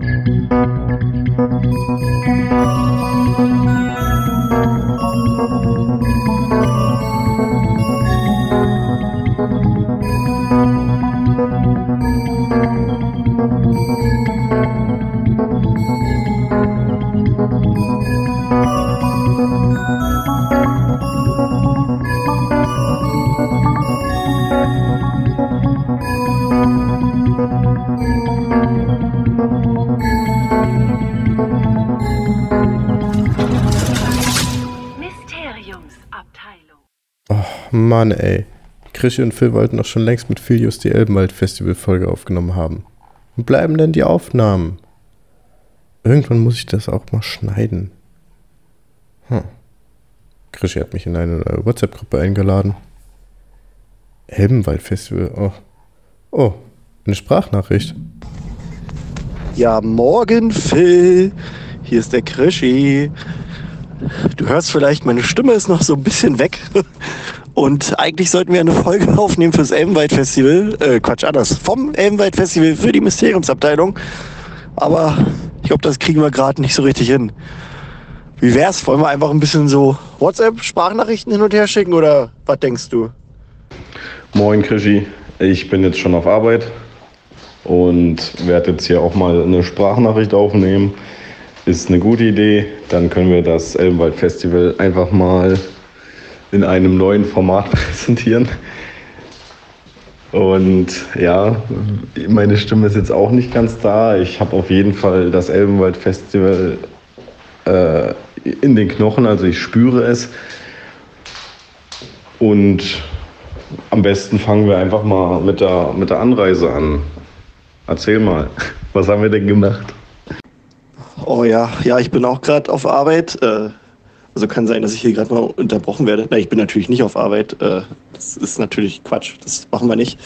Thank you. Mann, ey. Krischi und Phil wollten doch schon längst mit Filius die Elbenwald-Festival-Folge aufgenommen haben. Wo bleiben denn die Aufnahmen? Irgendwann muss ich das auch mal schneiden. Hm. Krischi hat mich in eine WhatsApp-Gruppe eingeladen. Elbenwald-Festival, oh. Oh, eine Sprachnachricht. Ja, morgen, Phil. Hier ist der Krischi. Du hörst vielleicht, meine Stimme ist noch so ein bisschen weg. Und eigentlich sollten wir eine Folge aufnehmen fürs Elbenwald Festival. Äh, Quatsch, anders. Vom Elbenwald Festival für die Mysteriumsabteilung. Aber ich glaube, das kriegen wir gerade nicht so richtig hin. Wie wär's? Wollen wir einfach ein bisschen so WhatsApp-Sprachnachrichten hin und her schicken oder was denkst du? Moin, Krischi. Ich bin jetzt schon auf Arbeit und werde jetzt hier auch mal eine Sprachnachricht aufnehmen. Ist eine gute Idee. Dann können wir das Elbenwald Festival einfach mal in einem neuen Format präsentieren. Und ja, meine Stimme ist jetzt auch nicht ganz da. Ich habe auf jeden Fall das Elbenwald Festival äh, in den Knochen, also ich spüre es. Und am besten fangen wir einfach mal mit der, mit der Anreise an. Erzähl mal, was haben wir denn gemacht? Oh ja, ja, ich bin auch gerade auf Arbeit. Äh, also kann sein, dass ich hier gerade mal unterbrochen werde. Na, ich bin natürlich nicht auf Arbeit. Äh, das ist natürlich Quatsch. Das machen wir nicht.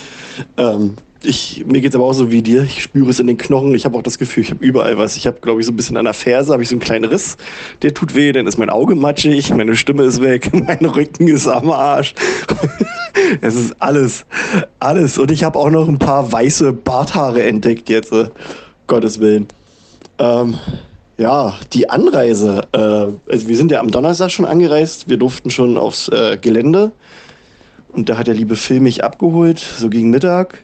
Ähm, ich, mir geht es aber auch so wie dir. Ich spüre es in den Knochen. Ich habe auch das Gefühl, ich habe überall was. Ich habe, glaube ich, so ein bisschen an der Ferse habe ich so einen kleinen Riss. Der tut weh. Dann ist mein Auge matschig, meine Stimme ist weg, mein Rücken ist am Arsch. es ist alles, alles. Und ich habe auch noch ein paar weiße Barthaare entdeckt jetzt. Äh, Gottes Willen. Ähm, ja, die Anreise. Äh, also wir sind ja am Donnerstag schon angereist. Wir durften schon aufs äh, Gelände. Und da hat der liebe Phil mich abgeholt, so gegen Mittag.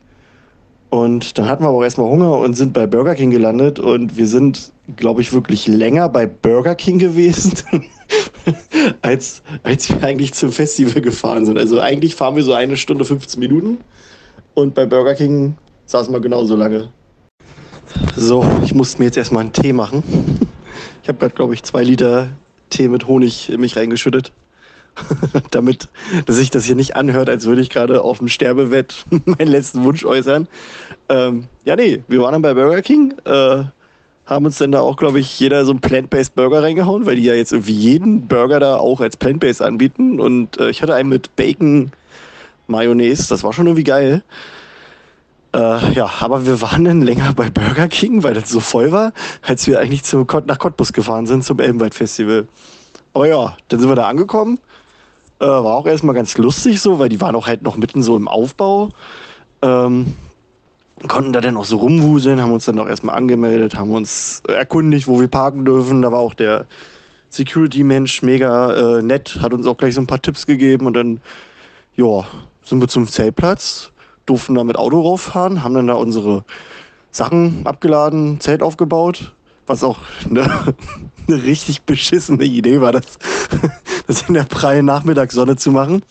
Und dann hatten wir aber auch erstmal Hunger und sind bei Burger King gelandet. Und wir sind, glaube ich, wirklich länger bei Burger King gewesen, als, als wir eigentlich zum Festival gefahren sind. Also eigentlich fahren wir so eine Stunde 15 Minuten. Und bei Burger King saßen wir genauso lange. So, ich musste mir jetzt erstmal einen Tee machen. Ich habe gerade, glaube ich, zwei Liter Tee mit Honig in mich reingeschüttet. Damit, sich das hier nicht anhört, als würde ich gerade auf dem Sterbebett meinen letzten Wunsch äußern. Ähm, ja, nee, wir waren dann bei Burger King, äh, haben uns dann da auch, glaube ich, jeder so einen Plant-Based Burger reingehauen, weil die ja jetzt irgendwie jeden Burger da auch als Plant-Based anbieten. Und äh, ich hatte einen mit Bacon Mayonnaise, das war schon irgendwie geil. Äh, ja, aber wir waren dann länger bei Burger King, weil das so voll war, als wir eigentlich zu, nach Cottbus gefahren sind zum Elbenwald Festival. Aber ja, dann sind wir da angekommen. Äh, war auch erstmal ganz lustig so, weil die waren auch halt noch mitten so im Aufbau. Ähm, konnten da dann auch so rumwuseln, haben uns dann auch erstmal angemeldet, haben uns erkundigt, wo wir parken dürfen. Da war auch der Security-Mensch mega äh, nett, hat uns auch gleich so ein paar Tipps gegeben und dann, ja, sind wir zum Zeltplatz durften da mit Auto rauffahren, haben dann da unsere Sachen abgeladen, Zelt aufgebaut, was auch eine, eine richtig beschissene Idee war, das, das in der prallen Nachmittagssonne zu machen.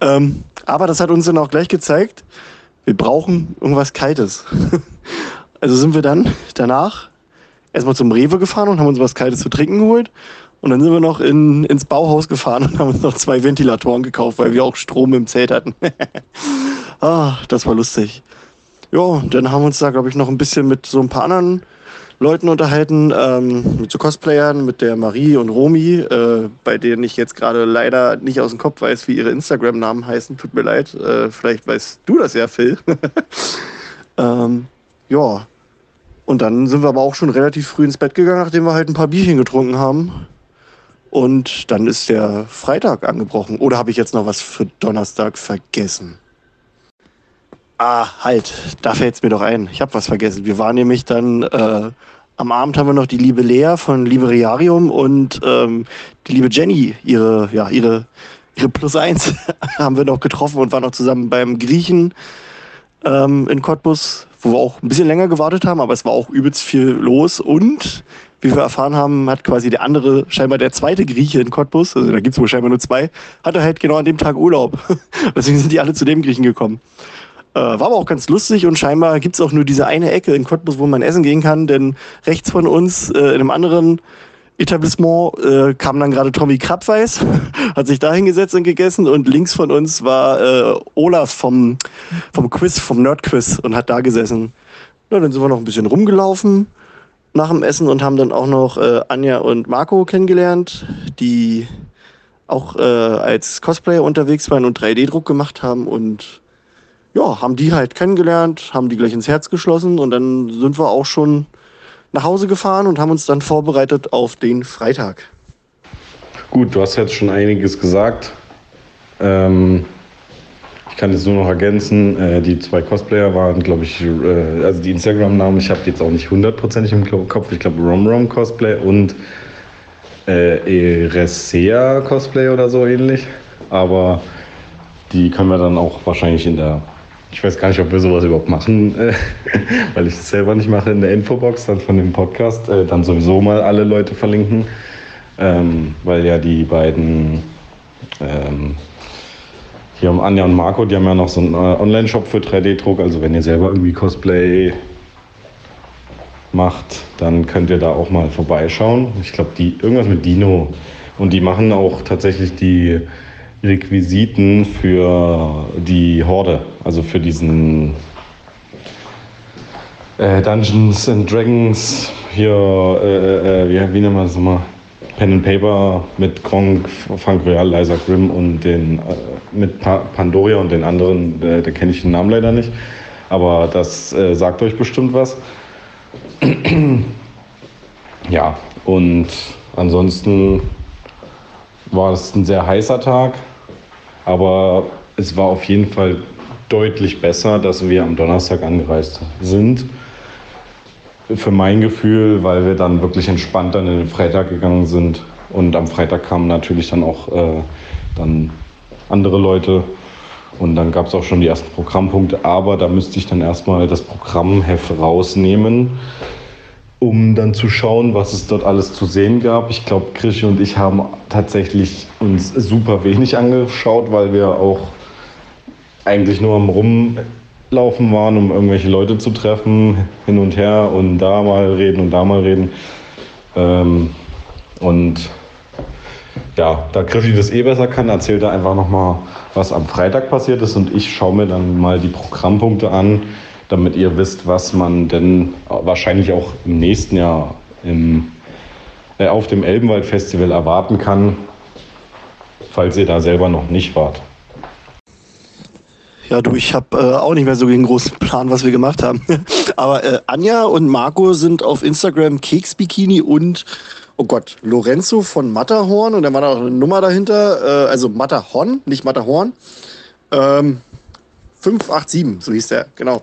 Ähm, aber das hat uns dann auch gleich gezeigt, wir brauchen irgendwas Kaltes. Also sind wir dann danach erstmal zum Rewe gefahren und haben uns was Kaltes zu trinken geholt. Und dann sind wir noch in, ins Bauhaus gefahren und haben uns noch zwei Ventilatoren gekauft, weil wir auch Strom im Zelt hatten. Ah, das war lustig. Ja, dann haben wir uns da, glaube ich, noch ein bisschen mit so ein paar anderen Leuten unterhalten, ähm, mit so Cosplayern, mit der Marie und Romi, äh, bei denen ich jetzt gerade leider nicht aus dem Kopf weiß, wie ihre Instagram-Namen heißen. Tut mir leid. Äh, vielleicht weißt du das ja, Phil. ähm, ja. Und dann sind wir aber auch schon relativ früh ins Bett gegangen, nachdem wir halt ein paar Bierchen getrunken haben. Und dann ist der Freitag angebrochen. Oder habe ich jetzt noch was für Donnerstag vergessen? Ah, halt, da fällt es mir doch ein. Ich habe was vergessen. Wir waren nämlich dann äh, am Abend haben wir noch die liebe Lea von Liberiarium und ähm, die liebe Jenny, ihre, ja, ihre, ihre Plus eins, haben wir noch getroffen und waren noch zusammen beim Griechen ähm, in Cottbus, wo wir auch ein bisschen länger gewartet haben, aber es war auch übelst viel los und wie wir erfahren haben, hat quasi der andere, scheinbar der zweite Grieche in Cottbus, also da gibt es wohl scheinbar nur zwei, hatte halt genau an dem Tag Urlaub. Deswegen sind die alle zu dem Griechen gekommen. Äh, war aber auch ganz lustig und scheinbar gibt es auch nur diese eine Ecke in Cottbus, wo man essen gehen kann, denn rechts von uns äh, in einem anderen Etablissement äh, kam dann gerade Tommy Krabweis, hat sich da hingesetzt und gegessen und links von uns war äh, Olaf vom, vom Quiz, vom Nerdquiz und hat da gesessen. Na, dann sind wir noch ein bisschen rumgelaufen nach dem Essen und haben dann auch noch äh, Anja und Marco kennengelernt, die auch äh, als Cosplayer unterwegs waren und 3D-Druck gemacht haben und ja, haben die halt kennengelernt, haben die gleich ins Herz geschlossen und dann sind wir auch schon nach Hause gefahren und haben uns dann vorbereitet auf den Freitag. Gut, du hast jetzt schon einiges gesagt. Ähm, ich kann jetzt nur noch ergänzen, äh, die zwei Cosplayer waren, glaube ich, äh, also die Instagram-Namen, ich habe jetzt auch nicht hundertprozentig im Kopf. Ich glaube, Romrom Cosplay und äh, Eresea Cosplay oder so ähnlich. Aber die können wir dann auch wahrscheinlich in der, ich weiß gar nicht, ob wir sowas überhaupt machen, äh, weil ich es selber nicht mache, in der Infobox dann von dem Podcast, äh, dann sowieso mal alle Leute verlinken, ähm, weil ja die beiden ähm, hier haben Anja und Marco, die haben ja noch so einen äh, Online-Shop für 3D-Druck. Also wenn ihr selber irgendwie Cosplay macht, dann könnt ihr da auch mal vorbeischauen. Ich glaube, die irgendwas mit Dino. Und die machen auch tatsächlich die Requisiten für die Horde, also für diesen äh, Dungeons and Dragons hier, äh, äh, wie, wie nennen wir das nochmal? Pen and Paper mit Kronk, Frank Real, Liza Grimm und den äh, mit pa Pandoria und den anderen, äh, da kenne ich den Namen leider nicht. Aber das äh, sagt euch bestimmt was. ja, und ansonsten war es ein sehr heißer Tag, aber es war auf jeden Fall deutlich besser, dass wir am Donnerstag angereist sind für mein Gefühl, weil wir dann wirklich entspannt dann in den Freitag gegangen sind. Und am Freitag kamen natürlich dann auch äh, dann andere Leute. Und dann gab es auch schon die ersten Programmpunkte. Aber da müsste ich dann erstmal das Programmheft rausnehmen, um dann zu schauen, was es dort alles zu sehen gab. Ich glaube, Krischi und ich haben tatsächlich uns super wenig angeschaut, weil wir auch eigentlich nur am Rum laufen waren, um irgendwelche Leute zu treffen, hin und her und da mal reden und da mal reden. Ähm, und ja, da Krischi das eh besser kann, erzählt er einfach nochmal, was am Freitag passiert ist und ich schaue mir dann mal die Programmpunkte an, damit ihr wisst, was man denn wahrscheinlich auch im nächsten Jahr im, äh, auf dem Elbenwald Festival erwarten kann, falls ihr da selber noch nicht wart. Ja, du, ich habe äh, auch nicht mehr so den großen Plan, was wir gemacht haben. Aber äh, Anja und Marco sind auf Instagram Keksbikini und, oh Gott, Lorenzo von Matterhorn und da war noch eine Nummer dahinter, äh, also Matterhorn, nicht Matterhorn. Ähm, 587, so hieß der, genau.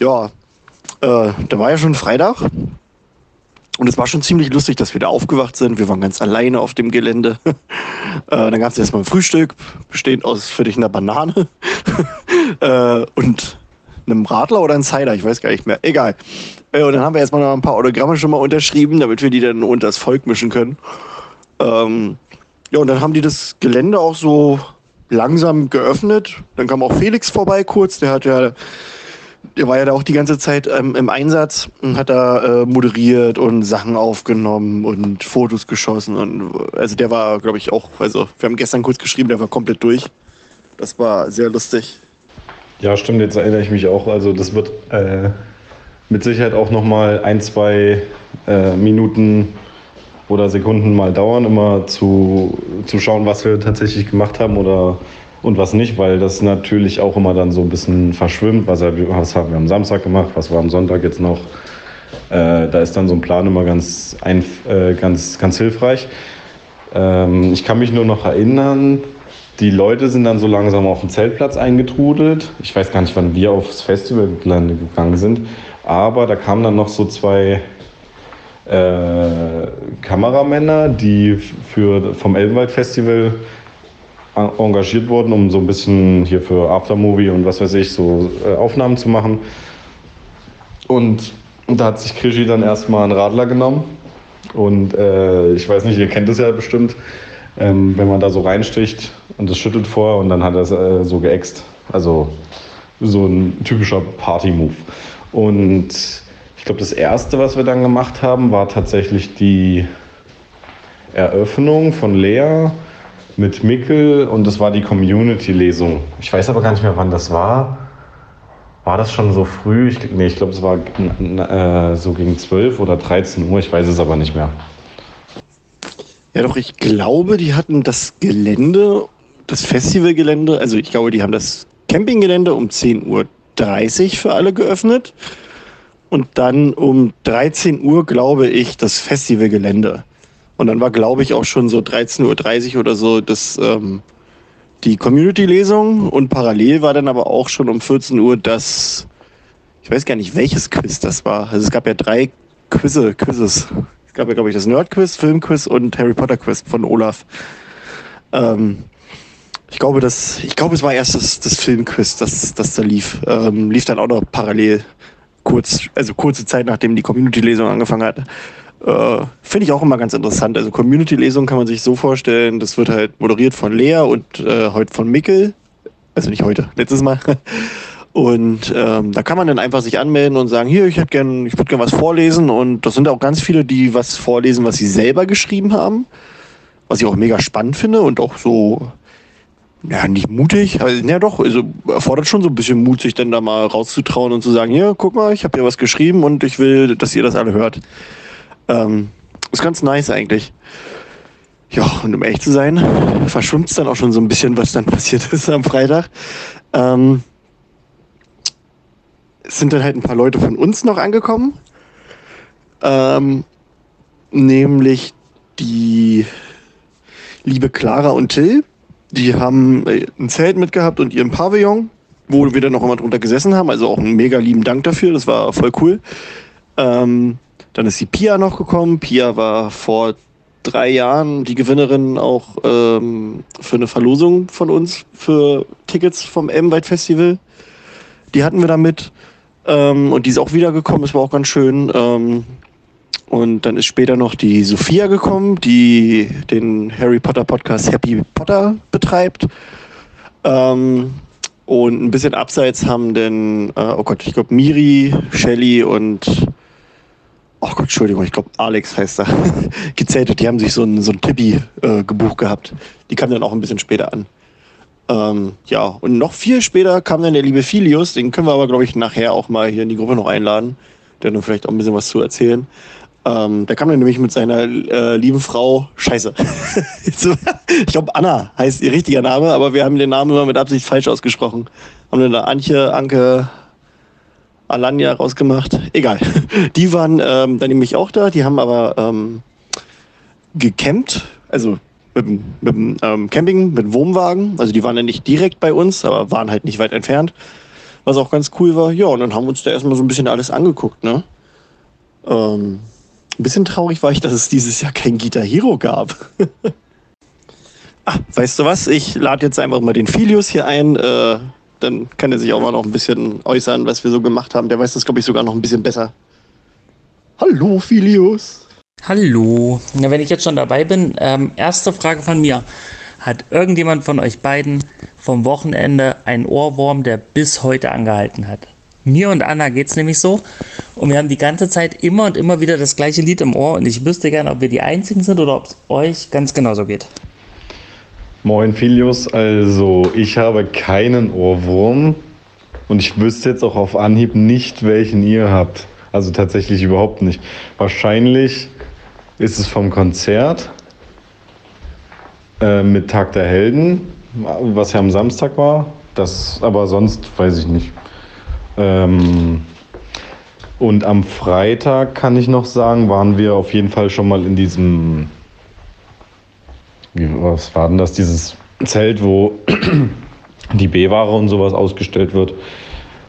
Ja, äh, da war ja schon Freitag. Und es war schon ziemlich lustig, dass wir da aufgewacht sind. Wir waren ganz alleine auf dem Gelände. äh, dann gab es erstmal ein Frühstück, bestehend aus für dich einer Banane äh, und einem Radler oder einem Cider, ich weiß gar nicht mehr. Egal. Äh, und dann haben wir erstmal noch ein paar Autogramme schon mal unterschrieben, damit wir die dann unter das Volk mischen können. Ähm, ja, und dann haben die das Gelände auch so langsam geöffnet. Dann kam auch Felix vorbei kurz, der hat ja der war ja da auch die ganze Zeit ähm, im Einsatz und hat da äh, moderiert und Sachen aufgenommen und Fotos geschossen. Und also der war, glaube ich, auch, also wir haben gestern kurz geschrieben, der war komplett durch. Das war sehr lustig. Ja, stimmt, jetzt erinnere ich mich auch. Also das wird äh, mit Sicherheit auch nochmal ein, zwei äh, Minuten oder Sekunden mal dauern, immer zu, zu schauen, was wir tatsächlich gemacht haben oder und was nicht, weil das natürlich auch immer dann so ein bisschen verschwimmt. Was, was haben wir am Samstag gemacht, was war am Sonntag jetzt noch? Äh, da ist dann so ein Plan immer ganz, ein, äh, ganz, ganz hilfreich. Ähm, ich kann mich nur noch erinnern, die Leute sind dann so langsam auf den Zeltplatz eingetrudelt. Ich weiß gar nicht, wann wir aufs Festivalgelände gegangen sind, aber da kamen dann noch so zwei äh, Kameramänner, die für, vom Elbenwald Festival engagiert wurden, um so ein bisschen hier für Aftermovie und was weiß ich, so äh, Aufnahmen zu machen. Und da hat sich Krischi dann erstmal einen Radler genommen. Und äh, ich weiß nicht, ihr kennt es ja bestimmt, ähm, wenn man da so reinsticht und das schüttelt vor und dann hat er es äh, so geäxt. Also so ein typischer Party-Move. Und ich glaube, das erste, was wir dann gemacht haben, war tatsächlich die Eröffnung von Lea mit Mickel und das war die Community-Lesung. Ich weiß aber gar nicht mehr, wann das war. War das schon so früh? Ich, nee, ich glaube, es war äh, so gegen 12 oder 13 Uhr. Ich weiß es aber nicht mehr. Ja, doch, ich glaube, die hatten das Gelände, das Festivalgelände, also ich glaube, die haben das Campinggelände um 10.30 Uhr für alle geöffnet. Und dann um 13 Uhr, glaube ich, das Festivalgelände. Und dann war, glaube ich, auch schon so 13.30 Uhr oder so das, ähm, die Community-Lesung. Und parallel war dann aber auch schon um 14 Uhr das, ich weiß gar nicht, welches Quiz das war. Also es gab ja drei Quizze, Quizzes. Es gab ja, glaube ich, das Nerd-Quiz, Film-Quiz und Harry Potter-Quiz von Olaf. Ähm, ich glaube, das, ich glaube, es war erst das, das Filmquiz, das, das da lief. Ähm, lief dann auch noch parallel, kurz, also kurze Zeit nachdem die Community-Lesung angefangen hat. Äh, Finde ich auch immer ganz interessant. Also Community-Lesung kann man sich so vorstellen, das wird halt moderiert von Lea und äh, heute von Mickel. Also nicht heute, letztes Mal. Und ähm, da kann man dann einfach sich anmelden und sagen, hier, ich hätte gern, ich würde gerne was vorlesen. Und das sind auch ganz viele, die was vorlesen, was sie selber geschrieben haben. Was ich auch mega spannend finde und auch so, ja, nicht mutig, also, ja doch, also erfordert schon so ein bisschen Mut, sich dann da mal rauszutrauen und zu sagen, hier, guck mal, ich habe hier was geschrieben und ich will, dass ihr das alle hört. Ähm, ist ganz nice eigentlich. Ja, und um ehrlich zu sein, verschwimmt es dann auch schon so ein bisschen, was dann passiert ist am Freitag. Ähm, es sind dann halt ein paar Leute von uns noch angekommen. Ähm, nämlich die liebe Clara und Till. Die haben äh, ein Zelt mitgehabt und ihren Pavillon, wo wir dann noch immer drunter gesessen haben. Also auch einen mega lieben Dank dafür. Das war voll cool. Ähm, dann ist die Pia noch gekommen. Pia war vor drei Jahren die Gewinnerin auch ähm, für eine Verlosung von uns für Tickets vom Elbenwald Festival. Die hatten wir da mit. Ähm, und die ist auch wiedergekommen. Das war auch ganz schön. Ähm, und dann ist später noch die Sophia gekommen, die den Harry Potter Podcast Happy Potter betreibt. Ähm, und ein bisschen abseits haben denn, äh, oh Gott, ich glaube Miri, Shelly und oh Gott, Entschuldigung, ich glaube Alex heißt er, gezeltet. Die haben sich so ein, so ein Tippi äh, gebucht gehabt. Die kamen dann auch ein bisschen später an. Ähm, ja, und noch viel später kam dann der liebe Filius, den können wir aber, glaube ich, nachher auch mal hier in die Gruppe noch einladen, der dann vielleicht auch ein bisschen was zu erzählen. Ähm, der kam dann nämlich mit seiner äh, lieben Frau, scheiße. ich glaube, Anna heißt ihr richtiger Name, aber wir haben den Namen immer mit Absicht falsch ausgesprochen. Haben dann da Antje, Anke, Alanya rausgemacht. Egal. Die waren ähm, dann nämlich auch da, die haben aber ähm, gecampt, also mit, mit dem ähm, Camping, mit Wohnwagen. Also die waren ja nicht direkt bei uns, aber waren halt nicht weit entfernt. Was auch ganz cool war. Ja, und dann haben wir uns da erstmal so ein bisschen alles angeguckt, ne? Ähm, ein bisschen traurig war ich, dass es dieses Jahr kein Guitar Hero gab. ah, weißt du was? Ich lade jetzt einfach mal den Filius hier ein. Äh, dann kann er sich auch mal noch ein bisschen äußern, was wir so gemacht haben. Der weiß das, glaube ich, sogar noch ein bisschen besser. Hallo, Filius. Hallo. Na, wenn ich jetzt schon dabei bin, ähm, erste Frage von mir. Hat irgendjemand von euch beiden vom Wochenende einen Ohrwurm, der bis heute angehalten hat? Mir und Anna geht es nämlich so. Und wir haben die ganze Zeit immer und immer wieder das gleiche Lied im Ohr. Und ich wüsste gerne, ob wir die Einzigen sind oder ob es euch ganz genauso geht. Moin Filius, also ich habe keinen Ohrwurm und ich wüsste jetzt auch auf Anhieb nicht, welchen ihr habt. Also tatsächlich überhaupt nicht. Wahrscheinlich ist es vom Konzert äh, mit Tag der Helden, was ja am Samstag war. Das, aber sonst weiß ich nicht. Ähm, und am Freitag kann ich noch sagen, waren wir auf jeden Fall schon mal in diesem, wie, was war denn das, dieses Zelt, wo die B-Ware und sowas ausgestellt wird.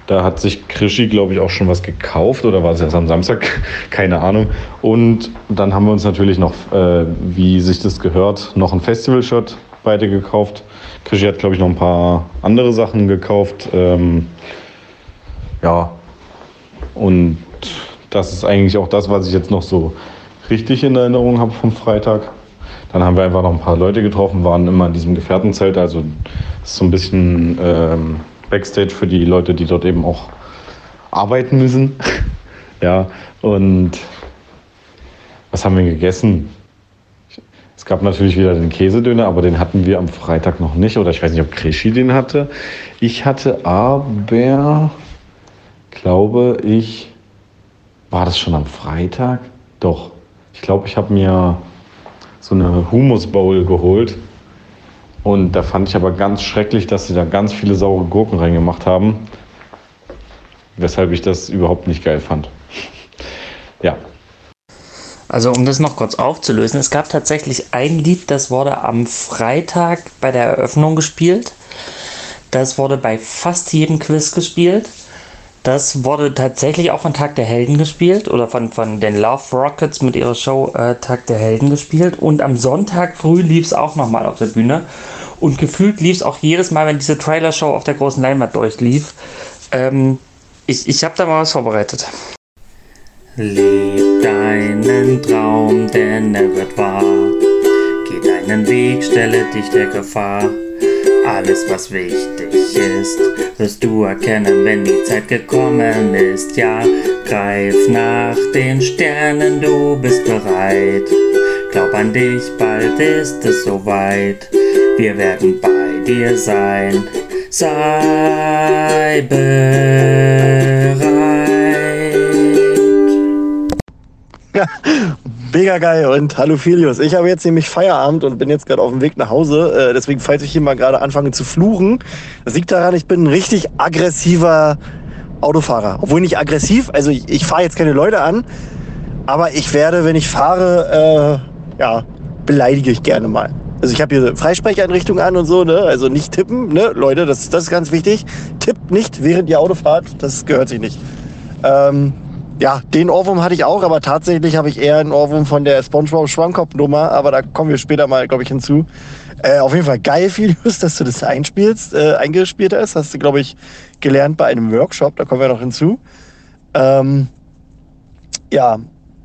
Da hat sich Krischi, glaube ich, auch schon was gekauft oder war es erst am Samstag? Keine Ahnung. Und dann haben wir uns natürlich noch, äh, wie sich das gehört, noch ein Festival-Shirt beide gekauft. Krischi hat, glaube ich, noch ein paar andere Sachen gekauft. Ähm, ja, und das ist eigentlich auch das, was ich jetzt noch so richtig in Erinnerung habe vom Freitag. Dann haben wir einfach noch ein paar Leute getroffen, waren immer in diesem Gefährtenzelt. Also ist so ein bisschen ähm, Backstage für die Leute, die dort eben auch arbeiten müssen. ja, und was haben wir gegessen? Es gab natürlich wieder den Käsedöner, aber den hatten wir am Freitag noch nicht. Oder ich weiß nicht, ob Krischi den hatte. Ich hatte aber, glaube ich, war das schon am Freitag? Doch. Ich glaube, ich habe mir so eine Humus Bowl geholt. Und da fand ich aber ganz schrecklich, dass sie da ganz viele saure Gurken reingemacht haben. Weshalb ich das überhaupt nicht geil fand. ja. Also um das noch kurz aufzulösen, es gab tatsächlich ein Lied, das wurde am Freitag bei der Eröffnung gespielt. Das wurde bei fast jedem Quiz gespielt. Das wurde tatsächlich auch von Tag der Helden gespielt oder von, von den Love Rockets mit ihrer Show äh, Tag der Helden gespielt. Und am Sonntag früh lief es auch nochmal auf der Bühne. Und gefühlt lief es auch jedes Mal, wenn diese Trailer-Show auf der großen Leinwand durchlief. Ähm, ich ich habe da mal was vorbereitet. Leb deinen Traum, denn er wird wahr. Geh deinen Weg, stelle dich der Gefahr. Alles, was wichtig ist, wirst du erkennen, wenn die Zeit gekommen ist. Ja, greif nach den Sternen, du bist bereit. Glaub an dich, bald ist es soweit. Wir werden bei dir sein. Sei bereit. Mega geil und hallo Filius. Ich habe jetzt nämlich Feierabend und bin jetzt gerade auf dem Weg nach Hause. Äh, deswegen, falls ich hier mal gerade anfange zu fluchen, das liegt daran, ich bin ein richtig aggressiver Autofahrer. Obwohl nicht aggressiv, also ich, ich fahre jetzt keine Leute an, aber ich werde, wenn ich fahre, äh, ja, beleidige ich gerne mal. Also ich habe hier Freisprecheinrichtung an und so, ne? Also nicht tippen, ne? Leute, das, das ist ganz wichtig. Tippt nicht, während ihr Auto fahrt, das gehört sich nicht. Ähm, ja, den Ohrwurm hatte ich auch, aber tatsächlich habe ich eher einen Ohrwurm von der SpongeBob Schwammkopf-Nummer, aber da kommen wir später mal, glaube ich, hinzu. Äh, auf jeden Fall geil, Filius, dass du das einspielst, äh, eingespielt hast. Hast du, glaube ich, gelernt bei einem Workshop, da kommen wir noch hinzu. Ähm, ja,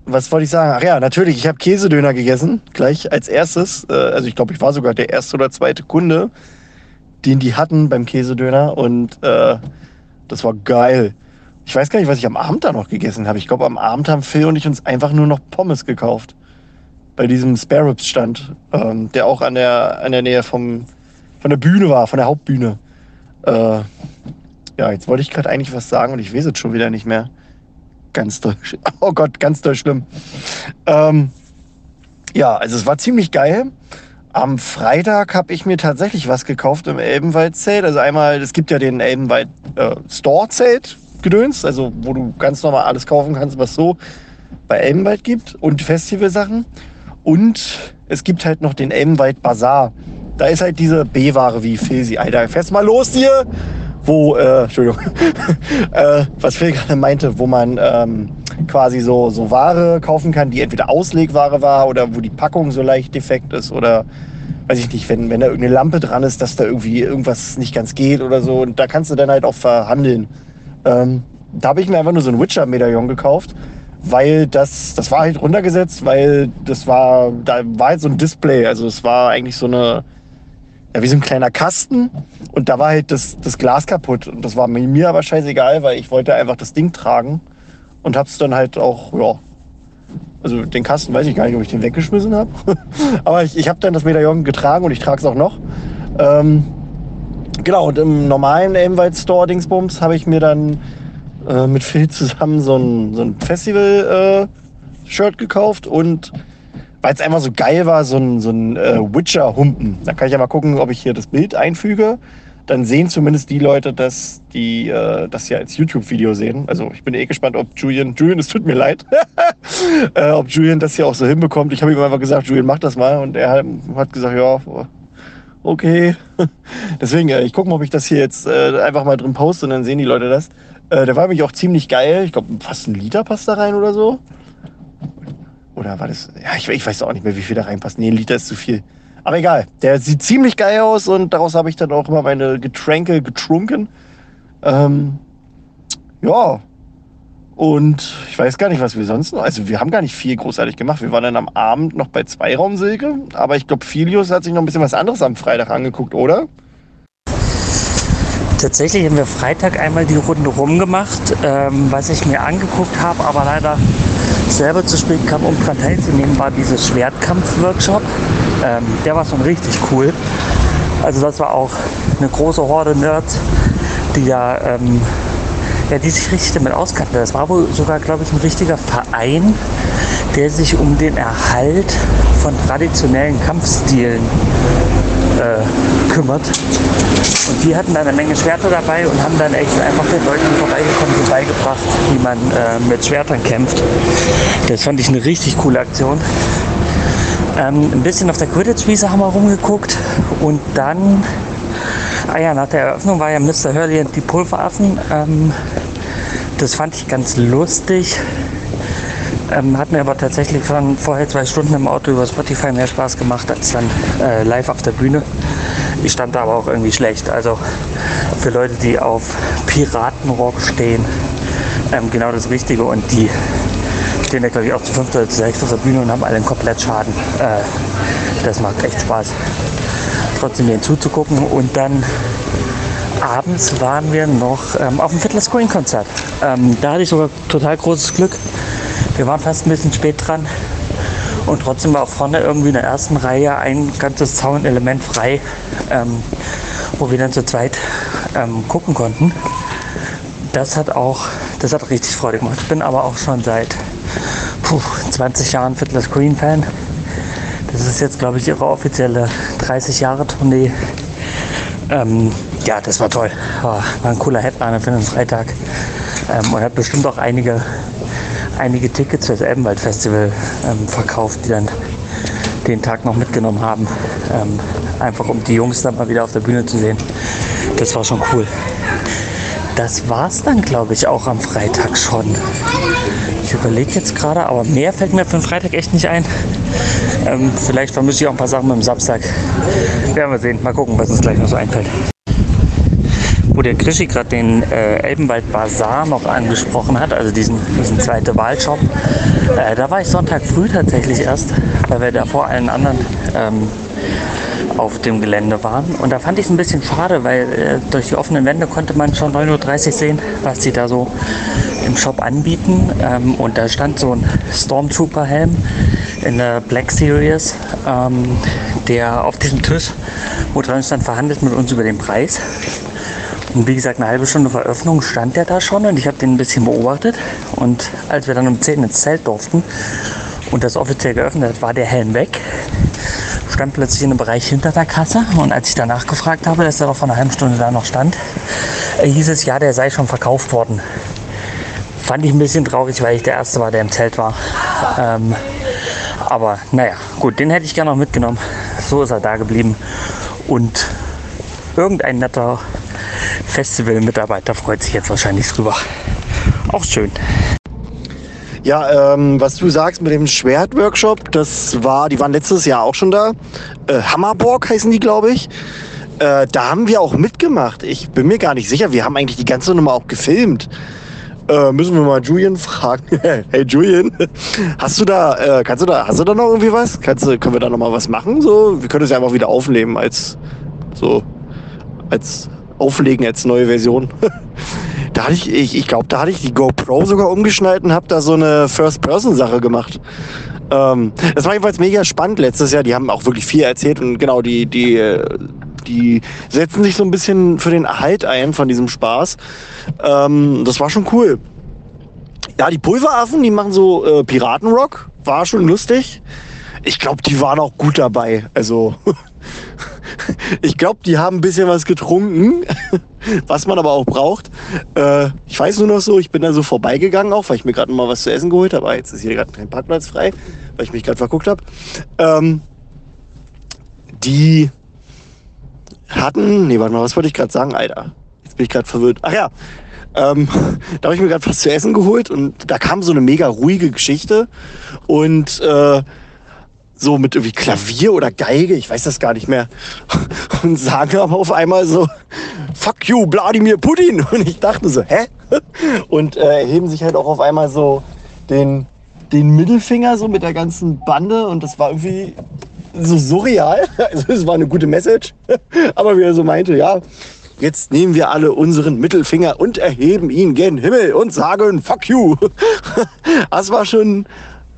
was wollte ich sagen? Ach ja, natürlich, ich habe Käsedöner gegessen, gleich als erstes. Äh, also ich glaube, ich war sogar der erste oder zweite Kunde, den die hatten beim Käsedöner und äh, das war geil. Ich weiß gar nicht, was ich am Abend da noch gegessen habe. Ich glaube, am Abend haben Phil und ich uns einfach nur noch Pommes gekauft. Bei diesem Spare Ribs Stand, ähm, der auch an der, an der Nähe vom, von der Bühne war, von der Hauptbühne. Äh, ja, jetzt wollte ich gerade eigentlich was sagen und ich weiß es schon wieder nicht mehr. Ganz doll, oh Gott, ganz doll schlimm. Ähm, ja, also es war ziemlich geil. Am Freitag habe ich mir tatsächlich was gekauft im Elbenwald-Zelt. Also einmal, es gibt ja den Elbenwald äh, Gedöns, also wo du ganz normal alles kaufen kannst, was so bei Elbenwald gibt und Festivalsachen. Und es gibt halt noch den Elbenwald Bazar. Da ist halt diese B-Ware wie Filsi. Alter, fährst mal los hier! Wo, äh, Entschuldigung, äh, was Phil gerade meinte, wo man ähm, quasi so, so Ware kaufen kann, die entweder Auslegware war oder wo die Packung so leicht defekt ist oder weiß ich nicht, wenn, wenn da irgendeine Lampe dran ist, dass da irgendwie irgendwas nicht ganz geht oder so. Und da kannst du dann halt auch verhandeln. Ähm, da habe ich mir einfach nur so ein Witcher-Medaillon gekauft, weil das, das war halt runtergesetzt, weil das war, da war halt so ein Display. Also es war eigentlich so eine, ja, wie so ein kleiner Kasten und da war halt das, das Glas kaputt. Und das war mir aber scheißegal, weil ich wollte einfach das Ding tragen und hab's dann halt auch, ja, also den Kasten weiß ich gar nicht, ob ich den weggeschmissen habe. aber ich, ich habe dann das Medaillon getragen und ich trage es auch noch. Ähm, genau, und im normalen Elmwald Store Dingsbums habe ich mir dann äh, mit Phil zusammen so ein, so ein Festival-Shirt äh, gekauft und weil es einfach so geil war, so ein, so ein äh, Witcher-Humpen. Da kann ich ja mal gucken, ob ich hier das Bild einfüge. Dann sehen zumindest die Leute, dass die äh, das ja als YouTube-Video sehen. Also ich bin eh gespannt, ob Julian, Julian, es tut mir leid, äh, ob Julian das hier auch so hinbekommt. Ich habe ihm einfach gesagt, Julian, mach das mal. Und er hat, hat gesagt, ja, okay. Deswegen, äh, ich gucke mal, ob ich das hier jetzt äh, einfach mal drin poste und dann sehen die Leute das. Äh, der war nämlich auch ziemlich geil. Ich glaube, fast ein Liter passt da rein oder so. Oder war das? Ja, ich, ich weiß auch nicht mehr, wie viel da reinpasst. Nee, ein Liter ist zu viel. Aber egal. Der sieht ziemlich geil aus und daraus habe ich dann auch immer meine Getränke getrunken. Ähm, ja. Und ich weiß gar nicht, was wir sonst noch. Also, wir haben gar nicht viel großartig gemacht. Wir waren dann am Abend noch bei Zweiraumsilke. Aber ich glaube, Filius hat sich noch ein bisschen was anderes am Freitag angeguckt, oder? Tatsächlich haben wir Freitag einmal die Runde rumgemacht, ähm, was ich mir angeguckt habe, aber leider selber zu spät kam, um daran teilzunehmen, war dieses Schwertkampf-Workshop. Ähm, der war schon richtig cool. Also das war auch eine große Horde Nerds, die ja, ähm, ja, die sich richtig damit auskannten. Das war wohl sogar, glaube ich, ein richtiger Verein, der sich um den Erhalt von traditionellen Kampfstilen äh, kümmert. Und die hatten dann eine Menge Schwerter dabei und haben dann echt einfach den Leuten, vorbeigekommen sind, beigebracht, wie man äh, mit Schwertern kämpft. Das fand ich eine richtig coole Aktion. Ähm, ein bisschen auf der Quidditch-Wiese haben wir rumgeguckt und dann, ah ja, nach der Eröffnung war ja Mr. Hurley und die Pulveraffen. Ähm, das fand ich ganz lustig. Ähm, hat mir aber tatsächlich schon vorher zwei Stunden im Auto über Spotify mehr Spaß gemacht als dann äh, live auf der Bühne. Ich stand da aber auch irgendwie schlecht. Also für Leute, die auf Piratenrock stehen, ähm, genau das Richtige. Und die stehen ja, glaube ich, auch zu fünft oder zu sechst auf der Bühne und haben alle einen Komplettschaden. Äh, das macht echt Spaß, trotzdem denen zuzugucken. Und dann abends waren wir noch ähm, auf dem Fiddler Screen Konzert. Ähm, da hatte ich sogar total großes Glück. Wir waren fast ein bisschen spät dran und trotzdem war auch vorne irgendwie in der ersten Reihe ein ganzes Zaunelement frei, ähm, wo wir dann zu zweit ähm, gucken konnten. Das hat auch, das hat richtig Freude gemacht. Ich bin aber auch schon seit puh, 20 Jahren Fiddler Screen Fan. Das ist jetzt, glaube ich, ihre offizielle 30 Jahre Tournee. Ähm, ja, das war toll. War, war ein cooler Headliner für den Freitag. Ähm, und hat bestimmt auch einige einige Tickets fürs Elbenwald Festival ähm, verkauft, die dann den Tag noch mitgenommen haben. Ähm, einfach um die Jungs dann mal wieder auf der Bühne zu sehen. Das war schon cool. Das war's dann, glaube ich, auch am Freitag schon. Ich überlege jetzt gerade, aber mehr fällt mir für den Freitag echt nicht ein. Ähm, vielleicht vermische ich auch ein paar Sachen mit dem Samstag. Werden wir sehen. Mal gucken, was uns gleich noch so einfällt wo der Krischi gerade den äh, Elbenwald Bazar noch angesprochen hat, also diesen, diesen zweite Wahlshop. Äh, da war ich Sonntag früh tatsächlich erst, weil wir da vor allen anderen ähm, auf dem Gelände waren. Und da fand ich es ein bisschen schade, weil äh, durch die offenen Wände konnte man schon 9.30 Uhr sehen, was sie da so im Shop anbieten. Ähm, und da stand so ein Stormtrooper-Helm in der Black Series, ähm, der auf diesem Tisch, wo dran stand, verhandelt mit uns über den Preis. Und wie gesagt, eine halbe Stunde vor Öffnung stand der da schon und ich habe den ein bisschen beobachtet. Und als wir dann um 10 ins Zelt durften und das offiziell geöffnet hat, war der Helm weg. Stand plötzlich in einem Bereich hinter der Kasse. Und als ich danach gefragt habe, dass er doch vor einer halben Stunde da noch stand, äh, hieß es, ja, der sei schon verkauft worden. Fand ich ein bisschen traurig, weil ich der Erste war, der im Zelt war. Ähm, aber naja, gut, den hätte ich gerne noch mitgenommen. So ist er da geblieben. Und irgendein netter Festival-Mitarbeiter freut sich jetzt wahrscheinlich drüber. Auch schön. Ja, ähm, was du sagst mit dem Schwertworkshop, das war, die waren letztes Jahr auch schon da. Äh, Hammerborg heißen die, glaube ich. Äh, da haben wir auch mitgemacht. Ich bin mir gar nicht sicher. Wir haben eigentlich die ganze Nummer auch gefilmt. Äh, müssen wir mal Julian fragen. hey Julian, hast du da, äh, kannst du da, hast du da noch irgendwie was? Kannst können wir da noch mal was machen? So, wir können es ja einfach wieder aufnehmen als so als auflegen als neue Version. da hatte ich, ich, ich glaube, da hatte ich die GoPro sogar umgeschnallt und habe da so eine First-Person-Sache gemacht. Ähm, das war jedenfalls mega spannend letztes Jahr. Die haben auch wirklich viel erzählt und genau, die, die, die setzen sich so ein bisschen für den Erhalt ein von diesem Spaß. Ähm, das war schon cool. Ja, die Pulveraffen, die machen so äh, Piratenrock. War schon lustig. Ich glaube, die waren auch gut dabei. Also Ich glaube, die haben ein bisschen was getrunken, was man aber auch braucht. Äh, ich weiß nur noch so, ich bin da so vorbeigegangen auch, weil ich mir gerade mal was zu essen geholt habe. Ah, jetzt ist hier gerade kein Parkplatz frei, weil ich mich gerade verguckt habe. Ähm, die hatten, nee, warte mal, was wollte ich gerade sagen, Alter? Jetzt bin ich gerade verwirrt. Ach ja, Ähm, da habe ich mir gerade was zu essen geholt und da kam so eine mega ruhige Geschichte und äh, so mit irgendwie Klavier oder Geige, ich weiß das gar nicht mehr. Und sagen aber auf einmal so, fuck you, Wladimir Putin. Und ich dachte so, hä? Und äh, erheben sich halt auch auf einmal so den, den Mittelfinger so mit der ganzen Bande und das war irgendwie so surreal. Also es war eine gute Message. Aber wie er so meinte, ja, jetzt nehmen wir alle unseren Mittelfinger und erheben ihn gen Himmel und sagen fuck you. Das war schon,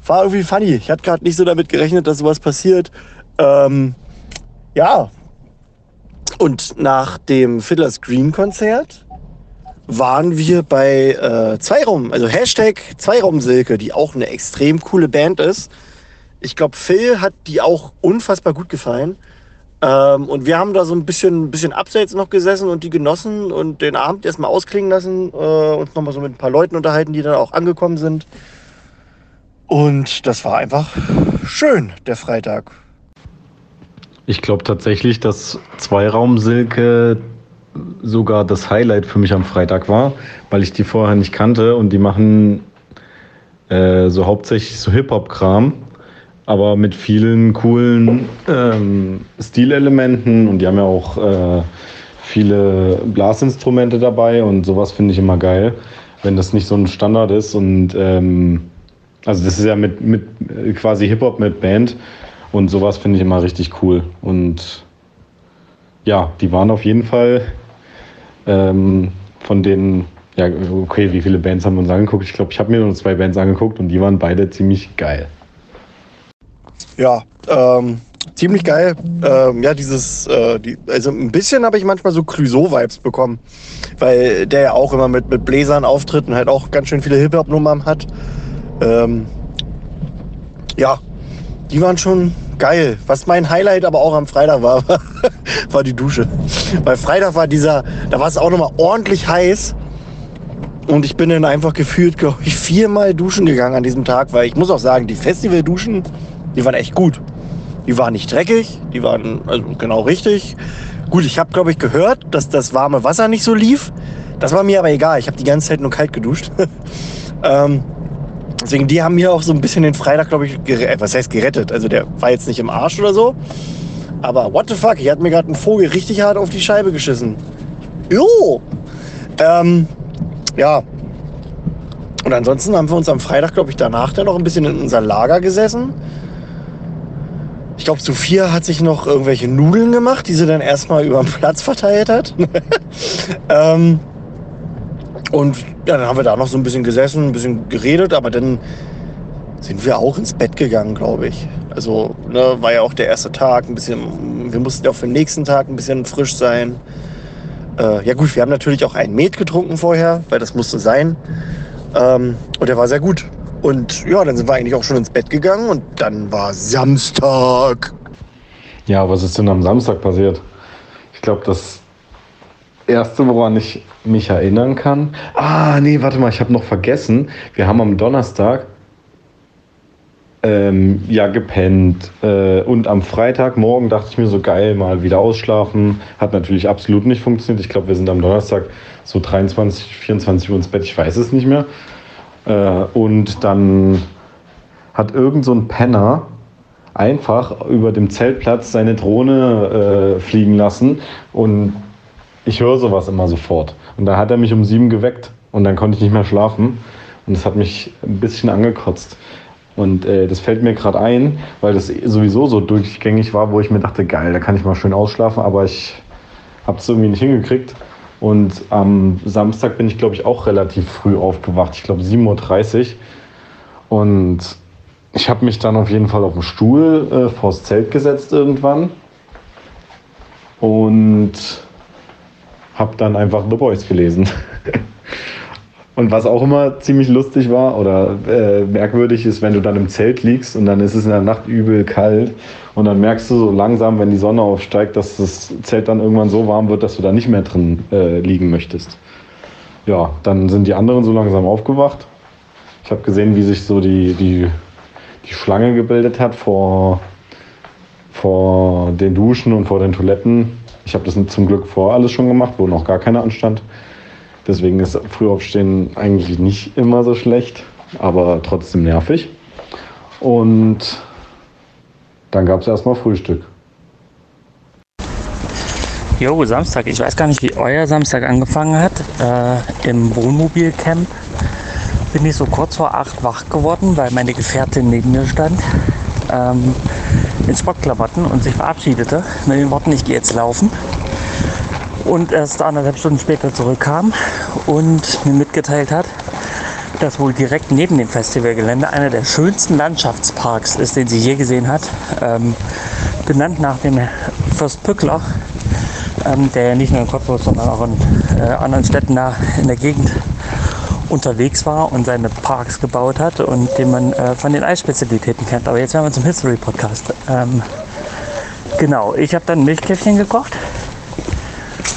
war irgendwie funny. Ich hatte gerade nicht so damit gerechnet, dass sowas passiert. Ähm, ja. Und nach dem Fiddler's Green Konzert waren wir bei äh, Zweiraum, also Hashtag Zweiraumsilke, die auch eine extrem coole Band ist. Ich glaube, Phil hat die auch unfassbar gut gefallen. Ähm, und wir haben da so ein bisschen, bisschen abseits noch gesessen und die genossen und den Abend erstmal ausklingen lassen, äh, uns nochmal so mit ein paar Leuten unterhalten, die dann auch angekommen sind. Und das war einfach schön, der Freitag. Ich glaube tatsächlich, dass Zweiraumsilke sogar das Highlight für mich am Freitag war, weil ich die vorher nicht kannte und die machen äh, so hauptsächlich so Hip-Hop-Kram, aber mit vielen coolen ähm, Stilelementen und die haben ja auch äh, viele Blasinstrumente dabei und sowas finde ich immer geil, wenn das nicht so ein Standard ist und ähm, also das ist ja mit, mit quasi Hip-Hop mit Band und sowas finde ich immer richtig cool. Und ja, die waren auf jeden Fall ähm, von den, ja, okay, wie viele Bands haben wir uns angeguckt? Ich glaube, ich habe mir nur zwei Bands angeguckt und die waren beide ziemlich geil. Ja, ähm, ziemlich geil. Ähm, ja, dieses, äh, die, also ein bisschen habe ich manchmal so Clouseau-Vibes bekommen, weil der ja auch immer mit, mit Bläsern auftritt und halt auch ganz schön viele Hip-Hop-Nummern hat. Ähm, ja, die waren schon geil. Was mein Highlight aber auch am Freitag war, war die Dusche. Weil Freitag war dieser, da war es auch nochmal ordentlich heiß. Und ich bin dann einfach gefühlt, glaube ich, viermal duschen gegangen an diesem Tag, weil ich muss auch sagen, die Festivalduschen, die waren echt gut. Die waren nicht dreckig, die waren also genau richtig. Gut, ich habe, glaube ich, gehört, dass das warme Wasser nicht so lief. Das war mir aber egal. Ich habe die ganze Zeit nur kalt geduscht. ähm, Deswegen, die haben mir auch so ein bisschen den Freitag, glaube ich, gerettet. Was heißt gerettet? Also der war jetzt nicht im Arsch oder so. Aber what the fuck, ich hatte mir gerade einen Vogel richtig hart auf die Scheibe geschissen. Jo! Ähm, ja. Und ansonsten haben wir uns am Freitag, glaube ich, danach dann noch ein bisschen in unser Lager gesessen. Ich glaube, Sophia hat sich noch irgendwelche Nudeln gemacht, die sie dann erstmal über den Platz verteilt hat. ähm, und ja, dann haben wir da noch so ein bisschen gesessen, ein bisschen geredet, aber dann sind wir auch ins Bett gegangen, glaube ich. Also ne, war ja auch der erste Tag, ein bisschen, wir mussten ja auch für den nächsten Tag ein bisschen frisch sein. Äh, ja gut, wir haben natürlich auch einen Met getrunken vorher, weil das musste sein. Ähm, und der war sehr gut. Und ja, dann sind wir eigentlich auch schon ins Bett gegangen und dann war Samstag. Ja, was ist denn am Samstag passiert? Ich glaube, das Erste, woran ich mich erinnern kann. Ah, nee, warte mal, ich habe noch vergessen. Wir haben am Donnerstag ähm, ja gepennt. Äh, und am Freitagmorgen dachte ich mir so geil, mal wieder ausschlafen. Hat natürlich absolut nicht funktioniert. Ich glaube, wir sind am Donnerstag so 23, 24 Uhr ins Bett, ich weiß es nicht mehr. Äh, und dann hat irgend so ein Penner einfach über dem Zeltplatz seine Drohne äh, fliegen lassen und ich höre sowas immer sofort. Und da hat er mich um sieben geweckt und dann konnte ich nicht mehr schlafen. Und das hat mich ein bisschen angekotzt. Und äh, das fällt mir gerade ein, weil das sowieso so durchgängig war, wo ich mir dachte, geil, da kann ich mal schön ausschlafen, aber ich habe es irgendwie nicht hingekriegt. Und am Samstag bin ich, glaube ich, auch relativ früh aufgewacht. Ich glaube 7.30 Uhr. Und ich habe mich dann auf jeden Fall auf den Stuhl äh, vors Zelt gesetzt irgendwann. Und habe dann einfach The Boys gelesen. und was auch immer ziemlich lustig war oder äh, merkwürdig ist, wenn du dann im Zelt liegst und dann ist es in der Nacht übel kalt und dann merkst du so langsam, wenn die Sonne aufsteigt, dass das Zelt dann irgendwann so warm wird, dass du da nicht mehr drin äh, liegen möchtest. Ja, dann sind die anderen so langsam aufgewacht. Ich habe gesehen, wie sich so die, die, die Schlange gebildet hat vor, vor den Duschen und vor den Toiletten ich habe das zum Glück vor alles schon gemacht, wo noch gar keiner anstand. Deswegen ist Frühaufstehen eigentlich nicht immer so schlecht, aber trotzdem nervig. Und dann gab es erstmal Frühstück. Jo, Samstag. Ich weiß gar nicht, wie euer Samstag angefangen hat. Äh, Im Wohnmobilcamp bin ich so kurz vor acht wach geworden, weil meine Gefährtin neben mir stand. Ähm, in Sportklamotten und sich verabschiedete mit den Worten, ich gehe jetzt laufen. Und erst anderthalb Stunden später zurückkam und mir mitgeteilt hat, dass wohl direkt neben dem Festivalgelände einer der schönsten Landschaftsparks ist, den sie je gesehen hat. Ähm, benannt nach dem Fürst Pückler, ähm, der ja nicht nur in Cottbus, sondern auch in äh, anderen Städten da in der Gegend unterwegs war und seine Parks gebaut hat und den man äh, von den Eisspezialitäten kennt. Aber jetzt werden wir zum History Podcast. Ähm, genau, ich habe dann Milchkäffchen gekocht.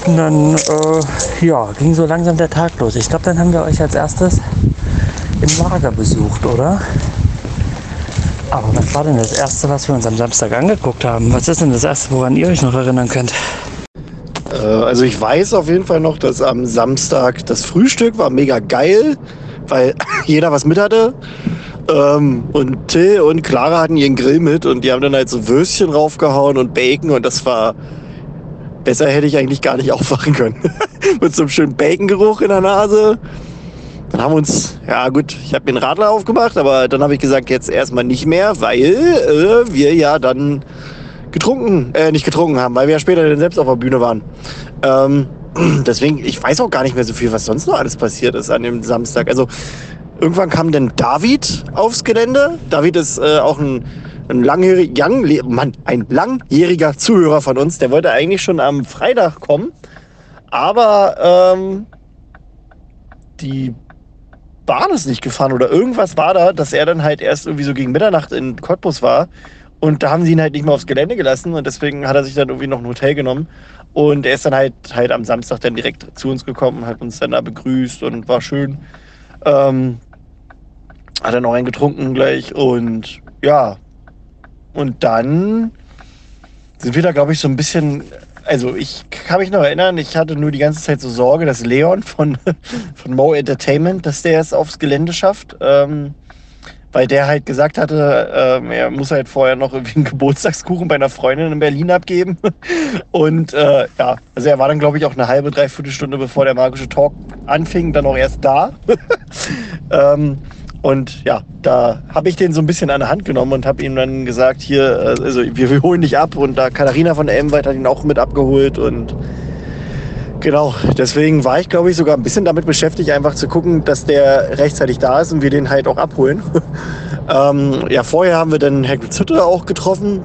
Und dann äh, ja, ging so langsam der Tag los. Ich glaube, dann haben wir euch als erstes im Lager besucht, oder? Aber was war denn das erste, was wir uns am Samstag angeguckt haben? Was ist denn das erste, woran ihr euch noch erinnern könnt? Äh, also ich weiß auf jeden Fall noch, dass am Samstag das Frühstück war mega geil, weil jeder was mit hatte. Ähm, und Till und Clara hatten ihren Grill mit und die haben dann halt so Würstchen raufgehauen und Bacon und das war besser hätte ich eigentlich gar nicht aufwachen können. mit so einem schönen Bacongeruch in der Nase. Dann haben wir uns, ja gut, ich habe mir einen Radler aufgemacht, aber dann habe ich gesagt, jetzt erstmal nicht mehr, weil äh, wir ja dann getrunken, äh, nicht getrunken haben, weil wir ja später dann selbst auf der Bühne waren. Ähm, deswegen, ich weiß auch gar nicht mehr so viel, was sonst noch alles passiert ist an dem Samstag. Also irgendwann kam dann David aufs Gelände. David ist äh, auch ein, ein, langjährig, young, Mann, ein langjähriger Zuhörer von uns. Der wollte eigentlich schon am Freitag kommen, aber ähm, die Bahn ist nicht gefahren oder irgendwas war da, dass er dann halt erst irgendwie so gegen Mitternacht in Cottbus war und da haben sie ihn halt nicht mehr aufs Gelände gelassen und deswegen hat er sich dann irgendwie noch ein Hotel genommen. Und er ist dann halt, halt am Samstag dann direkt zu uns gekommen, hat uns dann da begrüßt und war schön. Ähm, hat dann noch einen getrunken gleich und ja. Und dann sind wir da, glaube ich, so ein bisschen. Also ich kann mich noch erinnern, ich hatte nur die ganze Zeit so Sorge, dass Leon von, von Mo Entertainment, dass der es aufs Gelände schafft. Ähm, weil der halt gesagt hatte, ähm, er muss halt vorher noch irgendwie einen Geburtstagskuchen bei einer Freundin in Berlin abgeben. Und äh, ja, also er war dann, glaube ich, auch eine halbe, dreiviertel Stunde bevor der magische Talk anfing, dann auch erst da. ähm, und ja, da habe ich den so ein bisschen an der Hand genommen und habe ihm dann gesagt, hier, äh, also wir, wir holen dich ab. Und da Katharina von Elmweit hat ihn auch mit abgeholt und Genau, deswegen war ich, glaube ich, sogar ein bisschen damit beschäftigt, einfach zu gucken, dass der rechtzeitig da ist und wir den halt auch abholen. ähm, ja, vorher haben wir dann Hagrid Zütter auch getroffen.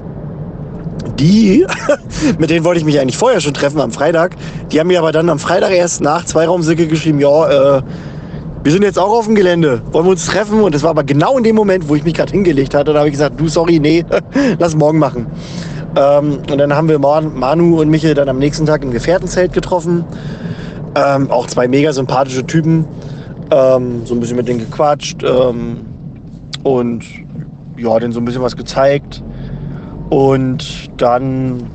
Die, mit denen wollte ich mich eigentlich vorher schon treffen am Freitag. Die haben mir aber dann am Freitag erst nach Zweiraumsicke geschrieben, ja, äh, wir sind jetzt auch auf dem Gelände, wollen wir uns treffen? Und das war aber genau in dem Moment, wo ich mich gerade hingelegt hatte. Da habe ich gesagt, du, sorry, nee, lass morgen machen. Ähm, und dann haben wir Manu und Michael dann am nächsten Tag im Gefährtenzelt getroffen. Ähm, auch zwei mega sympathische Typen. Ähm, so ein bisschen mit denen gequatscht. Ähm, und ja, denen so ein bisschen was gezeigt. Und dann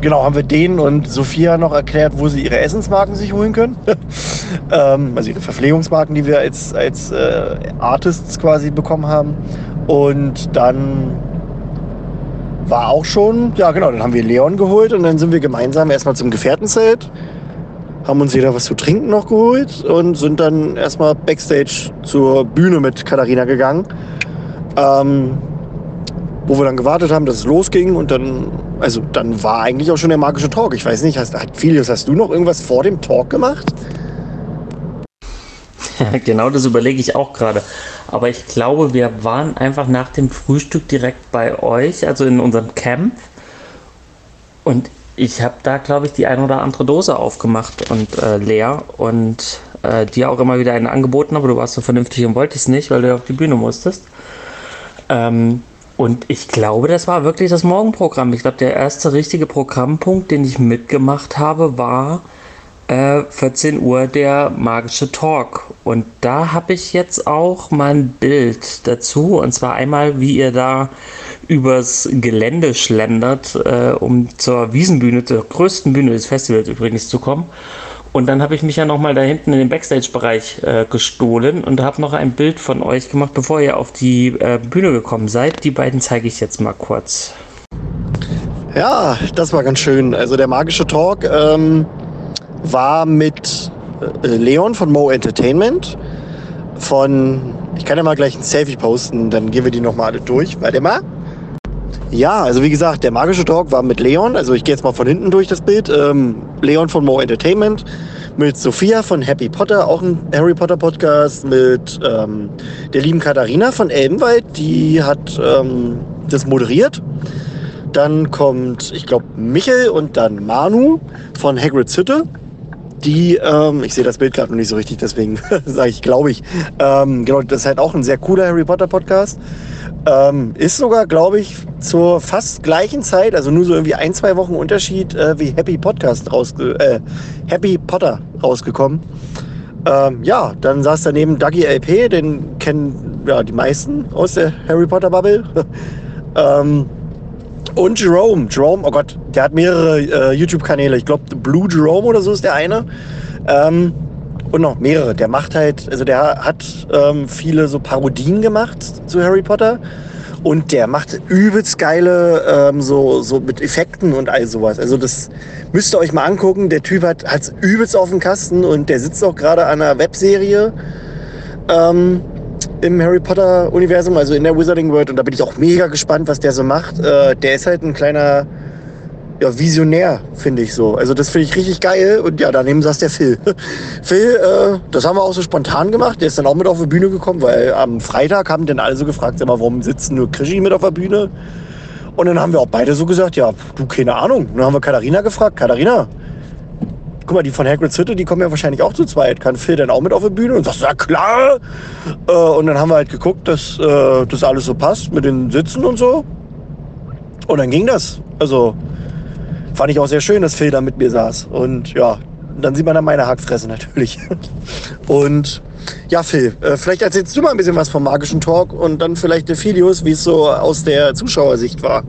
genau, haben wir denen und Sophia noch erklärt, wo sie ihre Essensmarken sich holen können. ähm, also ihre Verpflegungsmarken, die wir als, als äh, Artists quasi bekommen haben. Und dann war auch schon, ja genau, dann haben wir Leon geholt und dann sind wir gemeinsam erstmal zum Gefährtenzelt, haben uns jeder was zu trinken noch geholt und sind dann erstmal backstage zur Bühne mit Katharina gegangen. Ähm, wo wir dann gewartet haben, dass es losging und dann, also dann war eigentlich auch schon der magische Talk. Ich weiß nicht, hast, Filius, hast du noch irgendwas vor dem Talk gemacht? genau das überlege ich auch gerade. Aber ich glaube, wir waren einfach nach dem Frühstück direkt bei euch, also in unserem Camp. Und ich habe da, glaube ich, die ein oder andere Dose aufgemacht und äh, leer und äh, dir auch immer wieder einen angeboten, aber du warst so vernünftig und wolltest nicht, weil du auf die Bühne musstest. Ähm, und ich glaube, das war wirklich das Morgenprogramm. Ich glaube, der erste richtige Programmpunkt, den ich mitgemacht habe, war äh, 14 Uhr der magische Talk. Und da habe ich jetzt auch mal ein Bild dazu. Und zwar einmal, wie ihr da übers Gelände schlendert, äh, um zur Wiesenbühne, zur größten Bühne des Festivals übrigens zu kommen. Und dann habe ich mich ja nochmal da hinten in den Backstage-Bereich äh, gestohlen und habe noch ein Bild von euch gemacht, bevor ihr auf die äh, Bühne gekommen seid. Die beiden zeige ich jetzt mal kurz. Ja, das war ganz schön. Also der magische Talk ähm, war mit äh, Leon von Mo Entertainment. Von, ich kann ja mal gleich ein Selfie posten, dann gehen wir die nochmal alle durch. Warte mal. Ja, also wie gesagt, der magische Talk war mit Leon. Also ich gehe jetzt mal von hinten durch das Bild. Ähm, Leon von Mo Entertainment mit Sophia von Happy Potter, auch ein Harry Potter Podcast, mit ähm, der lieben Katharina von Elbenwald, die hat ähm, das moderiert. Dann kommt, ich glaube, Michel und dann Manu von Hagrid's Hütte. Die, ähm, ich sehe das Bild gerade noch nicht so richtig, deswegen sage ich, glaube ich. Ähm, genau, das ist halt auch ein sehr cooler Harry Potter Podcast. Ähm, ist sogar, glaube ich, zur fast gleichen Zeit, also nur so irgendwie ein, zwei Wochen Unterschied, äh, wie Happy Podcast rausge äh, Happy Potter rausgekommen. Ähm, ja, dann saß daneben Dougie LP, den kennen ja die meisten aus der Harry Potter Bubble. ähm, und Jerome. Jerome, oh Gott, der hat mehrere äh, YouTube-Kanäle. Ich glaube, Blue Jerome oder so ist der eine. Ähm, und noch mehrere. Der macht halt, also der hat ähm, viele so Parodien gemacht zu Harry Potter. Und der macht übelst geile, ähm, so, so mit Effekten und all sowas. Also das müsst ihr euch mal angucken. Der Typ hat es übelst auf dem Kasten und der sitzt auch gerade an einer Webserie ähm, im Harry Potter Universum, also in der Wizarding World. Und da bin ich auch mega gespannt, was der so macht. Äh, der ist halt ein kleiner ja, Visionär, finde ich so. Also das finde ich richtig geil. Und ja, daneben saß der Phil. Phil, äh, das haben wir auch so spontan gemacht. Der ist dann auch mit auf die Bühne gekommen, weil am Freitag haben dann alle so gefragt, sag mal, warum sitzen nur Krischi mit auf der Bühne? Und dann haben wir auch beide so gesagt, ja, du, keine Ahnung. Und dann haben wir Katharina gefragt, Katharina, guck mal, die von Hagrid's Hütte, die kommen ja wahrscheinlich auch zu zweit. Kann Phil dann auch mit auf die Bühne? Und sagst, ja klar. Äh, und dann haben wir halt geguckt, dass äh, das alles so passt mit den Sitzen und so. Und dann ging das. Also fand ich auch sehr schön, dass Phil da mit mir saß. Und ja, dann sieht man dann meine Hackfresse natürlich. Und ja, Phil, äh, vielleicht erzählst du mal ein bisschen was vom magischen Talk und dann vielleicht der Filius, wie es so aus der Zuschauersicht war.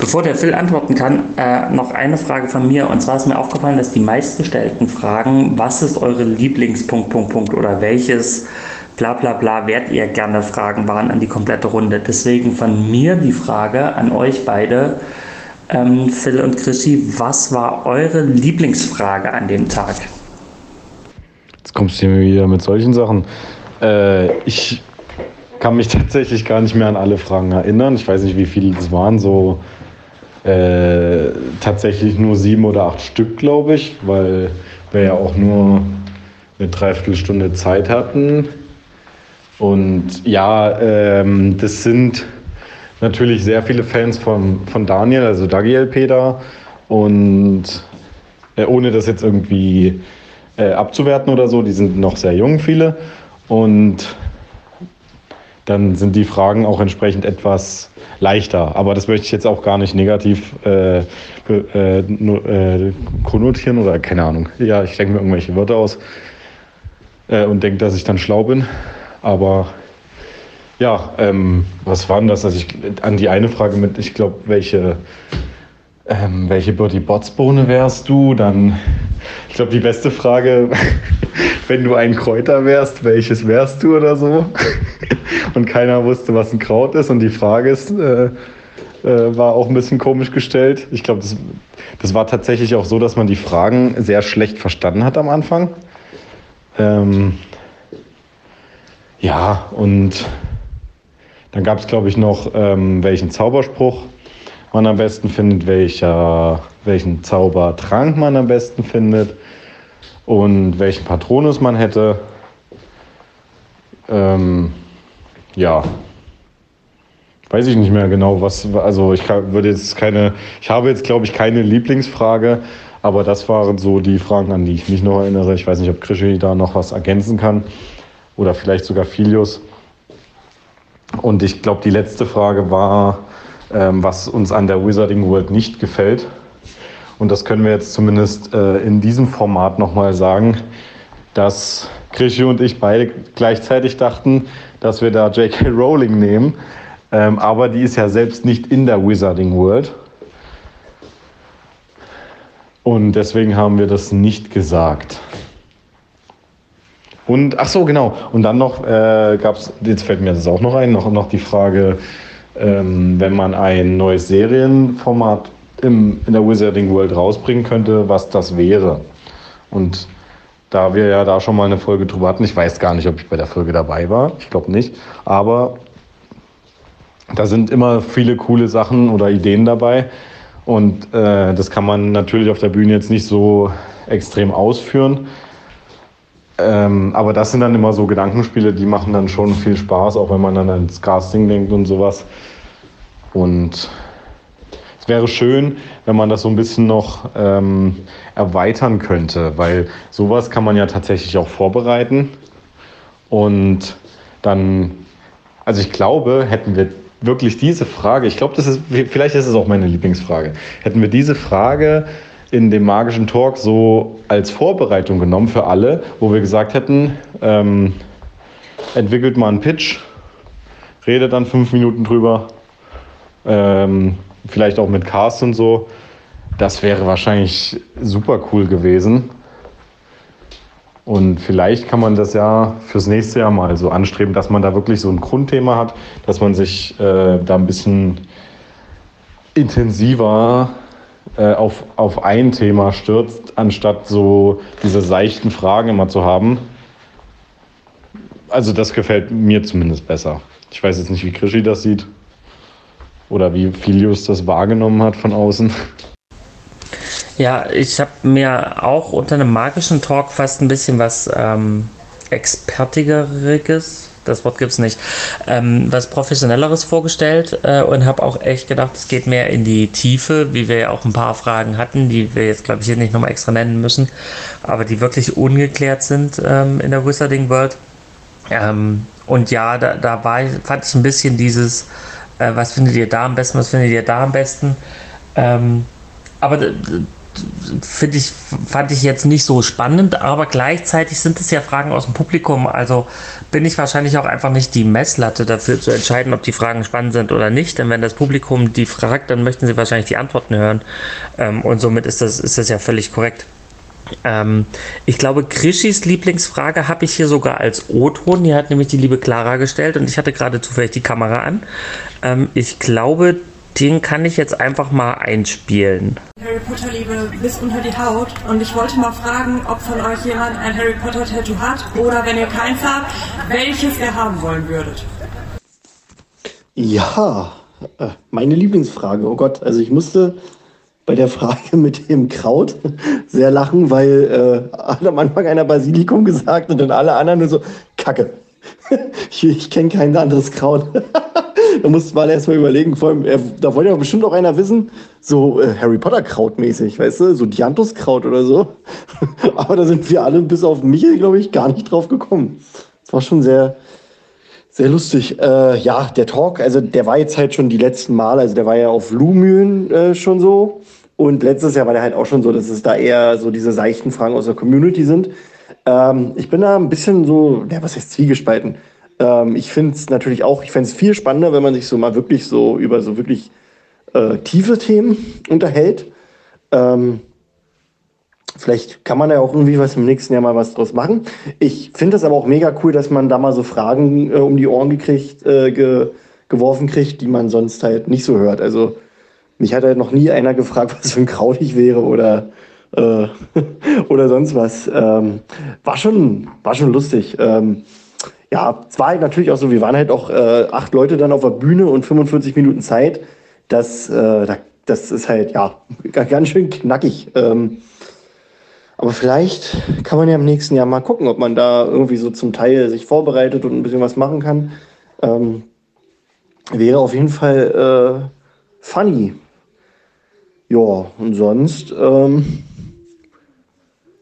Bevor der Phil antworten kann, äh, noch eine Frage von mir. Und zwar ist mir aufgefallen, dass die meistgestellten Fragen, was ist eure Lieblingspunkt, Punkt, Punkt oder welches bla bla bla werdet ihr gerne Fragen waren an die komplette Runde. Deswegen von mir die Frage an euch beide, ähm, Phil und Chrissy, was war eure Lieblingsfrage an dem Tag? Jetzt kommst du mir wieder mit solchen Sachen. Äh, ich kann mich tatsächlich gar nicht mehr an alle Fragen erinnern. Ich weiß nicht, wie viele das waren. So äh, tatsächlich nur sieben oder acht Stück, glaube ich, weil wir ja auch nur eine Dreiviertelstunde Zeit hatten. Und ja, ähm, das sind natürlich sehr viele Fans von, von Daniel, also Dagi da. Und äh, ohne das jetzt irgendwie äh, abzuwerten oder so, die sind noch sehr jung, viele. Und dann sind die Fragen auch entsprechend etwas leichter. Aber das möchte ich jetzt auch gar nicht negativ äh, äh, äh, konnotieren oder keine Ahnung. Ja, ich denke mir irgendwelche Wörter aus äh, und denke, dass ich dann schlau bin. Aber ja, ähm, was war denn das? Also ich, an die eine Frage mit, ich glaube, welche, ähm, welche Bertie Bots Bohne wärst du? Dann, ich glaube, die beste Frage, wenn du ein Kräuter wärst, welches wärst du oder so? und keiner wusste, was ein Kraut ist. Und die Frage ist, äh, äh, war auch ein bisschen komisch gestellt. Ich glaube, das, das war tatsächlich auch so, dass man die Fragen sehr schlecht verstanden hat am Anfang. Ähm, ja, und dann gab es, glaube ich, noch, ähm, welchen Zauberspruch man am besten findet, welcher, welchen Zaubertrank man am besten findet und welchen Patronus man hätte. Ähm, ja, weiß ich nicht mehr genau, was, also ich würde jetzt keine, ich habe jetzt, glaube ich, keine Lieblingsfrage, aber das waren so die Fragen, an die ich mich noch erinnere. Ich weiß nicht, ob Krischi da noch was ergänzen kann oder vielleicht sogar Filius. Und ich glaube, die letzte Frage war, ähm, was uns an der Wizarding World nicht gefällt. Und das können wir jetzt zumindest äh, in diesem Format nochmal sagen, dass Krischi und ich beide gleichzeitig dachten, dass wir da J.K. Rowling nehmen. Ähm, aber die ist ja selbst nicht in der Wizarding World. Und deswegen haben wir das nicht gesagt. Und ach so, genau. Und dann noch äh, gab es, jetzt fällt mir das auch noch ein, noch, noch die Frage, ähm, wenn man ein neues Serienformat im, in der Wizarding World rausbringen könnte, was das wäre. Und da wir ja da schon mal eine Folge drüber hatten, ich weiß gar nicht, ob ich bei der Folge dabei war, ich glaube nicht, aber da sind immer viele coole Sachen oder Ideen dabei. Und äh, das kann man natürlich auf der Bühne jetzt nicht so extrem ausführen. Ähm, aber das sind dann immer so Gedankenspiele, die machen dann schon viel Spaß, auch wenn man dann ans Casting denkt und sowas. Und es wäre schön, wenn man das so ein bisschen noch ähm, erweitern könnte, weil sowas kann man ja tatsächlich auch vorbereiten. Und dann, also ich glaube, hätten wir wirklich diese Frage, ich glaube, das ist, vielleicht ist es auch meine Lieblingsfrage, hätten wir diese Frage in dem magischen Talk so als Vorbereitung genommen für alle, wo wir gesagt hätten, ähm, entwickelt mal einen Pitch, redet dann fünf Minuten drüber, ähm, vielleicht auch mit Cast und so. Das wäre wahrscheinlich super cool gewesen. Und vielleicht kann man das ja fürs nächste Jahr mal so anstreben, dass man da wirklich so ein Grundthema hat, dass man sich äh, da ein bisschen intensiver äh, auf, auf ein Thema stürzt, anstatt so diese seichten Fragen immer zu haben. Also das gefällt mir zumindest besser. Ich weiß jetzt nicht, wie Krischi das sieht oder wie Filius das wahrgenommen hat von außen. Ja, ich habe mir auch unter einem magischen Talk fast ein bisschen was ähm, Expertigeriges, das Wort gibt es nicht, ähm, was Professionelleres vorgestellt äh, und habe auch echt gedacht, es geht mehr in die Tiefe, wie wir ja auch ein paar Fragen hatten, die wir jetzt, glaube ich, hier nicht nochmal extra nennen müssen, aber die wirklich ungeklärt sind ähm, in der Wizarding World. Ähm, und ja, da, da war, fand ich ein bisschen dieses, äh, was findet ihr da am besten, was findet ihr da am besten. Ähm, aber finde ich, fand ich jetzt nicht so spannend, aber gleichzeitig sind es ja Fragen aus dem Publikum. Also bin ich wahrscheinlich auch einfach nicht die Messlatte dafür zu entscheiden, ob die Fragen spannend sind oder nicht. Denn wenn das Publikum die fragt, dann möchten sie wahrscheinlich die Antworten hören. Ähm, und somit ist das, ist das ja völlig korrekt. Ähm, ich glaube, Krishis Lieblingsfrage habe ich hier sogar als O-Ton. Die hat nämlich die liebe Clara gestellt und ich hatte gerade zufällig die Kamera an. Ähm, ich glaube, den kann ich jetzt einfach mal einspielen. Harry Potter Liebe bis unter die Haut und ich wollte mal fragen, ob von euch jemand ein Harry Potter Tattoo hat oder wenn ihr keins habt, welches ihr haben wollen würdet. Ja, äh, meine Lieblingsfrage. Oh Gott, also ich musste bei der Frage mit dem Kraut sehr lachen, weil äh, am Anfang einer Basilikum gesagt und dann alle anderen nur so, Kacke. ich, ich kenne kein anderes Kraut. da musste man erstmal überlegen, vor allem, da wollte ja bestimmt auch einer wissen, so äh, Harry Potter Krautmäßig, weißt du, so Dianthus Kraut oder so. Aber da sind wir alle bis auf Michael, glaube ich, gar nicht drauf gekommen. Das war schon sehr, sehr lustig. Äh, ja, der Talk, also der war jetzt halt schon die letzten Male, also der war ja auf Lumühlen äh, schon so. Und letztes Jahr war der halt auch schon so, dass es da eher so diese seichten Fragen aus der Community sind. Ähm, ich bin da ein bisschen so, ja, was heißt zwiegespalten? Ähm, ich finde es natürlich auch, ich fände es viel spannender, wenn man sich so mal wirklich so über so wirklich äh, tiefe Themen unterhält. Ähm, vielleicht kann man ja auch irgendwie was im nächsten Jahr mal was draus machen. Ich finde es aber auch mega cool, dass man da mal so Fragen äh, um die Ohren gekriegt, äh, ge geworfen kriegt, die man sonst halt nicht so hört. Also mich hat halt noch nie einer gefragt, was für ein Kraut ich wäre oder äh, oder sonst was. Ähm, war schon war schon lustig. Ähm, ja, es war halt natürlich auch so, wir waren halt auch äh, acht Leute dann auf der Bühne und 45 Minuten Zeit. Das, äh, das ist halt, ja, ganz schön knackig. Ähm, aber vielleicht kann man ja im nächsten Jahr mal gucken, ob man da irgendwie so zum Teil sich vorbereitet und ein bisschen was machen kann. Ähm, wäre auf jeden Fall äh, funny. Ja, und sonst, ähm,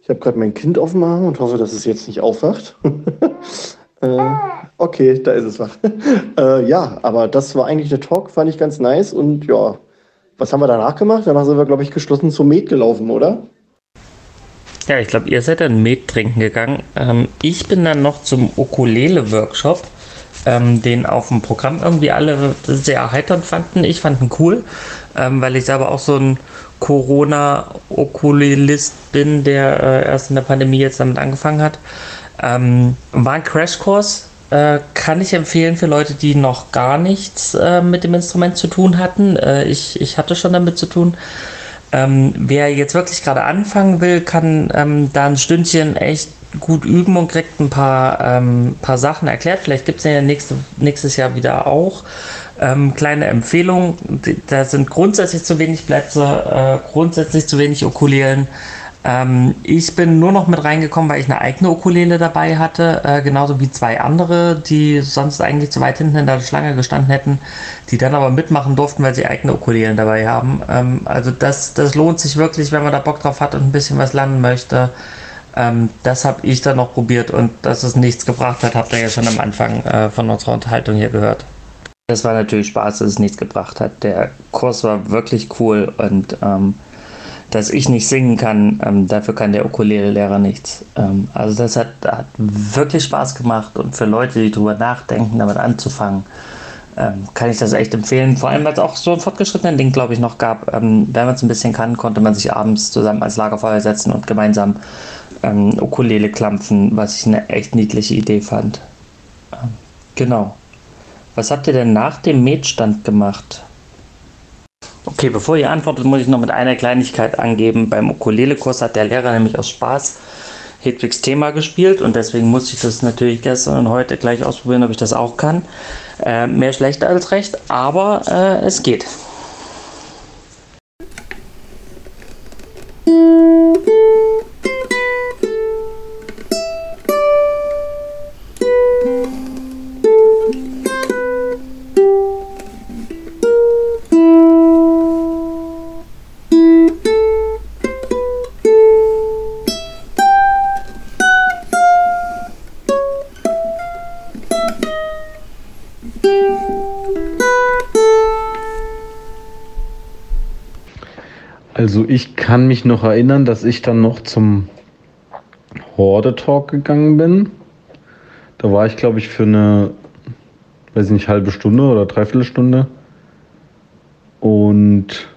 ich habe gerade mein Kind auf dem Arm und hoffe, dass es jetzt nicht aufwacht. Äh, okay, da ist es wach. äh, ja, aber das war eigentlich der Talk, fand ich ganz nice. Und ja, was haben wir danach gemacht? Danach sind wir, glaube ich, geschlossen zum Met gelaufen, oder? Ja, ich glaube, ihr seid dann Met trinken gegangen. Ähm, ich bin dann noch zum Ukulele-Workshop ähm, den auf dem Programm irgendwie alle sehr erheiternd fanden. Ich fand ihn cool, ähm, weil ich selber auch so ein Corona-Okulist bin, der äh, erst in der Pandemie jetzt damit angefangen hat. Ähm, war ein Crashkurs, äh, kann ich empfehlen für Leute, die noch gar nichts äh, mit dem Instrument zu tun hatten. Äh, ich, ich hatte schon damit zu tun. Ähm, wer jetzt wirklich gerade anfangen will, kann ähm, da ein Stündchen echt gut üben und kriegt ein paar, ähm, paar Sachen erklärt. Vielleicht gibt es ja nächste, nächstes Jahr wieder auch. Ähm, kleine Empfehlung, da sind grundsätzlich zu wenig Plätze, äh, grundsätzlich zu wenig Ukulelen. Ähm, ich bin nur noch mit reingekommen, weil ich eine eigene Ukulele dabei hatte, äh, genauso wie zwei andere, die sonst eigentlich zu weit hinten in der Schlange gestanden hätten, die dann aber mitmachen durften, weil sie eigene Ukulelen dabei haben. Ähm, also das, das lohnt sich wirklich, wenn man da Bock drauf hat und ein bisschen was lernen möchte. Ähm, das habe ich dann noch probiert und dass es nichts gebracht hat, habt ihr ja schon am Anfang äh, von unserer Unterhaltung hier gehört. Es war natürlich Spaß, dass es nichts gebracht hat. Der Kurs war wirklich cool und ähm, dass ich nicht singen kann, ähm, dafür kann der Ukulele-Lehrer nichts. Ähm, also das hat, hat, wirklich Spaß gemacht und für Leute, die drüber nachdenken, damit anzufangen, ähm, kann ich das echt empfehlen. Vor allem, weil es auch so ein fortgeschrittenen Ding, glaube ich, noch gab. Ähm, wenn man es ein bisschen kann, konnte man sich abends zusammen als Lagerfeuer setzen und gemeinsam ähm, Ukulele klampfen, was ich eine echt niedliche Idee fand. Ähm, genau. Was habt ihr denn nach dem Metstand gemacht? Okay, bevor ihr antwortet, muss ich noch mit einer Kleinigkeit angeben. Beim Ukulele-Kurs hat der Lehrer nämlich aus Spaß Hedwigs Thema gespielt und deswegen musste ich das natürlich gestern und heute gleich ausprobieren, ob ich das auch kann. Äh, mehr schlecht als recht, aber äh, es geht. Kann mich noch erinnern, dass ich dann noch zum Horde Talk gegangen bin. Da war ich, glaube ich, für eine, weiß ich nicht, halbe Stunde oder dreiviertel Stunde. Und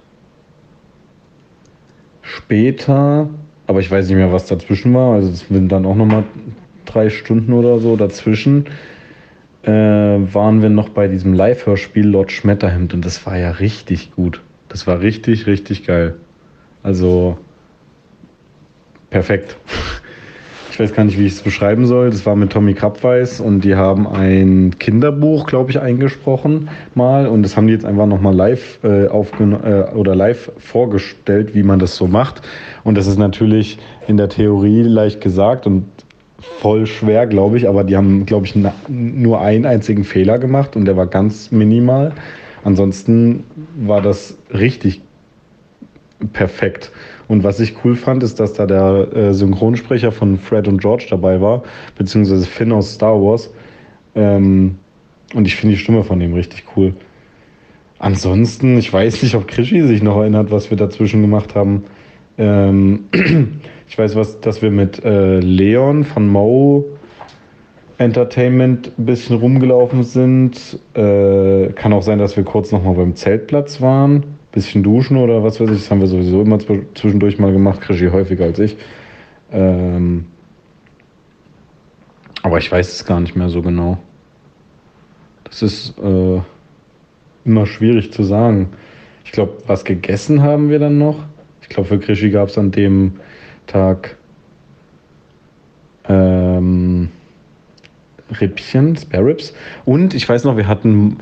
später, aber ich weiß nicht mehr, was dazwischen war, also es sind dann auch nochmal drei Stunden oder so dazwischen, äh, waren wir noch bei diesem Live-Hörspiel Lord Schmetterhemd und das war ja richtig gut. Das war richtig, richtig geil. Also perfekt. Ich weiß gar nicht, wie ich es beschreiben soll. Das war mit Tommy Krabweis und die haben ein Kinderbuch, glaube ich, eingesprochen mal und das haben die jetzt einfach nochmal live äh, äh, oder live vorgestellt, wie man das so macht. Und das ist natürlich in der Theorie leicht gesagt und voll schwer, glaube ich, aber die haben, glaube ich, nur einen einzigen Fehler gemacht und der war ganz minimal. Ansonsten war das richtig perfekt. Und was ich cool fand, ist, dass da der äh, Synchronsprecher von Fred und George dabei war, beziehungsweise Finn aus Star Wars. Ähm, und ich finde die Stimme von dem richtig cool. Ansonsten, ich weiß nicht, ob Krischi sich noch erinnert, was wir dazwischen gemacht haben. Ähm, ich weiß, was, dass wir mit äh, Leon von Mo Entertainment ein bisschen rumgelaufen sind. Äh, kann auch sein, dass wir kurz nochmal beim Zeltplatz waren bisschen duschen oder was weiß ich, das haben wir sowieso immer zwischendurch mal gemacht, Krischi häufiger als ich. Ähm, aber ich weiß es gar nicht mehr so genau. Das ist äh, immer schwierig zu sagen. Ich glaube, was gegessen haben wir dann noch. Ich glaube, für Krischi gab es an dem Tag ähm, Rippchen, Spare Ribs. Und ich weiß noch, wir hatten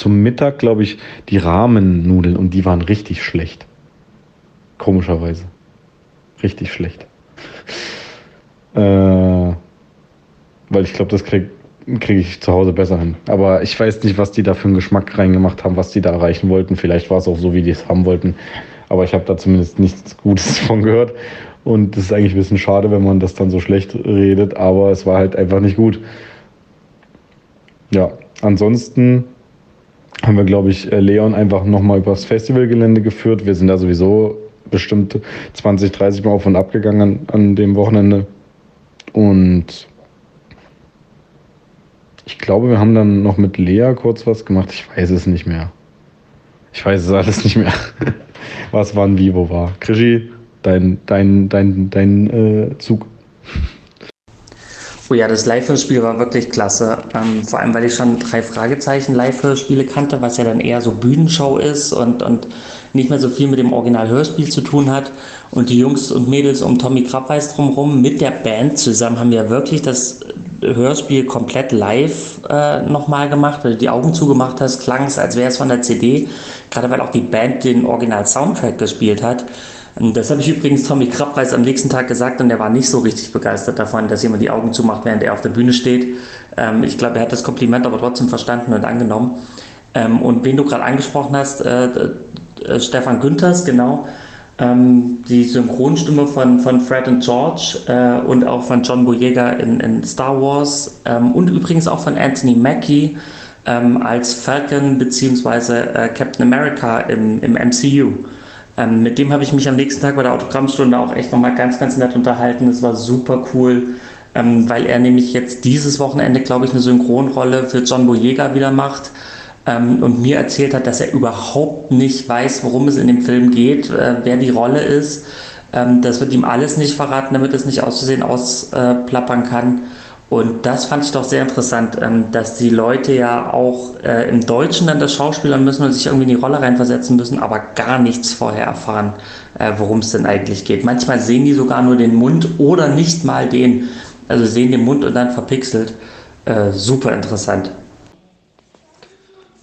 zum Mittag, glaube ich, die Rahmennudeln und die waren richtig schlecht. Komischerweise. Richtig schlecht. äh, weil ich glaube, das kriege krieg ich zu Hause besser hin. Aber ich weiß nicht, was die da für einen Geschmack reingemacht haben, was die da erreichen wollten. Vielleicht war es auch so, wie die es haben wollten. Aber ich habe da zumindest nichts Gutes von gehört. Und das ist eigentlich ein bisschen schade, wenn man das dann so schlecht redet. Aber es war halt einfach nicht gut. Ja, ansonsten haben wir, glaube ich, äh, Leon einfach nochmal übers Festivalgelände geführt. Wir sind da sowieso bestimmt 20, 30 Mal auf und ab gegangen an, an dem Wochenende. Und ich glaube, wir haben dann noch mit Lea kurz was gemacht. Ich weiß es nicht mehr. Ich weiß es alles nicht mehr. was wann wie wo war. Krischi, dein, dein, dein, dein äh, Zug. Oh ja, das Live-Hörspiel war wirklich klasse. Ähm, vor allem, weil ich schon drei Fragezeichen Live-Hörspiele kannte, was ja dann eher so Bühnenshow ist und, und nicht mehr so viel mit dem Original-Hörspiel zu tun hat. Und die Jungs und Mädels um Tommy Krabweis drumherum mit der Band zusammen haben ja wirklich das Hörspiel komplett live äh, nochmal gemacht. Wenn du die Augen zugemacht hast, klang es, als wäre es von der CD. Gerade weil auch die Band den Original-Soundtrack gespielt hat. Das habe ich übrigens Tommy Krabweis am nächsten Tag gesagt und er war nicht so richtig begeistert davon, dass jemand die Augen zumacht, während er auf der Bühne steht. Ähm, ich glaube, er hat das Kompliment aber trotzdem verstanden und angenommen. Ähm, und wen du gerade angesprochen hast, äh, äh, Stefan Günthers, genau, ähm, die Synchronstimme von, von Fred und George äh, und auch von John Boyega in, in Star Wars ähm, und übrigens auch von Anthony Mackie ähm, als Falcon bzw. Äh, Captain America im, im MCU. Ähm, mit dem habe ich mich am nächsten Tag bei der Autogrammstunde auch echt nochmal ganz, ganz nett unterhalten. Das war super cool, ähm, weil er nämlich jetzt dieses Wochenende, glaube ich, eine Synchronrolle für John Boyega wieder macht ähm, und mir erzählt hat, dass er überhaupt nicht weiß, worum es in dem Film geht, äh, wer die Rolle ist. Ähm, das wird ihm alles nicht verraten, damit es nicht auszusehen ausplappern kann. Und das fand ich doch sehr interessant, ähm, dass die Leute ja auch äh, im Deutschen dann das Schauspielern müssen und sich irgendwie in die Rolle reinversetzen müssen, aber gar nichts vorher erfahren, äh, worum es denn eigentlich geht. Manchmal sehen die sogar nur den Mund oder nicht mal den, also sehen den Mund und dann verpixelt. Äh, super interessant.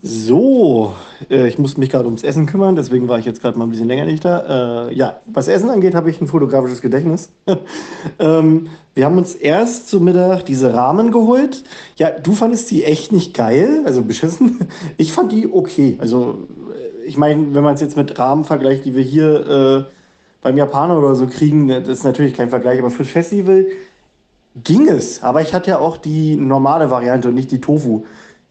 So, äh, ich musste mich gerade ums Essen kümmern, deswegen war ich jetzt gerade mal ein bisschen länger nicht da. Äh, ja, was Essen angeht, habe ich ein fotografisches Gedächtnis. ähm, wir haben uns erst zu Mittag diese Rahmen geholt. Ja, du fandest die echt nicht geil, also beschissen. Ich fand die okay. Also, äh, ich meine, wenn man es jetzt mit Rahmen vergleicht, die wir hier äh, beim Japaner oder so kriegen, das ist natürlich kein Vergleich, aber fürs Festival ging es. Aber ich hatte ja auch die normale Variante und nicht die Tofu.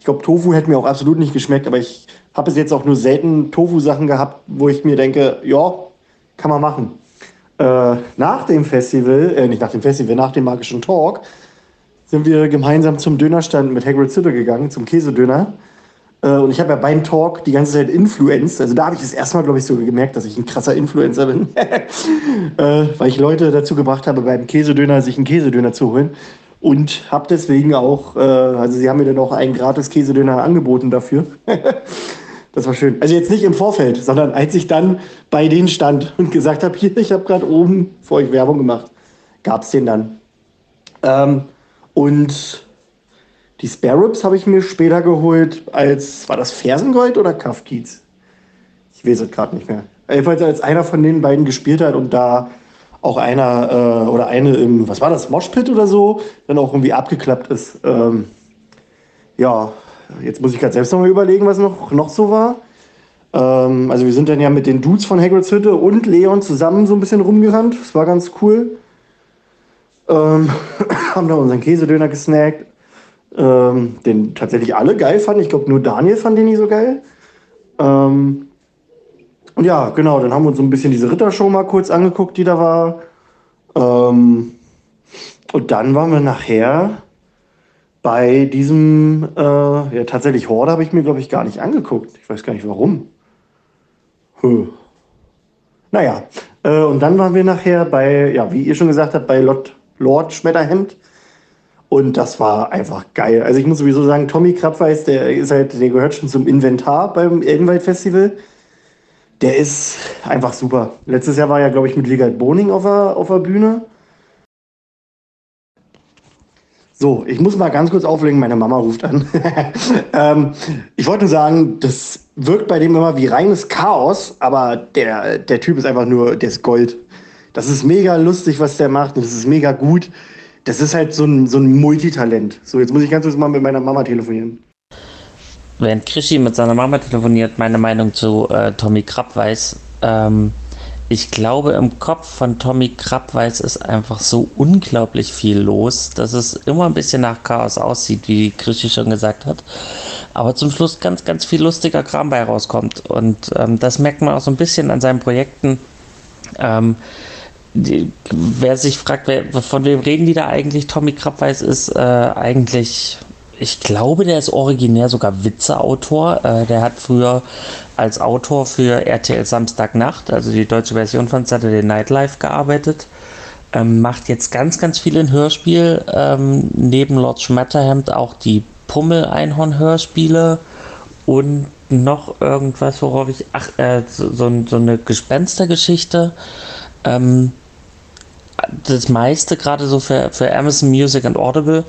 Glaube, Tofu hätte mir auch absolut nicht geschmeckt, aber ich habe bis jetzt auch nur selten Tofu-Sachen gehabt, wo ich mir denke, ja, kann man machen. Äh, nach dem Festival, äh, nicht nach dem Festival, nach dem magischen Talk, sind wir gemeinsam zum Dönerstand mit Hagrid Sitte gegangen, zum Käsedöner. Äh, und ich habe ja beim Talk die ganze Zeit Influenz. Also da habe ich das erstmal, glaube ich, so gemerkt, dass ich ein krasser Influencer bin. äh, weil ich Leute dazu gebracht habe, beim Käsedöner sich einen Käsedöner zu holen und habe deswegen auch, äh, also sie haben mir dann auch einen gratis Käsedöner angeboten dafür. das war schön. Also jetzt nicht im Vorfeld, sondern als ich dann bei denen stand und gesagt habe, hier, ich habe gerade oben für euch Werbung gemacht, gab es den dann. Ähm, und die Spare Ribs habe ich mir später geholt als, war das Fersengold oder Kafkiez? Ich weiß es gerade nicht mehr. Jedenfalls als einer von den beiden gespielt hat und da auch einer äh, oder eine im, was war das, Moshpit oder so, dann auch irgendwie abgeklappt ist. Ähm, ja, jetzt muss ich gerade selbst noch mal überlegen, was noch, noch so war. Ähm, also wir sind dann ja mit den Dudes von Hagrid's Hütte und Leon zusammen so ein bisschen rumgerannt. Das war ganz cool. Ähm, haben da unseren Käsedöner gesnackt, ähm, den tatsächlich alle geil fanden. Ich glaube, nur Daniel fand den nicht so geil. Ähm, ja, genau, dann haben wir uns so ein bisschen diese Rittershow mal kurz angeguckt, die da war. Ähm, und dann waren wir nachher bei diesem, äh, ja tatsächlich Horde habe ich mir, glaube ich, gar nicht angeguckt. Ich weiß gar nicht warum. Hm. Naja, äh, und dann waren wir nachher bei, ja, wie ihr schon gesagt habt, bei Lord, Lord Schmetterhemd. Und das war einfach geil. Also ich muss sowieso sagen, Tommy Krabweis, der ist halt, der gehört schon zum Inventar beim Elbenwald Festival der ist einfach super. Letztes Jahr war ja, glaube ich, mit Ligald Boning auf der, auf der Bühne. So, ich muss mal ganz kurz auflegen, meine Mama ruft an. ähm, ich wollte nur sagen, das wirkt bei dem immer wie reines Chaos, aber der, der Typ ist einfach nur, der ist Gold. Das ist mega lustig, was der macht und das ist mega gut. Das ist halt so ein, so ein Multitalent. So, jetzt muss ich ganz kurz mal mit meiner Mama telefonieren während Krischi mit seiner Mama telefoniert, meine Meinung zu äh, Tommy Krabweis. Ähm, ich glaube, im Kopf von Tommy Krabweis ist einfach so unglaublich viel los, dass es immer ein bisschen nach Chaos aussieht, wie Krischi schon gesagt hat. Aber zum Schluss ganz, ganz viel lustiger Kram bei rauskommt. Und ähm, das merkt man auch so ein bisschen an seinen Projekten. Ähm, die, wer sich fragt, wer, von wem reden die da eigentlich? Tommy Krabweis ist äh, eigentlich ich glaube, der ist originär sogar Witzeautor. Äh, der hat früher als Autor für RTL Samstagnacht, also die deutsche Version von Saturday Night Live, gearbeitet. Ähm, macht jetzt ganz, ganz viel in Hörspiel. Ähm, neben Lord Schmetterhemd auch die Pummel-Einhorn-Hörspiele und noch irgendwas, worauf ich. Ach, äh, so, so, eine Gespenstergeschichte. Ähm, das meiste gerade so für, für Amazon Music und Audible.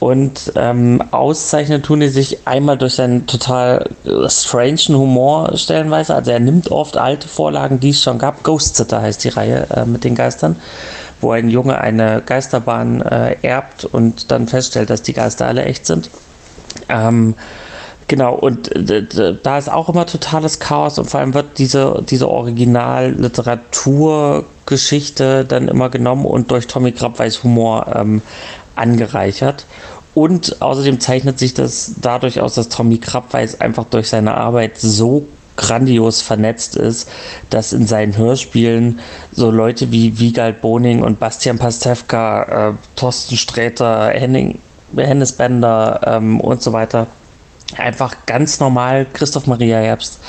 Und ähm, auszeichnen tun die sich einmal durch seinen total strangen Humor stellenweise. Also er nimmt oft alte Vorlagen, die es schon gab. Ghost Sitter heißt die Reihe äh, mit den Geistern, wo ein Junge eine Geisterbahn äh, erbt und dann feststellt, dass die Geister alle echt sind. Ähm, Genau, und da ist auch immer totales Chaos und vor allem wird diese, diese Original-Literaturgeschichte dann immer genommen und durch Tommy Krabweis Humor ähm, angereichert. Und außerdem zeichnet sich das dadurch aus, dass Tommy Krabweis einfach durch seine Arbeit so grandios vernetzt ist, dass in seinen Hörspielen so Leute wie Wiegald Boning und Bastian Pastewka, äh, Thorsten Sträter, Henning, Hennes Bender ähm, und so weiter einfach ganz normal Christoph Maria Herbst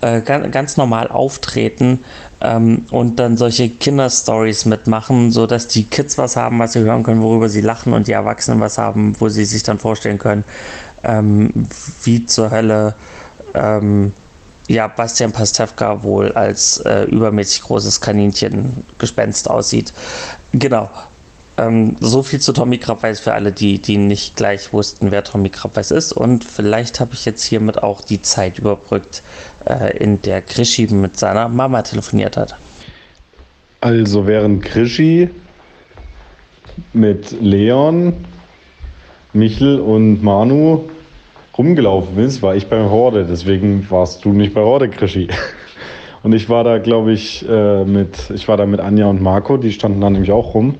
äh, ganz, ganz, normal auftreten ähm, und dann solche Kinderstories mitmachen, so dass die Kids was haben, was sie hören können, worüber sie lachen und die Erwachsenen was haben, wo sie sich dann vorstellen können, ähm, wie zur Hölle ähm, ja, Bastian Pastewka wohl als äh, übermäßig großes Kaninchen-Gespenst aussieht. Genau. Ähm, so viel zu Tommy Krabweis für alle, die, die nicht gleich wussten, wer Tommy Krabweis ist. Und vielleicht habe ich jetzt hiermit auch die Zeit überbrückt, äh, in der Krischi mit seiner Mama telefoniert hat. Also während Krischi mit Leon, Michel und Manu rumgelaufen ist, war ich bei Horde. Deswegen warst du nicht bei Horde, Krischi. Und ich war da, glaube ich, äh, mit, ich war da mit Anja und Marco, die standen da nämlich auch rum.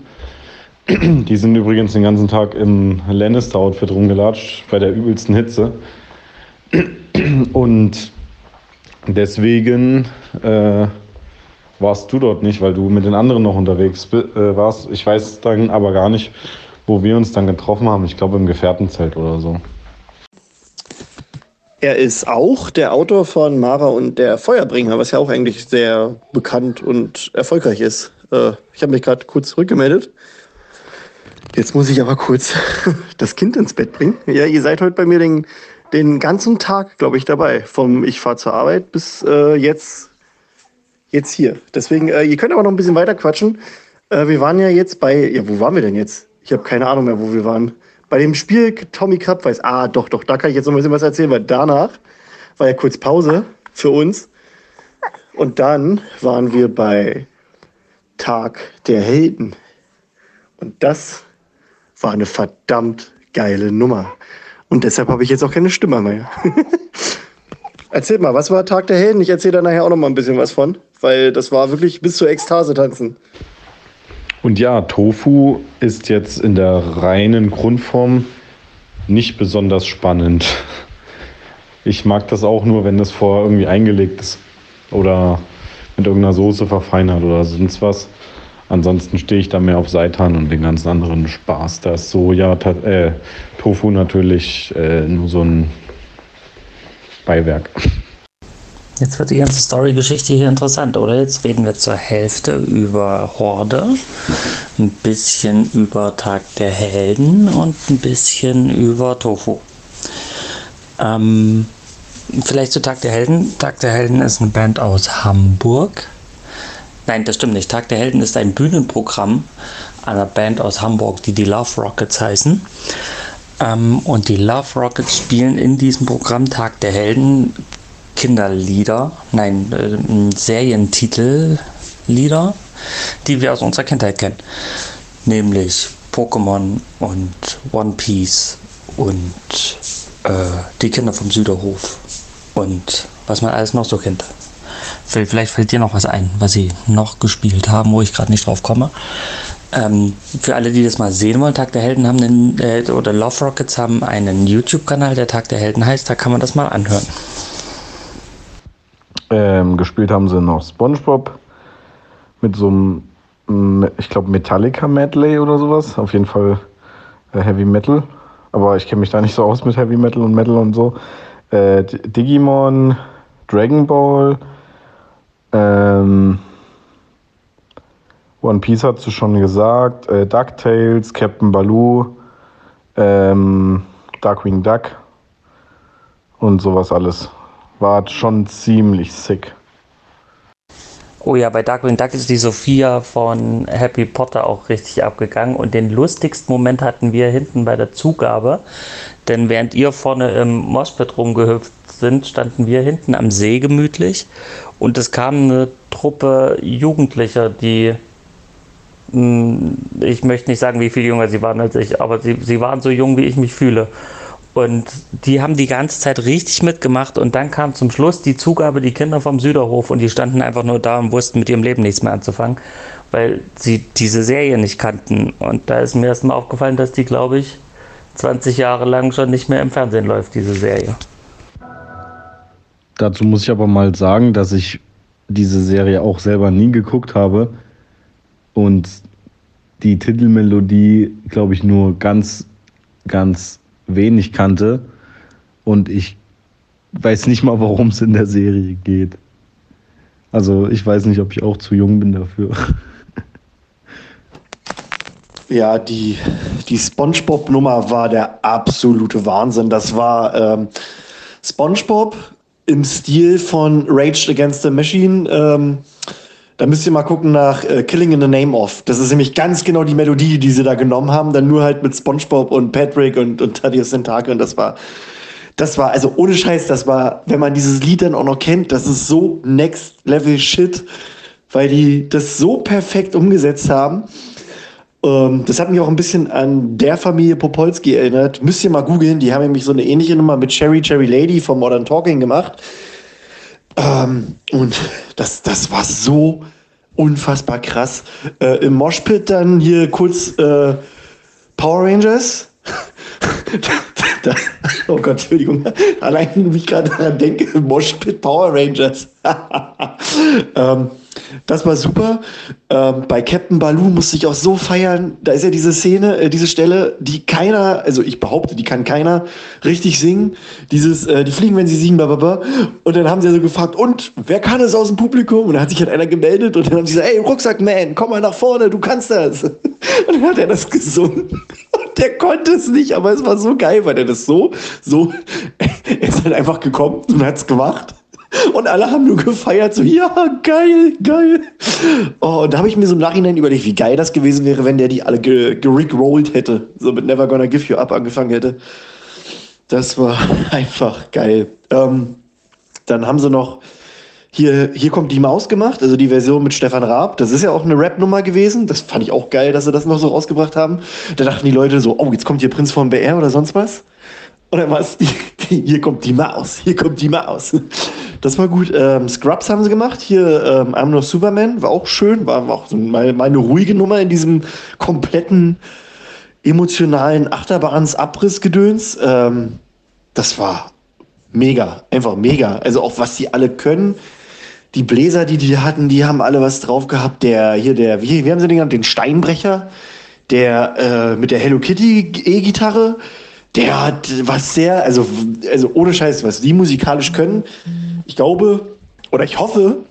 Die sind übrigens den ganzen Tag im Lannister-Outfit rumgelatscht, bei der übelsten Hitze. Und deswegen äh, warst du dort nicht, weil du mit den anderen noch unterwegs äh, warst. Ich weiß dann aber gar nicht, wo wir uns dann getroffen haben. Ich glaube im Gefährtenzelt oder so. Er ist auch der Autor von Mara und der Feuerbringer, was ja auch eigentlich sehr bekannt und erfolgreich ist. Äh, ich habe mich gerade kurz zurückgemeldet. Jetzt muss ich aber kurz das Kind ins Bett bringen. Ja, ihr seid heute bei mir den, den ganzen Tag, glaube ich, dabei. Vom ich fahre zur Arbeit bis äh, jetzt, jetzt hier. Deswegen, äh, ihr könnt aber noch ein bisschen weiter quatschen. Äh, wir waren ja jetzt bei, ja, wo waren wir denn jetzt? Ich habe keine Ahnung mehr, wo wir waren. Bei dem Spiel Tommy Krab weiß, ah, doch, doch, da kann ich jetzt noch ein bisschen was erzählen, weil danach war ja kurz Pause für uns. Und dann waren wir bei Tag der Helden. Und das war eine verdammt geile Nummer. Und deshalb habe ich jetzt auch keine Stimme mehr. Erzähl mal, was war Tag der Helden? Ich erzähle da nachher auch noch mal ein bisschen was von, weil das war wirklich bis zur Ekstase tanzen. Und ja, Tofu ist jetzt in der reinen Grundform nicht besonders spannend. Ich mag das auch nur, wenn das vorher irgendwie eingelegt ist oder mit irgendeiner Soße verfeinert oder sonst was. Ansonsten stehe ich da mehr auf Seitan und den ganzen anderen Spaß. Da ist Soja, äh, Tofu natürlich äh, nur so ein Beiwerk. Jetzt wird die ganze Story-Geschichte hier interessant, oder? Jetzt reden wir zur Hälfte über Horde, ein bisschen über Tag der Helden und ein bisschen über Tofu. Ähm, vielleicht zu Tag der Helden. Tag der Helden ist eine Band aus Hamburg Nein, das stimmt nicht. Tag der Helden ist ein Bühnenprogramm einer Band aus Hamburg, die die Love Rockets heißen. Ähm, und die Love Rockets spielen in diesem Programm Tag der Helden Kinderlieder, nein, äh, Serientitellieder, die wir aus unserer Kindheit kennen. Nämlich Pokémon und One Piece und äh, die Kinder vom Süderhof und was man alles noch so kennt. Vielleicht fällt dir noch was ein, was sie noch gespielt haben, wo ich gerade nicht drauf komme. Ähm, für alle, die das mal sehen wollen, Tag der Helden haben einen, äh, oder Love Rockets haben einen YouTube-Kanal, der Tag der Helden heißt, da kann man das mal anhören. Ähm, gespielt haben sie noch SpongeBob mit so einem, ich glaube, Metallica Medley oder sowas. Auf jeden Fall äh, Heavy Metal. aber ich kenne mich da nicht so aus mit Heavy Metal und Metal und so. Äh, Digimon, Dragon Ball, ähm, One Piece hast du schon gesagt, äh, DuckTales, Captain Baloo, ähm, Darkwing Duck und sowas alles. War schon ziemlich sick. Oh ja, bei Darkwing Duck ist die Sophia von Happy Potter auch richtig abgegangen. Und den lustigsten Moment hatten wir hinten bei der Zugabe. Denn während ihr vorne im Moshpit rumgehüpft sind, standen wir hinten am See gemütlich. Und es kam eine Truppe Jugendlicher, die hm, ich möchte nicht sagen, wie viel jünger sie waren als ich, aber sie, sie waren so jung, wie ich mich fühle. Und die haben die ganze Zeit richtig mitgemacht und dann kam zum Schluss die Zugabe, die Kinder vom Süderhof und die standen einfach nur da und wussten mit ihrem Leben nichts mehr anzufangen, weil sie diese Serie nicht kannten. Und da ist mir erstmal aufgefallen, dass die, glaube ich, 20 Jahre lang schon nicht mehr im Fernsehen läuft, diese Serie. Dazu muss ich aber mal sagen, dass ich diese Serie auch selber nie geguckt habe und die Titelmelodie, glaube ich, nur ganz, ganz wenig kannte und ich weiß nicht mal, worum es in der Serie geht. Also ich weiß nicht, ob ich auch zu jung bin dafür. Ja, die, die SpongeBob-Nummer war der absolute Wahnsinn. Das war ähm, SpongeBob im Stil von Rage Against the Machine. Ähm, da müsst ihr mal gucken nach äh, Killing in the Name of. Das ist nämlich ganz genau die Melodie, die sie da genommen haben, dann nur halt mit SpongeBob und Patrick und, und Thaddeus Sentake und das war, das war, also ohne Scheiß, das war, wenn man dieses Lied dann auch noch kennt, das ist so Next Level Shit, weil die das so perfekt umgesetzt haben. Ähm, das hat mich auch ein bisschen an der Familie Popolski erinnert. Müsst ihr mal googeln, die haben nämlich so eine ähnliche Nummer mit Cherry Cherry Lady von Modern Talking gemacht. Ähm, und das, das war so unfassbar krass. Äh, Im Moshpit dann hier kurz äh, Power Rangers. oh Gott, Entschuldigung. Allein, wie ich gerade daran denke, Moshpit Power Rangers. ähm, das war super. Ähm, bei Captain Baloo musste ich auch so feiern. Da ist ja diese Szene, äh, diese Stelle, die keiner, also ich behaupte, die kann keiner richtig singen. Dieses, äh, die fliegen, wenn sie singen, blablabla. Und dann haben sie so gefragt, und wer kann es aus dem Publikum? Und dann hat sich halt einer gemeldet und dann haben sie gesagt, ey, Rucksackman, komm mal nach vorne, du kannst das. Und dann hat er das gesungen. Und der konnte es nicht, aber es war so geil, weil er das so, so, er ist halt einfach gekommen und hat es gemacht. Und alle haben nur gefeiert, so, ja, geil, geil. Oh, und da habe ich mir so im Nachhinein überlegt, wie geil das gewesen wäre, wenn der die alle gerickrollt hätte. So mit Never Gonna Give You Up angefangen hätte. Das war einfach geil. Ähm, dann haben sie noch hier, hier kommt die Maus gemacht, also die Version mit Stefan Raab. Das ist ja auch eine Rap-Nummer gewesen. Das fand ich auch geil, dass sie das noch so rausgebracht haben. Da dachten die Leute so, oh, jetzt kommt hier Prinz von BR oder sonst was. Und dann war es, hier kommt die Maus, hier kommt die Maus. Das war gut. Ähm, Scrubs haben sie gemacht. Hier ähm, I'm No Superman war auch schön. War auch so meine, meine ruhige Nummer in diesem kompletten emotionalen Achterbahns-Abrissgedöns. Ähm, das war mega. Einfach mega. Also auch was die alle können. Die Bläser, die die hatten, die haben alle was drauf gehabt. Der hier, der, wie, wie haben sie den genannt? Den Steinbrecher. Der äh, mit der Hello Kitty E-Gitarre. Der hat was sehr, also, also ohne Scheiß, was die musikalisch können ich glaube oder ich hoffe,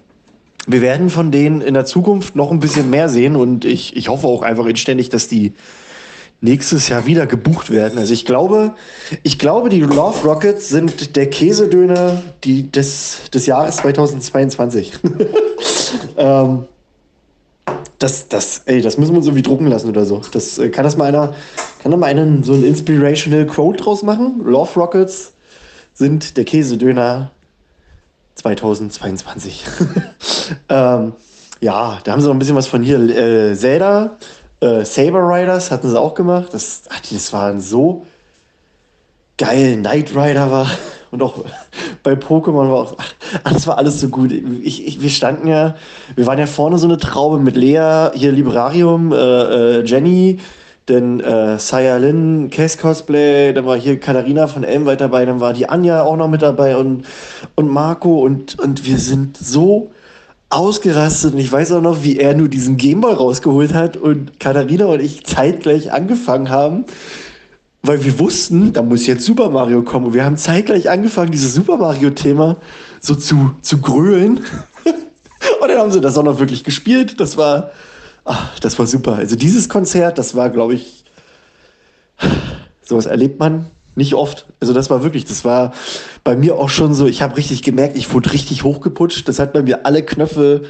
wir werden von denen in der Zukunft noch ein bisschen mehr sehen und ich, ich hoffe auch einfach inständig, dass die nächstes Jahr wieder gebucht werden. Also ich glaube, ich glaube, die Love Rockets sind der Käsedöner die, des, des Jahres 2022. ähm, das, das, ey, das müssen wir uns irgendwie drucken lassen oder so. Das, äh, kann das mal einer, kann da mal einen, so ein inspirational Quote draus machen? Love Rockets sind der Käsedöner 2022. ähm, ja, da haben sie noch ein bisschen was von hier. Äh, Zelda, äh, Saber Riders hatten sie auch gemacht. Das, ach, das waren so geil. Knight Rider war und auch bei Pokémon war auch, das war alles so gut. Ich, ich, wir standen ja, wir waren ja vorne so eine Traube mit Lea, hier Librarium, äh, äh Jenny, denn äh, Saya Lin, Case Cosplay, dann war hier Katharina von Elm weiter dabei, dann war die Anja auch noch mit dabei und, und Marco und, und wir sind so ausgerastet und ich weiß auch noch, wie er nur diesen Gameboy rausgeholt hat und Katharina und ich zeitgleich angefangen haben, weil wir wussten, da muss jetzt Super Mario kommen. Und wir haben zeitgleich angefangen, dieses Super Mario-Thema so zu, zu grölen. und dann haben sie das auch noch wirklich gespielt. Das war, ach, das war super. Also dieses Konzert, das war, glaube ich, sowas erlebt man nicht oft. Also das war wirklich, das war bei mir auch schon so, ich habe richtig gemerkt, ich wurde richtig hochgeputscht. Das hat bei mir alle Knöpfe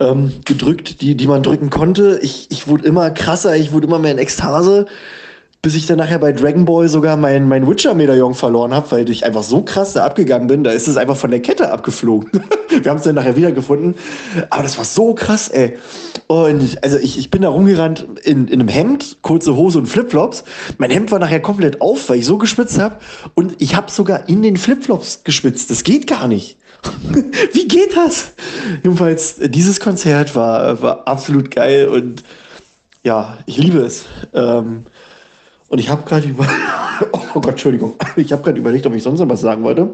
ähm, gedrückt, die, die man drücken konnte. Ich, ich wurde immer krasser, ich wurde immer mehr in Ekstase bis ich dann nachher bei Dragon Ball sogar mein, mein Witcher-Medaillon verloren habe, weil ich einfach so krass da abgegangen bin, da ist es einfach von der Kette abgeflogen. Wir haben es dann nachher wiedergefunden. Aber das war so krass, ey. Und also ich, ich bin da rumgerannt in, in einem Hemd, kurze Hose und Flipflops. Mein Hemd war nachher komplett auf, weil ich so geschwitzt habe. Und ich habe sogar in den Flipflops geschwitzt. Das geht gar nicht. Wie geht das? Jedenfalls, dieses Konzert war, war absolut geil und ja, ich liebe es. Ähm, und ich habe gerade über oh Gott, Entschuldigung. Ich habe gerade überlegt, ob ich sonst noch was sagen wollte.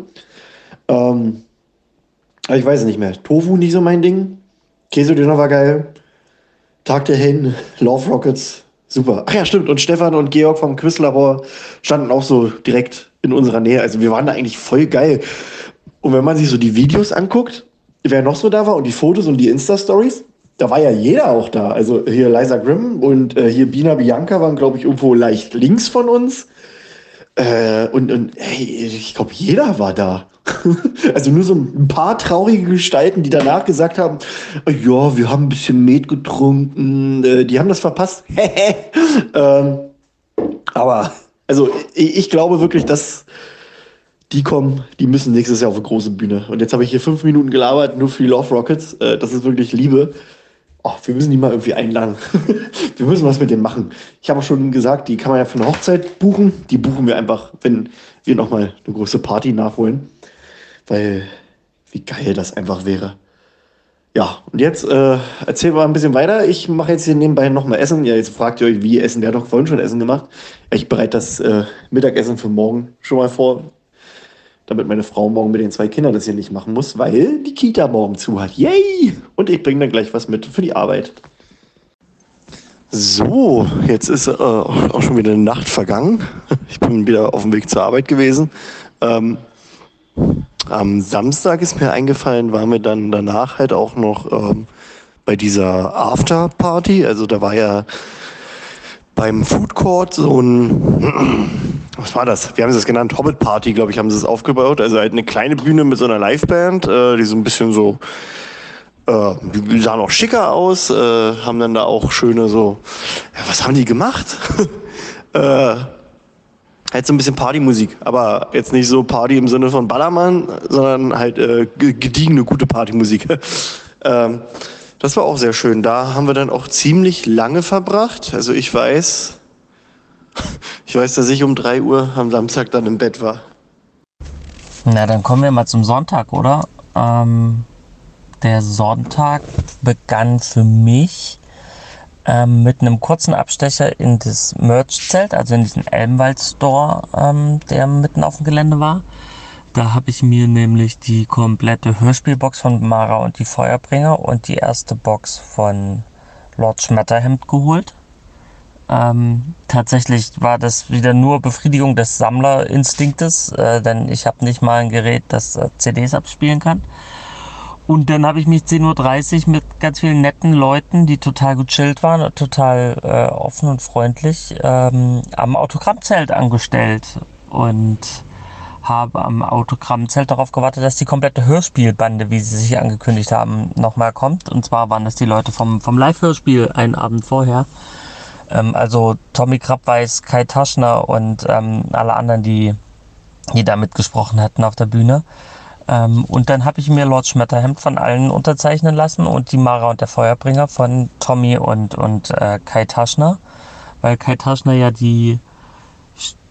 Ähm, ich weiß es nicht mehr. Tofu nicht so mein Ding. Käsedöner war geil. Tag der Hen, Love Rockets, super. Ach ja, stimmt. Und Stefan und Georg vom Quizlabor standen auch so direkt in unserer Nähe. Also wir waren da eigentlich voll geil. Und wenn man sich so die Videos anguckt, wer noch so da war und die Fotos und die Insta-Stories, da war ja jeder auch da. Also hier Liza Grimm und äh, hier Bina Bianca waren, glaube ich, irgendwo leicht links von uns. Äh, und, und hey, ich glaube, jeder war da. also nur so ein paar traurige Gestalten, die danach gesagt haben, ja, wir haben ein bisschen Met getrunken, äh, die haben das verpasst. ähm, aber also ich, ich, glaube wirklich, dass die kommen, die müssen nächstes Jahr auf eine große Bühne. Und jetzt habe ich hier fünf Minuten gelabert, nur für die Love Rockets. Äh, das ist wirklich Liebe oh, wir müssen die mal irgendwie einladen. wir müssen was mit dem machen. Ich habe auch schon gesagt, die kann man ja für eine Hochzeit buchen. Die buchen wir einfach, wenn wir nochmal eine große Party nachholen. Weil, wie geil das einfach wäre. Ja, und jetzt äh, erzählen wir mal ein bisschen weiter. Ich mache jetzt hier nebenbei nochmal Essen. Ja, jetzt fragt ihr euch, wie Essen? Wer hat doch vorhin schon Essen gemacht. Ich bereite das äh, Mittagessen für morgen schon mal vor damit meine Frau morgen mit den zwei Kindern das hier nicht machen muss, weil die Kita morgen zu hat. Yay! Und ich bringe dann gleich was mit für die Arbeit. So, jetzt ist äh, auch schon wieder eine Nacht vergangen. Ich bin wieder auf dem Weg zur Arbeit gewesen. Ähm, am Samstag ist mir eingefallen, waren wir dann danach halt auch noch ähm, bei dieser Afterparty. Also da war ja beim Food Court so ein, was war das? Wie haben sie es genannt? Hobbit Party, glaube ich, haben sie es aufgebaut. Also halt eine kleine Bühne mit so einer Liveband, äh, die so ein bisschen so, äh, die sahen auch schicker aus, äh, haben dann da auch schöne so, ja, was haben die gemacht? äh, halt so ein bisschen Partymusik, aber jetzt nicht so Party im Sinne von Ballermann, sondern halt äh, gediegene, gute Partymusik. ähm, das war auch sehr schön. Da haben wir dann auch ziemlich lange verbracht. Also ich weiß, ich weiß, dass ich um 3 Uhr am Samstag dann im Bett war. Na, dann kommen wir mal zum Sonntag, oder? Ähm, der Sonntag begann für mich ähm, mit einem kurzen Abstecher in das Merch-Zelt, also in diesen Elmwald-Store, ähm, der mitten auf dem Gelände war. Da habe ich mir nämlich die komplette Hörspielbox von Mara und die Feuerbringer und die erste Box von Lord Schmetterhemd geholt. Ähm, tatsächlich war das wieder nur Befriedigung des Sammlerinstinktes, äh, denn ich habe nicht mal ein Gerät, das äh, CDs abspielen kann. Und dann habe ich mich 10.30 Uhr mit ganz vielen netten Leuten, die total gechillt waren total äh, offen und freundlich, ähm, am Autogrammzelt angestellt. Und habe am Autogrammzelt darauf gewartet, dass die komplette Hörspielbande, wie sie sich angekündigt haben, nochmal kommt. Und zwar waren das die Leute vom, vom Live-Hörspiel einen Abend vorher. Ähm, also Tommy Krabweis, Kai Taschner und ähm, alle anderen, die, die da mitgesprochen hatten auf der Bühne. Ähm, und dann habe ich mir Lord Schmetterhemd von allen unterzeichnen lassen und die Mara und der Feuerbringer von Tommy und, und äh, Kai Taschner. Weil Kai Taschner ja die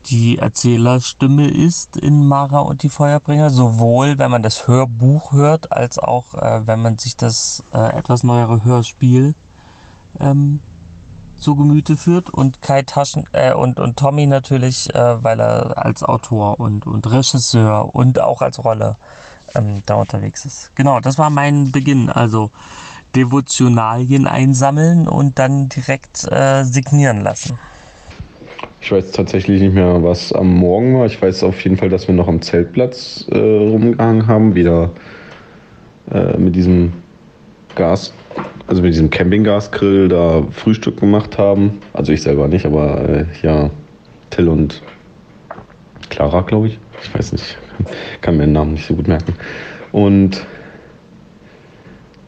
die Erzählerstimme ist in Mara und die Feuerbringer, sowohl wenn man das Hörbuch hört, als auch äh, wenn man sich das äh, etwas neuere Hörspiel ähm, zu Gemüte führt. Und Kai Taschen äh, und, und Tommy natürlich, äh, weil er als Autor und, und Regisseur und auch als Rolle ähm, da unterwegs ist. Genau, das war mein Beginn. Also Devotionalien einsammeln und dann direkt äh, signieren lassen. Ich weiß tatsächlich nicht mehr, was am Morgen war. Ich weiß auf jeden Fall, dass wir noch am Zeltplatz äh, rumgehangen haben, wieder äh, mit diesem Gas, also mit diesem Campinggasgrill da Frühstück gemacht haben. Also ich selber nicht, aber äh, ja, Till und Clara, glaube ich. Ich weiß nicht, kann mir den Namen nicht so gut merken. Und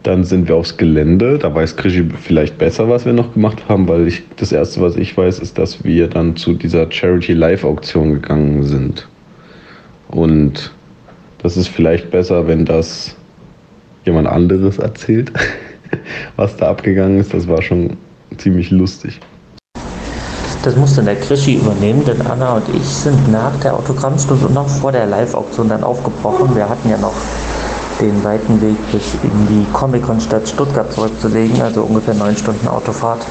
dann sind wir aufs Gelände. Da weiß Krischi vielleicht besser, was wir noch gemacht haben, weil ich das erste, was ich weiß, ist, dass wir dann zu dieser Charity Live Auktion gegangen sind. Und das ist vielleicht besser, wenn das jemand anderes erzählt, was da abgegangen ist. Das war schon ziemlich lustig. Das musste der Krischi übernehmen, denn Anna und ich sind nach der Autogrammstunde und noch vor der Live-Auktion dann aufgebrochen. Wir hatten ja noch den weiten Weg bis in die Comic-Con-Stadt Stuttgart zurückzulegen, also ungefähr neun Stunden Autofahrt.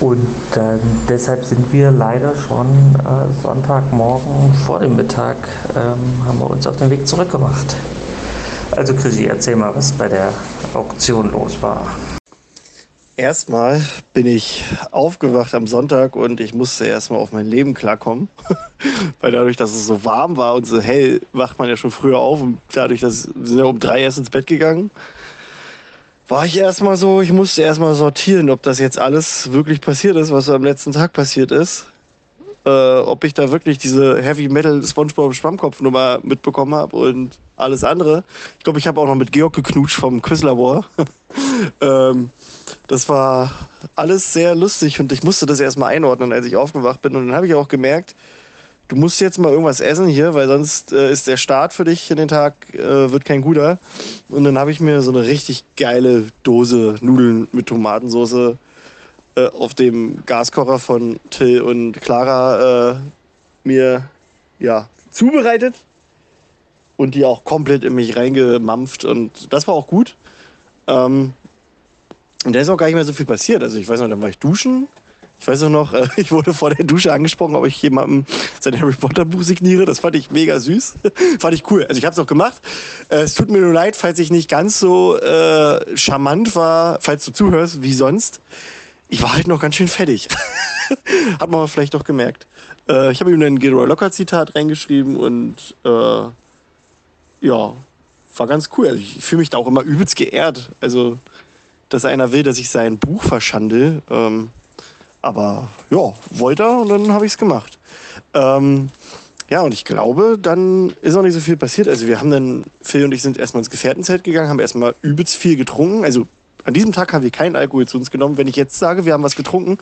Und äh, deshalb sind wir leider schon äh, Sonntagmorgen vor dem Mittag ähm, haben wir uns auf den Weg zurückgemacht. Also Chrissy, erzähl mal, was bei der Auktion los war. Erstmal bin ich aufgewacht am Sonntag und ich musste erstmal auf mein Leben klarkommen. Weil dadurch, dass es so warm war und so hell, wacht man ja schon früher auf. Und dadurch, dass wir sind ja um drei erst ins Bett gegangen, war ich erstmal so, ich musste erstmal sortieren, ob das jetzt alles wirklich passiert ist, was so am letzten Tag passiert ist. Äh, ob ich da wirklich diese Heavy Metal SpongeBob Schwammkopf Nummer mitbekommen habe und alles andere. Ich glaube, ich habe auch noch mit Georg geknutscht vom Quizlabor. ähm, das war alles sehr lustig und ich musste das erstmal einordnen, als ich aufgewacht bin. Und dann habe ich auch gemerkt, du musst jetzt mal irgendwas essen hier, weil sonst äh, ist der Start für dich in den Tag äh, wird kein guter. Und dann habe ich mir so eine richtig geile Dose Nudeln mit Tomatensauce äh, auf dem Gaskocher von Till und Clara äh, mir ja zubereitet und die auch komplett in mich reingemampft und das war auch gut. Ähm, und da ist auch gar nicht mehr so viel passiert. Also ich weiß noch, dann war ich duschen. Ich weiß auch noch, äh, ich wurde vor der Dusche angesprochen, ob ich jemandem sein Harry Potter Buch signiere. Das fand ich mega süß. fand ich cool. Also ich habe es auch gemacht. Äh, es tut mir nur leid, falls ich nicht ganz so äh, charmant war, falls du zuhörst, wie sonst. Ich war halt noch ganz schön fettig. Hat man vielleicht doch gemerkt. Äh, ich habe ihm ein Gilroy Locker Zitat reingeschrieben und äh, ja, war ganz cool. Also ich fühle mich da auch immer übelst geehrt. Also, dass einer will, dass ich sein Buch verschandel. Ähm, aber ja, wollte er und dann habe ich es gemacht. Ähm, ja, und ich glaube, dann ist auch nicht so viel passiert. Also wir haben dann, Phil und ich sind erstmal ins Gefährtenzelt gegangen, haben erstmal übelst viel getrunken. Also an diesem Tag haben wir keinen Alkohol zu uns genommen. Wenn ich jetzt sage, wir haben was getrunken,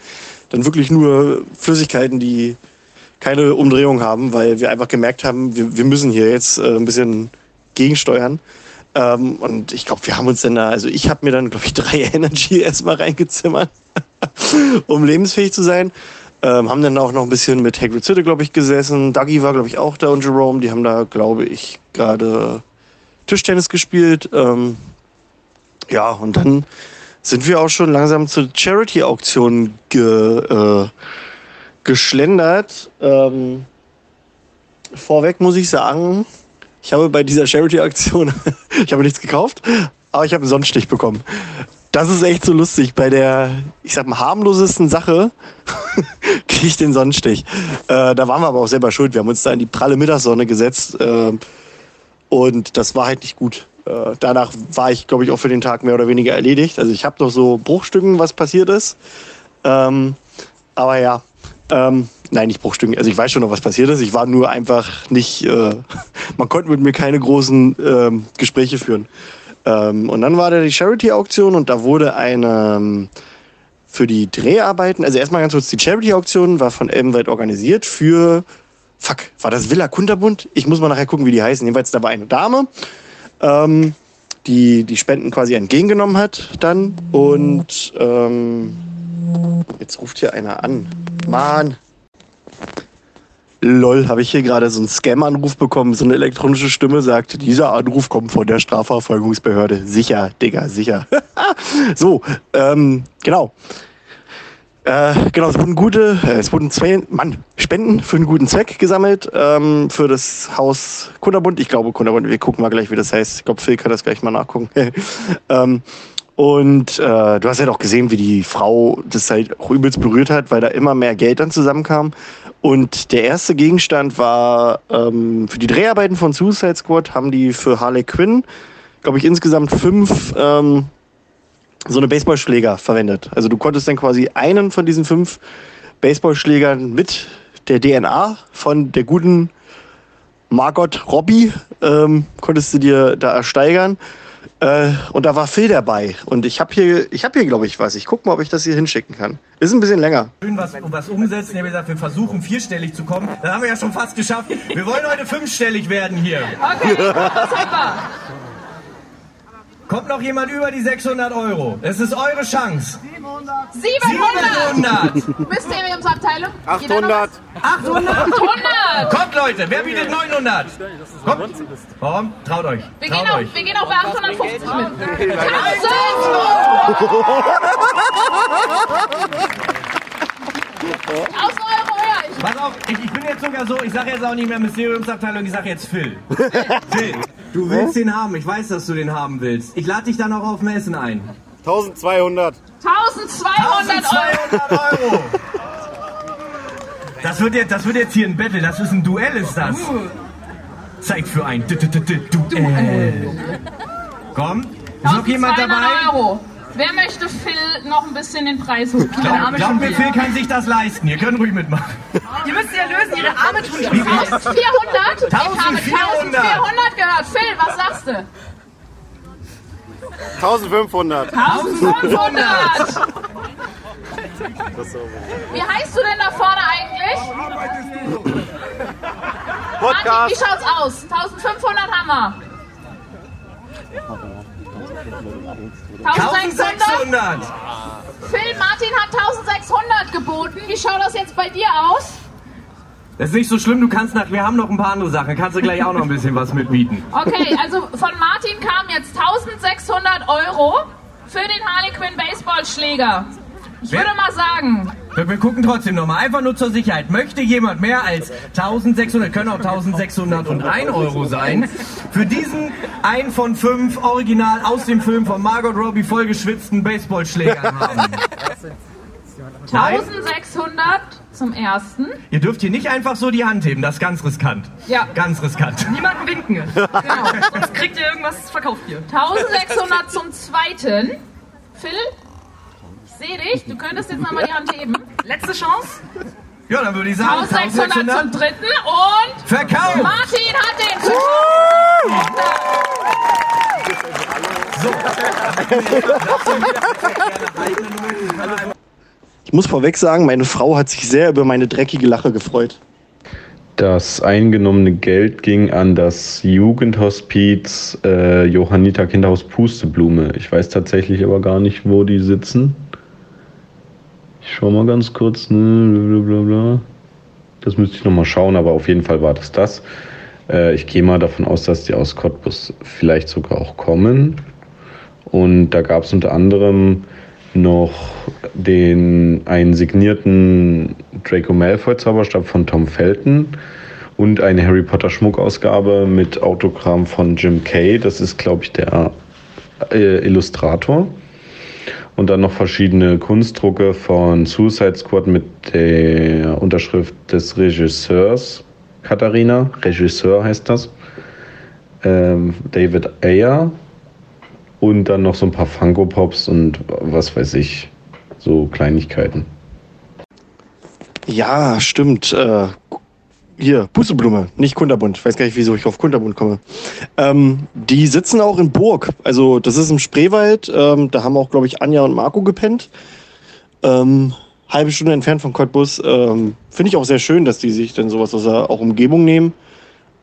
dann wirklich nur Flüssigkeiten, die keine Umdrehung haben, weil wir einfach gemerkt haben, wir, wir müssen hier jetzt äh, ein bisschen gegensteuern. Ähm, und ich glaube, wir haben uns dann da, also ich habe mir dann, glaube ich, drei Energy erstmal reingezimmert, um lebensfähig zu sein. Ähm, haben dann auch noch ein bisschen mit Hagrid Hütte, glaube ich, gesessen. Dougie war, glaube ich, auch da und Jerome. Die haben da, glaube ich, gerade Tischtennis gespielt. Ähm, ja, und dann sind wir auch schon langsam zur Charity-Auktion ge, äh, geschlendert. Ähm, vorweg muss ich sagen, ich habe bei dieser Charity-Aktion, ich habe nichts gekauft, aber ich habe einen Sonnenstich bekommen. Das ist echt so lustig. Bei der, ich sag mal, harmlosesten Sache kriege ich den Sonnenstich. Äh, da waren wir aber auch selber schuld. Wir haben uns da in die pralle Mittagssonne gesetzt äh, und das war halt nicht gut. Äh, danach war ich, glaube ich, auch für den Tag mehr oder weniger erledigt. Also ich habe noch so Bruchstücken, was passiert ist. Ähm, aber ja, ähm, nein, nicht Bruchstücken. Also ich weiß schon noch, was passiert ist. Ich war nur einfach nicht, äh, man konnte mit mir keine großen ähm, Gespräche führen. Ähm, und dann war da die Charity-Auktion und da wurde eine ähm, für die Dreharbeiten, also erstmal ganz kurz, die Charity-Auktion war von Elbenwald organisiert für, fuck, war das Villa Kunterbund? Ich muss mal nachher gucken, wie die heißen. Jedenfalls, da war eine Dame, ähm, die die Spenden quasi entgegengenommen hat dann und ähm, jetzt ruft hier einer an. Mann. Lol, habe ich hier gerade so einen Scam-Anruf bekommen. So eine elektronische Stimme sagt, dieser Anruf kommt von der Strafverfolgungsbehörde. Sicher, Digga, sicher. so, ähm, genau. Äh, genau, es wurden gute, äh, es wurden zwei, Mann, Spenden für einen guten Zweck gesammelt, ähm, für das Haus Kunderbund. Ich glaube Kunderbund, wir gucken mal gleich, wie das heißt. Ich glaube, Phil kann das gleich mal nachgucken. ähm, Und äh, du hast ja doch gesehen, wie die Frau das halt auch übelst berührt hat, weil da immer mehr Geld dann zusammenkam. Und der erste Gegenstand war ähm, für die Dreharbeiten von Suicide Squad haben die für Harley Quinn, glaube ich, insgesamt fünf ähm, so eine Baseballschläger verwendet. Also du konntest dann quasi einen von diesen fünf Baseballschlägern mit der DNA von der guten Margot Robbie ähm, konntest du dir da ersteigern. Äh, und da war Phil dabei. Und ich habe hier, ich habe hier, glaube ich, was. Ich guck mal, ob ich das hier hinschicken kann. Ist ein bisschen länger. Schön was, was umsetzen. Ich habe gesagt, wir versuchen vierstellig zu kommen. Das haben wir ja schon fast geschafft. Wir wollen heute fünfstellig werden hier. Okay, super. Kommt noch jemand über die 600 Euro? Es ist eure Chance. 700. 700. Mysteriumsabteilung. 800. 800. 800. Kommt Leute, wer bietet 900? Kommt. Warum? Traut euch. Wir Traut gehen, auf, euch. wir gehen auch bei 850 mit. 1000. Euro höher. Ich Pass auf, ich, ich bin jetzt sogar so, ich sage jetzt auch nicht mehr Mysteriumsabteilung, ich sage jetzt Phil. Phil, du willst den haben, ich weiß, dass du den haben willst. Ich lade dich dann auch auf dem Essen ein. 1200. 1200 Euro. 1200 Euro! Das wird, jetzt, das wird jetzt hier ein Battle, das ist ein Duell, ist das. Zeit für ein D -D -D -D Duell. Komm, ist noch jemand 1200 dabei? Euro. Wer möchte Phil noch ein bisschen den Preis hoch? Glaub, glaub mir, Phil kann sich das leisten. Ihr könnt ruhig mitmachen. Ihr müsst ja lösen, ihre Arme tun schon 1400? Ich habe 1400. 1400 gehört. Phil, was sagst du? 1500. 1500! Wie heißt du denn da vorne eigentlich? Martin, Podcast. wie schaut's aus? 1500 haben wir. 1600? 1600! Phil, Martin hat 1600 geboten. Wie schaut das jetzt bei dir aus? Das ist nicht so schlimm, du kannst nach, wir haben noch ein paar andere Sachen, kannst du gleich auch noch ein bisschen was mitbieten. Okay, also von Martin kamen jetzt 1600 Euro für den Harley Quinn Baseballschläger. Ich würde mal sagen, Wir, wir gucken trotzdem nochmal, einfach nur zur Sicherheit. Möchte jemand mehr als 1600, können auch 1601 Euro sein, für diesen ein von fünf Original aus dem Film von Margot Robbie vollgeschwitzten Baseballschlägern haben? Nein? 1600 zum ersten. Ihr dürft hier nicht einfach so die Hand heben, das ist ganz riskant. Ja. Ganz riskant. Niemanden winken. Genau. Sonst kriegt ihr irgendwas verkauft hier. 1600 zum zweiten. Phil, sehe dich. Du könntest jetzt nochmal die Hand heben. Letzte Chance. Ja, dann würde ich sagen, 1600 zum 1600 dritten und verkauft. Martin hat den verkauft. Ich muss vorweg sagen, meine Frau hat sich sehr über meine dreckige Lache gefreut. Das eingenommene Geld ging an das Jugendhospiz äh, Johanniter Kinderhaus Pusteblume. Ich weiß tatsächlich aber gar nicht, wo die sitzen. Ich schau mal ganz kurz. Ne, blablabla. Das müsste ich nochmal schauen, aber auf jeden Fall war das das. Äh, ich gehe mal davon aus, dass die aus Cottbus vielleicht sogar auch kommen. Und da gab es unter anderem noch den einen signierten Draco Malfoy Zauberstab von Tom Felton und eine Harry Potter Schmuckausgabe mit Autogramm von Jim Kay. Das ist, glaube ich, der äh, Illustrator. Und dann noch verschiedene Kunstdrucke von Suicide Squad mit der Unterschrift des Regisseurs Katharina. Regisseur heißt das. Ähm, David Ayer. Und dann noch so ein paar Funko Pops und was weiß ich. So Kleinigkeiten. Ja, stimmt. Äh, hier, Pusteblume, nicht Kunterbund. Ich weiß gar nicht, wieso ich auf Kunterbund komme. Ähm, die sitzen auch in Burg. Also, das ist im Spreewald. Ähm, da haben auch, glaube ich, Anja und Marco gepennt. Ähm, halbe Stunde entfernt von Cottbus. Ähm, Finde ich auch sehr schön, dass die sich dann sowas aus der auch Umgebung nehmen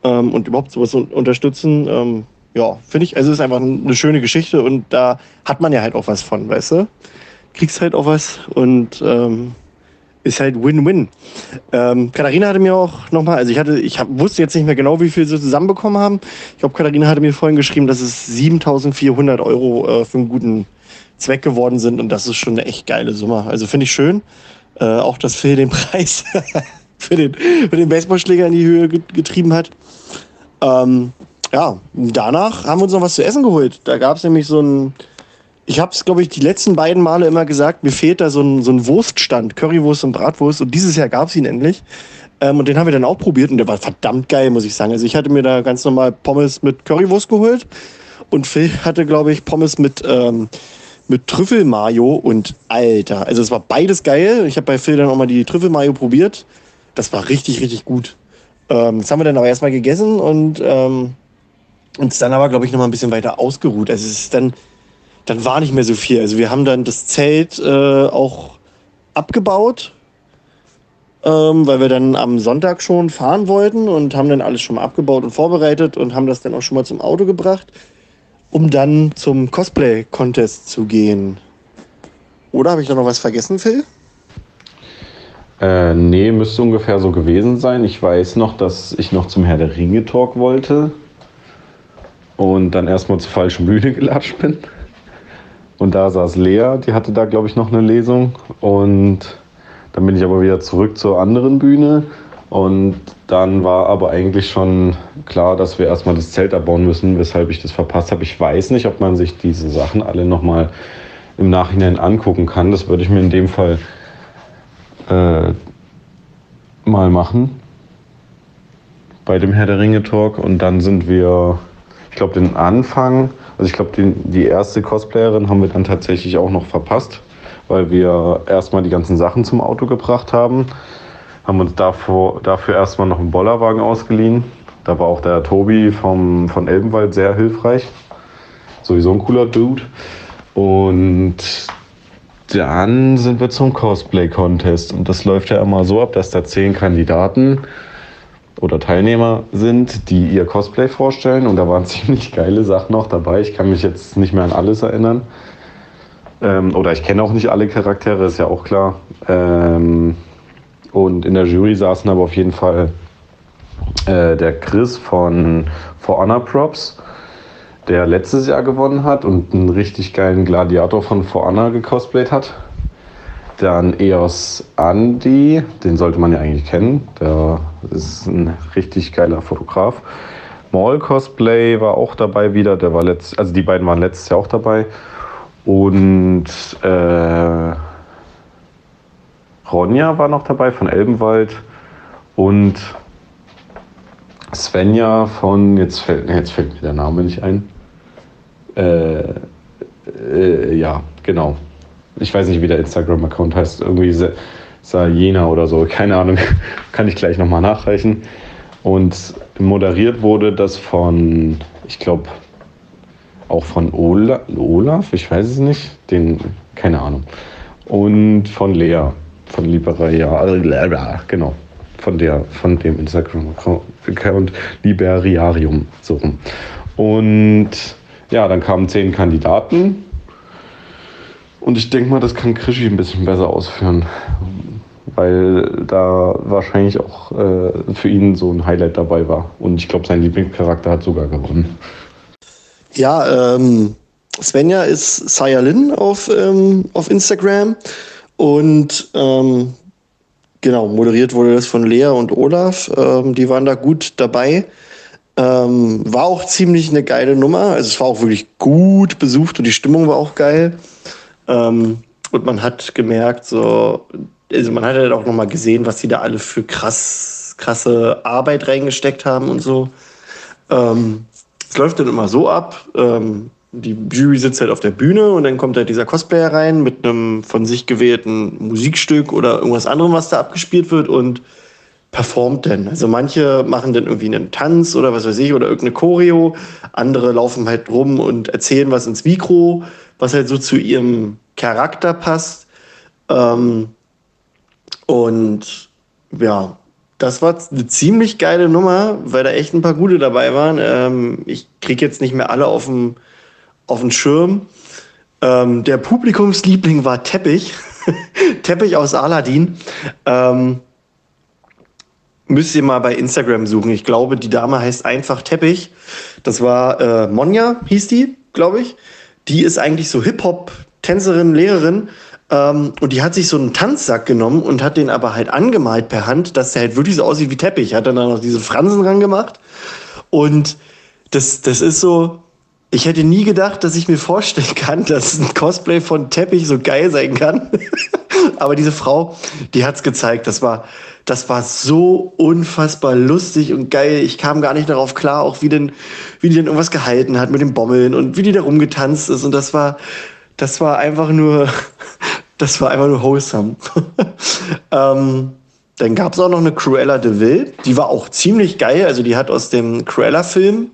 ähm, und überhaupt sowas un unterstützen. Ähm, ja, finde ich, also es ist einfach eine schöne Geschichte und da hat man ja halt auch was von, weißt du? Kriegst halt auch was und ist halt Win-Win. Ähm, Katharina hatte mir auch nochmal, also ich hatte, ich hab, wusste jetzt nicht mehr genau, wie viel sie zusammenbekommen haben. Ich glaube, Katharina hatte mir vorhin geschrieben, dass es 7400 Euro äh, für einen guten Zweck geworden sind und das ist schon eine echt geile Summe. Also finde ich schön. Äh, auch, dass Phil den Preis für den, für den Baseballschläger in die Höhe get- getrieben hat. Ähm, ja, danach haben wir uns noch was zu essen geholt. Da gab es nämlich so ein Ich habe es, glaube ich, die letzten beiden Male immer gesagt, mir fehlt da so ein, so ein Wurststand, Currywurst und Bratwurst. Und dieses Jahr gab es ihn endlich. Ähm, und den haben wir dann auch probiert und der war verdammt geil, muss ich sagen. Also ich hatte mir da ganz normal Pommes mit Currywurst geholt und Phil hatte, glaube ich, Pommes mit, ähm, mit Trüffelmayo und Alter. Also es war beides geil. Ich habe bei Phil dann auch mal die Trüffelmayo probiert. Das war richtig, richtig gut. Ähm, das haben wir dann aber erstmal gegessen und ähm, uns dann aber, glaube ich, noch mal ein bisschen weiter ausgeruht. Also es ist dann, dann war nicht mehr so viel. Also wir haben dann das Zelt äh, auch abgebaut, ähm, weil wir dann am Sonntag schon fahren wollten und haben dann alles schon mal abgebaut und vorbereitet und haben das dann auch schon mal zum Auto gebracht, um dann zum Cosplay-Contest zu gehen. Oder habe ich da noch was vergessen, Phil? Äh, nee, müsste ungefähr so gewesen sein. Ich weiß noch, dass ich noch zum Herr der Ringe Talk wollte und dann erstmal zur falschen Bühne gelatscht bin. Und da saß Lea, die hatte da, glaube ich, noch eine Lesung. Und dann bin ich aber wieder zurück zur anderen Bühne. Und dann war aber eigentlich schon klar, dass wir erstmal das Zelt abbauen müssen, weshalb ich das verpasst habe. Ich weiß nicht, ob man sich diese Sachen alle nochmal im Nachhinein angucken kann. Das würde ich mir in dem Fall äh, mal machen. Bei dem Herr der Ringe Talk. Und dann sind wir, ich glaube, den Anfang, also ich glaube, die, erste Cosplayerin haben wir dann tatsächlich auch noch verpasst, weil wir erstmal die ganzen Sachen zum Auto gebracht haben. Haben uns davor, dafür erstmal noch einen Bollerwagen ausgeliehen. Da war auch der Tobi vom, von Elbenwald sehr hilfreich. Sowieso ein cooler Dude. Und dann sind wir zum Cosplay-Contest. Und das läuft ja immer so ab, dass da zehn Kandidaten oder Teilnehmer sind, die ihr Cosplay vorstellen. Und da waren ziemlich geile Sachen noch dabei. Ich kann mich jetzt nicht mehr an alles erinnern. Ähm, oder ich kenne auch nicht alle Charaktere, ist ja auch klar. Ähm, und in der Jury saßen aber auf jeden Fall äh, der Chris von For Honor Props, der letztes Jahr gewonnen hat und einen richtig geilen Gladiator von For Honor gecosplayt hat. Dann EOS Andy, den sollte man ja eigentlich kennen. Der ist ein richtig geiler Fotograf. Mall Cosplay war auch dabei wieder. Der war letzt, also die beiden waren letztes Jahr auch dabei. Und äh, Ronja war noch dabei von Elbenwald und Svenja von, jetzt fällt, jetzt fällt mir der Name nicht ein. Äh, äh, ja, genau. Ich weiß nicht, wie der Instagram-Account heißt. Irgendwie Sajena oder so. Keine Ahnung. Kann ich gleich nochmal nachreichen. Und moderiert wurde das von, ich glaube, auch von Ola, Olaf, ich weiß es nicht. Den, keine Ahnung. Und von Lea, von Liberia, genau. Von der, von dem Instagram-Account Liberiarium, so rum. Und ja, dann kamen zehn Kandidaten. Und ich denke mal, das kann Krischi ein bisschen besser ausführen, weil da wahrscheinlich auch äh, für ihn so ein Highlight dabei war. Und ich glaube, sein Lieblingscharakter hat sogar gewonnen. Ja, ähm, Svenja ist Sayalin auf, ähm, auf Instagram und ähm, genau, moderiert wurde das von Lea und Olaf. Ähm, die waren da gut dabei. Ähm, war auch ziemlich eine geile Nummer. Also es war auch wirklich gut besucht und die Stimmung war auch geil. Ähm, und man hat gemerkt, so, also man hat halt auch nochmal gesehen, was die da alle für krass, krasse Arbeit reingesteckt haben und so. Ähm, es läuft dann immer so ab. Ähm, die Jury sitzt halt auf der Bühne und dann kommt halt dieser Cosplayer rein mit einem von sich gewählten Musikstück oder irgendwas anderem, was da abgespielt wird und performt denn. Also manche machen dann irgendwie einen Tanz oder was weiß ich oder irgendeine Choreo. Andere laufen halt rum und erzählen was ins Mikro, was halt so zu ihrem Charakter passt. Ähm, und ja, das war eine ziemlich geile Nummer, weil da echt ein paar gute dabei waren. Ähm, ich krieg jetzt nicht mehr alle auf den Schirm. Ähm, der Publikumsliebling war Teppich. Teppich aus Aladdin. Ähm, müsst ihr mal bei Instagram suchen. Ich glaube, die Dame heißt einfach Teppich. Das war äh, Monja, hieß die, glaube ich. Die ist eigentlich so Hip-Hop-Tänzerin, Lehrerin. Ähm, und die hat sich so einen Tanzsack genommen und hat den aber halt angemalt per Hand, dass der halt wirklich so aussieht wie Teppich. Hat dann noch diese Fransen ran gemacht. Und das, das ist so, Ich hätte nie gedacht, dass ich mir vorstellen kann, dass ein Cosplay von Teppich so geil sein kann. Aber diese Frau, die hat's gezeigt. Das war, das war so unfassbar lustig und geil. Ich kam gar nicht darauf klar, auch wie denn, wie die denn irgendwas gehalten hat mit dem Bommeln und wie die da rumgetanzt ist. Und das war, das war einfach nur, das war einfach nur wholesome. ähm, dann gab's auch noch eine Cruella de Vil. Die war auch ziemlich geil. Also die hat aus dem Cruella-Film,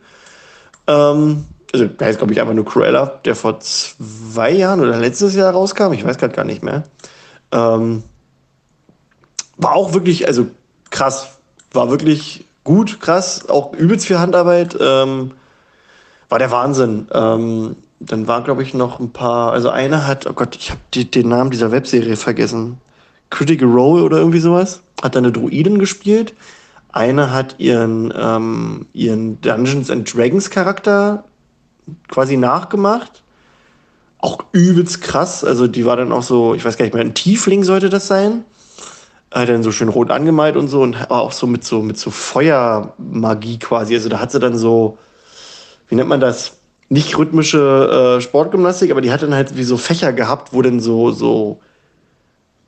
ähm, also der heißt glaube ich einfach nur Cruella, der vor zwei Jahren oder letztes Jahr rauskam. Ich weiß gerade gar nicht mehr. Ähm, war auch wirklich, also krass, war wirklich gut, krass, auch übelst viel Handarbeit. Ähm, war der Wahnsinn. Ähm, dann waren, glaube ich, noch ein paar, also einer hat, oh Gott, ich habe die, den Namen dieser Webserie vergessen. Critical Role oder irgendwie sowas. Hat eine Druidin gespielt. Eine hat ihren, ähm, ihren Dungeons and Dragons Charakter quasi nachgemacht. Auch übelst krass. Also die war dann auch so, ich weiß gar nicht mehr, ein Tiefling sollte das sein. Hat dann so schön rot angemalt und so und auch so mit so mit so Feuermagie quasi. Also da hat sie dann so, wie nennt man das? Nicht rhythmische äh, Sportgymnastik, aber die hat dann halt wie so Fächer gehabt, wo dann so, so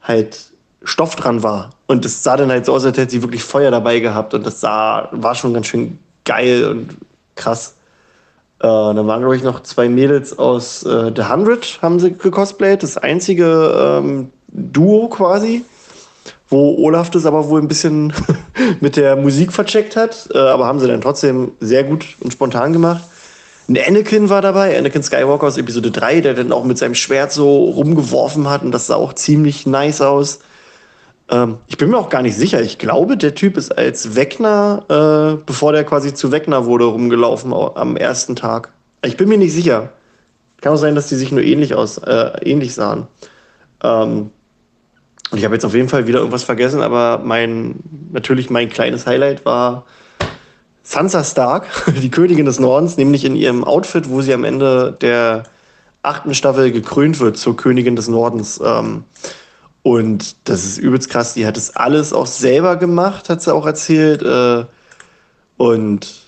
halt Stoff dran war. Und das sah dann halt so aus, als hätte sie wirklich Feuer dabei gehabt. Und das sah, war schon ganz schön geil und krass. Äh, da waren, glaube ich, noch zwei Mädels aus äh, The Hundred, haben sie gecosplayt. Das einzige ähm, Duo quasi, wo Olaf das aber wohl ein bisschen mit der Musik vercheckt hat. Äh, aber haben sie dann trotzdem sehr gut und spontan gemacht. Ein Anakin war dabei, Anakin Skywalker aus Episode 3, der dann auch mit seinem Schwert so rumgeworfen hat und das sah auch ziemlich nice aus. Ähm, ich bin mir auch gar nicht sicher. Ich glaube, der Typ ist als Wegner, äh, bevor der quasi zu Wegner wurde, rumgelaufen am ersten Tag. Ich bin mir nicht sicher. Kann auch sein, dass die sich nur ähnlich aus, äh, ähnlich sahen. Ähm, und ich habe jetzt auf jeden Fall wieder irgendwas vergessen, aber mein, natürlich mein kleines Highlight war Sansa Stark, die Königin des Nordens, nämlich in ihrem Outfit, wo sie am Ende der achten Staffel gekrönt wird zur Königin des Nordens. Ähm, und das ist übelst krass. Die hat das alles auch selber gemacht, hat sie auch erzählt. Äh, und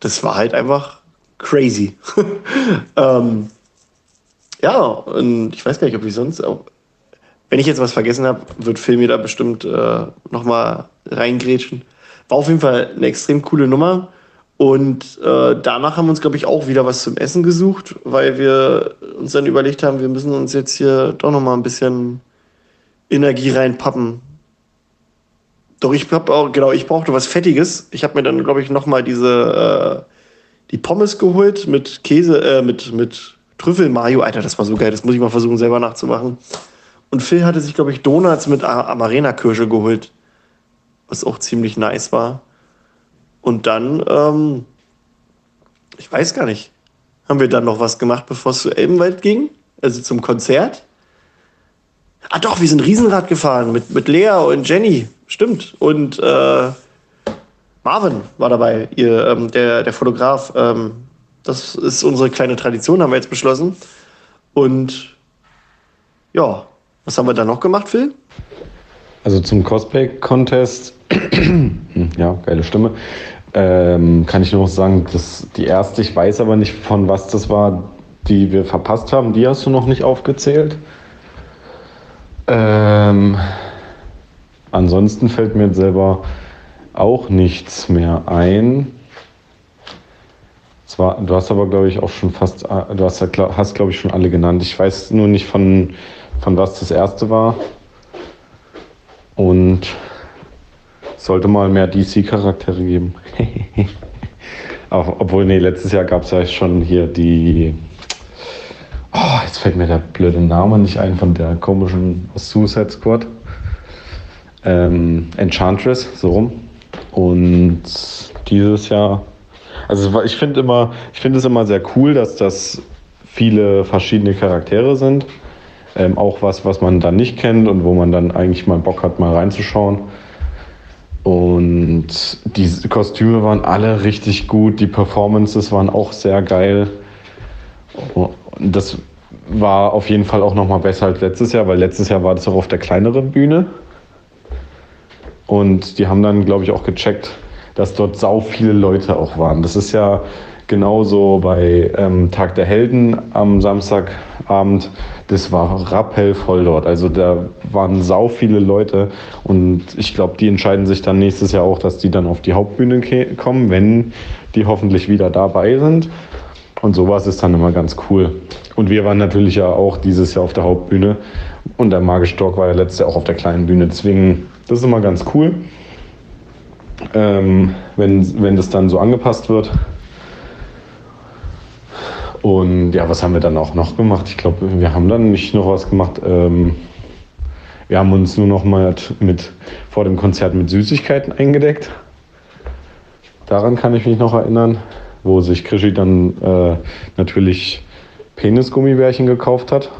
das war halt einfach crazy. ähm, ja, und ich weiß gar nicht, ob ich sonst. Wenn ich jetzt was vergessen habe, wird Phil mir da bestimmt äh, nochmal reingrätschen. War auf jeden Fall eine extrem coole Nummer. Und äh, danach haben wir uns, glaube ich, auch wieder was zum Essen gesucht, weil wir uns dann überlegt haben, wir müssen uns jetzt hier doch nochmal ein bisschen Energie reinpappen. Doch ich hab auch, genau, ich brauchte was Fettiges. Ich habe mir dann, glaube ich, nochmal diese, äh, die Pommes geholt mit Käse, äh, mit, mit Trüffelmayo. Alter, das war so geil, das muss ich mal versuchen, selber nachzumachen. Und Phil hatte sich, glaube ich, Donuts mit Amarena-Kirsche geholt. Was auch ziemlich nice war. Und dann, ähm, ich weiß gar nicht, haben wir dann noch was gemacht, bevor es zu Elbenwald ging? Also zum Konzert? Ah doch, wir sind Riesenrad gefahren mit, mit Lea und Jenny. Stimmt. Und äh, Marvin war dabei, ihr, ähm, der, der Fotograf. Ähm, das ist unsere kleine Tradition, haben wir jetzt beschlossen. Und ja, was haben wir da noch gemacht, Phil? Also zum Cosplay-Contest, ja, geile Stimme, ähm, kann ich nur noch sagen, dass die erste, ich weiß aber nicht von was das war, die wir verpasst haben, die hast du noch nicht aufgezählt. Ähm, ansonsten fällt mir selber auch nichts mehr ein. Zwar, du hast aber, glaube ich, auch schon fast, äh, du hast, hast glaube ich, schon alle genannt. Ich weiß nur nicht, von, von was das erste war. Und sollte mal mehr DC-Charaktere geben. Obwohl, nee, letztes Jahr gab es ja schon hier die Oh, jetzt fällt mir der blöde Name nicht ein von der komischen Suicide Squad. Ähm, Enchantress, so rum. Und dieses Jahr, also ich finde immer, ich finde es immer sehr cool, dass das viele verschiedene Charaktere sind. Ähm, auch was, was man dann nicht kennt und wo man dann eigentlich mal Bock hat, mal reinzuschauen. Und die Kostüme waren alle richtig gut, die Performances waren auch sehr geil das war auf jeden Fall auch noch mal besser als letztes Jahr, weil letztes Jahr war das auch auf der kleineren Bühne. Und die haben dann, glaube ich, auch gecheckt, dass dort sau viele Leute auch waren. Das ist ja Genauso bei ähm, Tag der Helden am Samstagabend. Das war rappellvoll dort. Also da waren sau viele Leute und ich glaube, die entscheiden sich dann nächstes Jahr auch, dass die dann auf die Hauptbühne kommen, wenn die hoffentlich wieder dabei sind. Und sowas ist dann immer ganz cool. Und wir waren natürlich ja auch dieses Jahr auf der Hauptbühne und der Magische Dog war ja letztes Jahr auch auf der kleinen Bühne. Deswegen, das ist immer ganz cool, ähm, wenn, wenn das dann so angepasst wird. Und ja, was haben wir dann auch noch gemacht? Ich glaube, wir haben dann nicht noch was gemacht. Ähm, wir haben uns nur noch mal mit, vor dem Konzert mit Süßigkeiten eingedeckt. Daran kann ich mich noch erinnern, wo sich Krischi dann äh, natürlich Penisgummibärchen gekauft hat.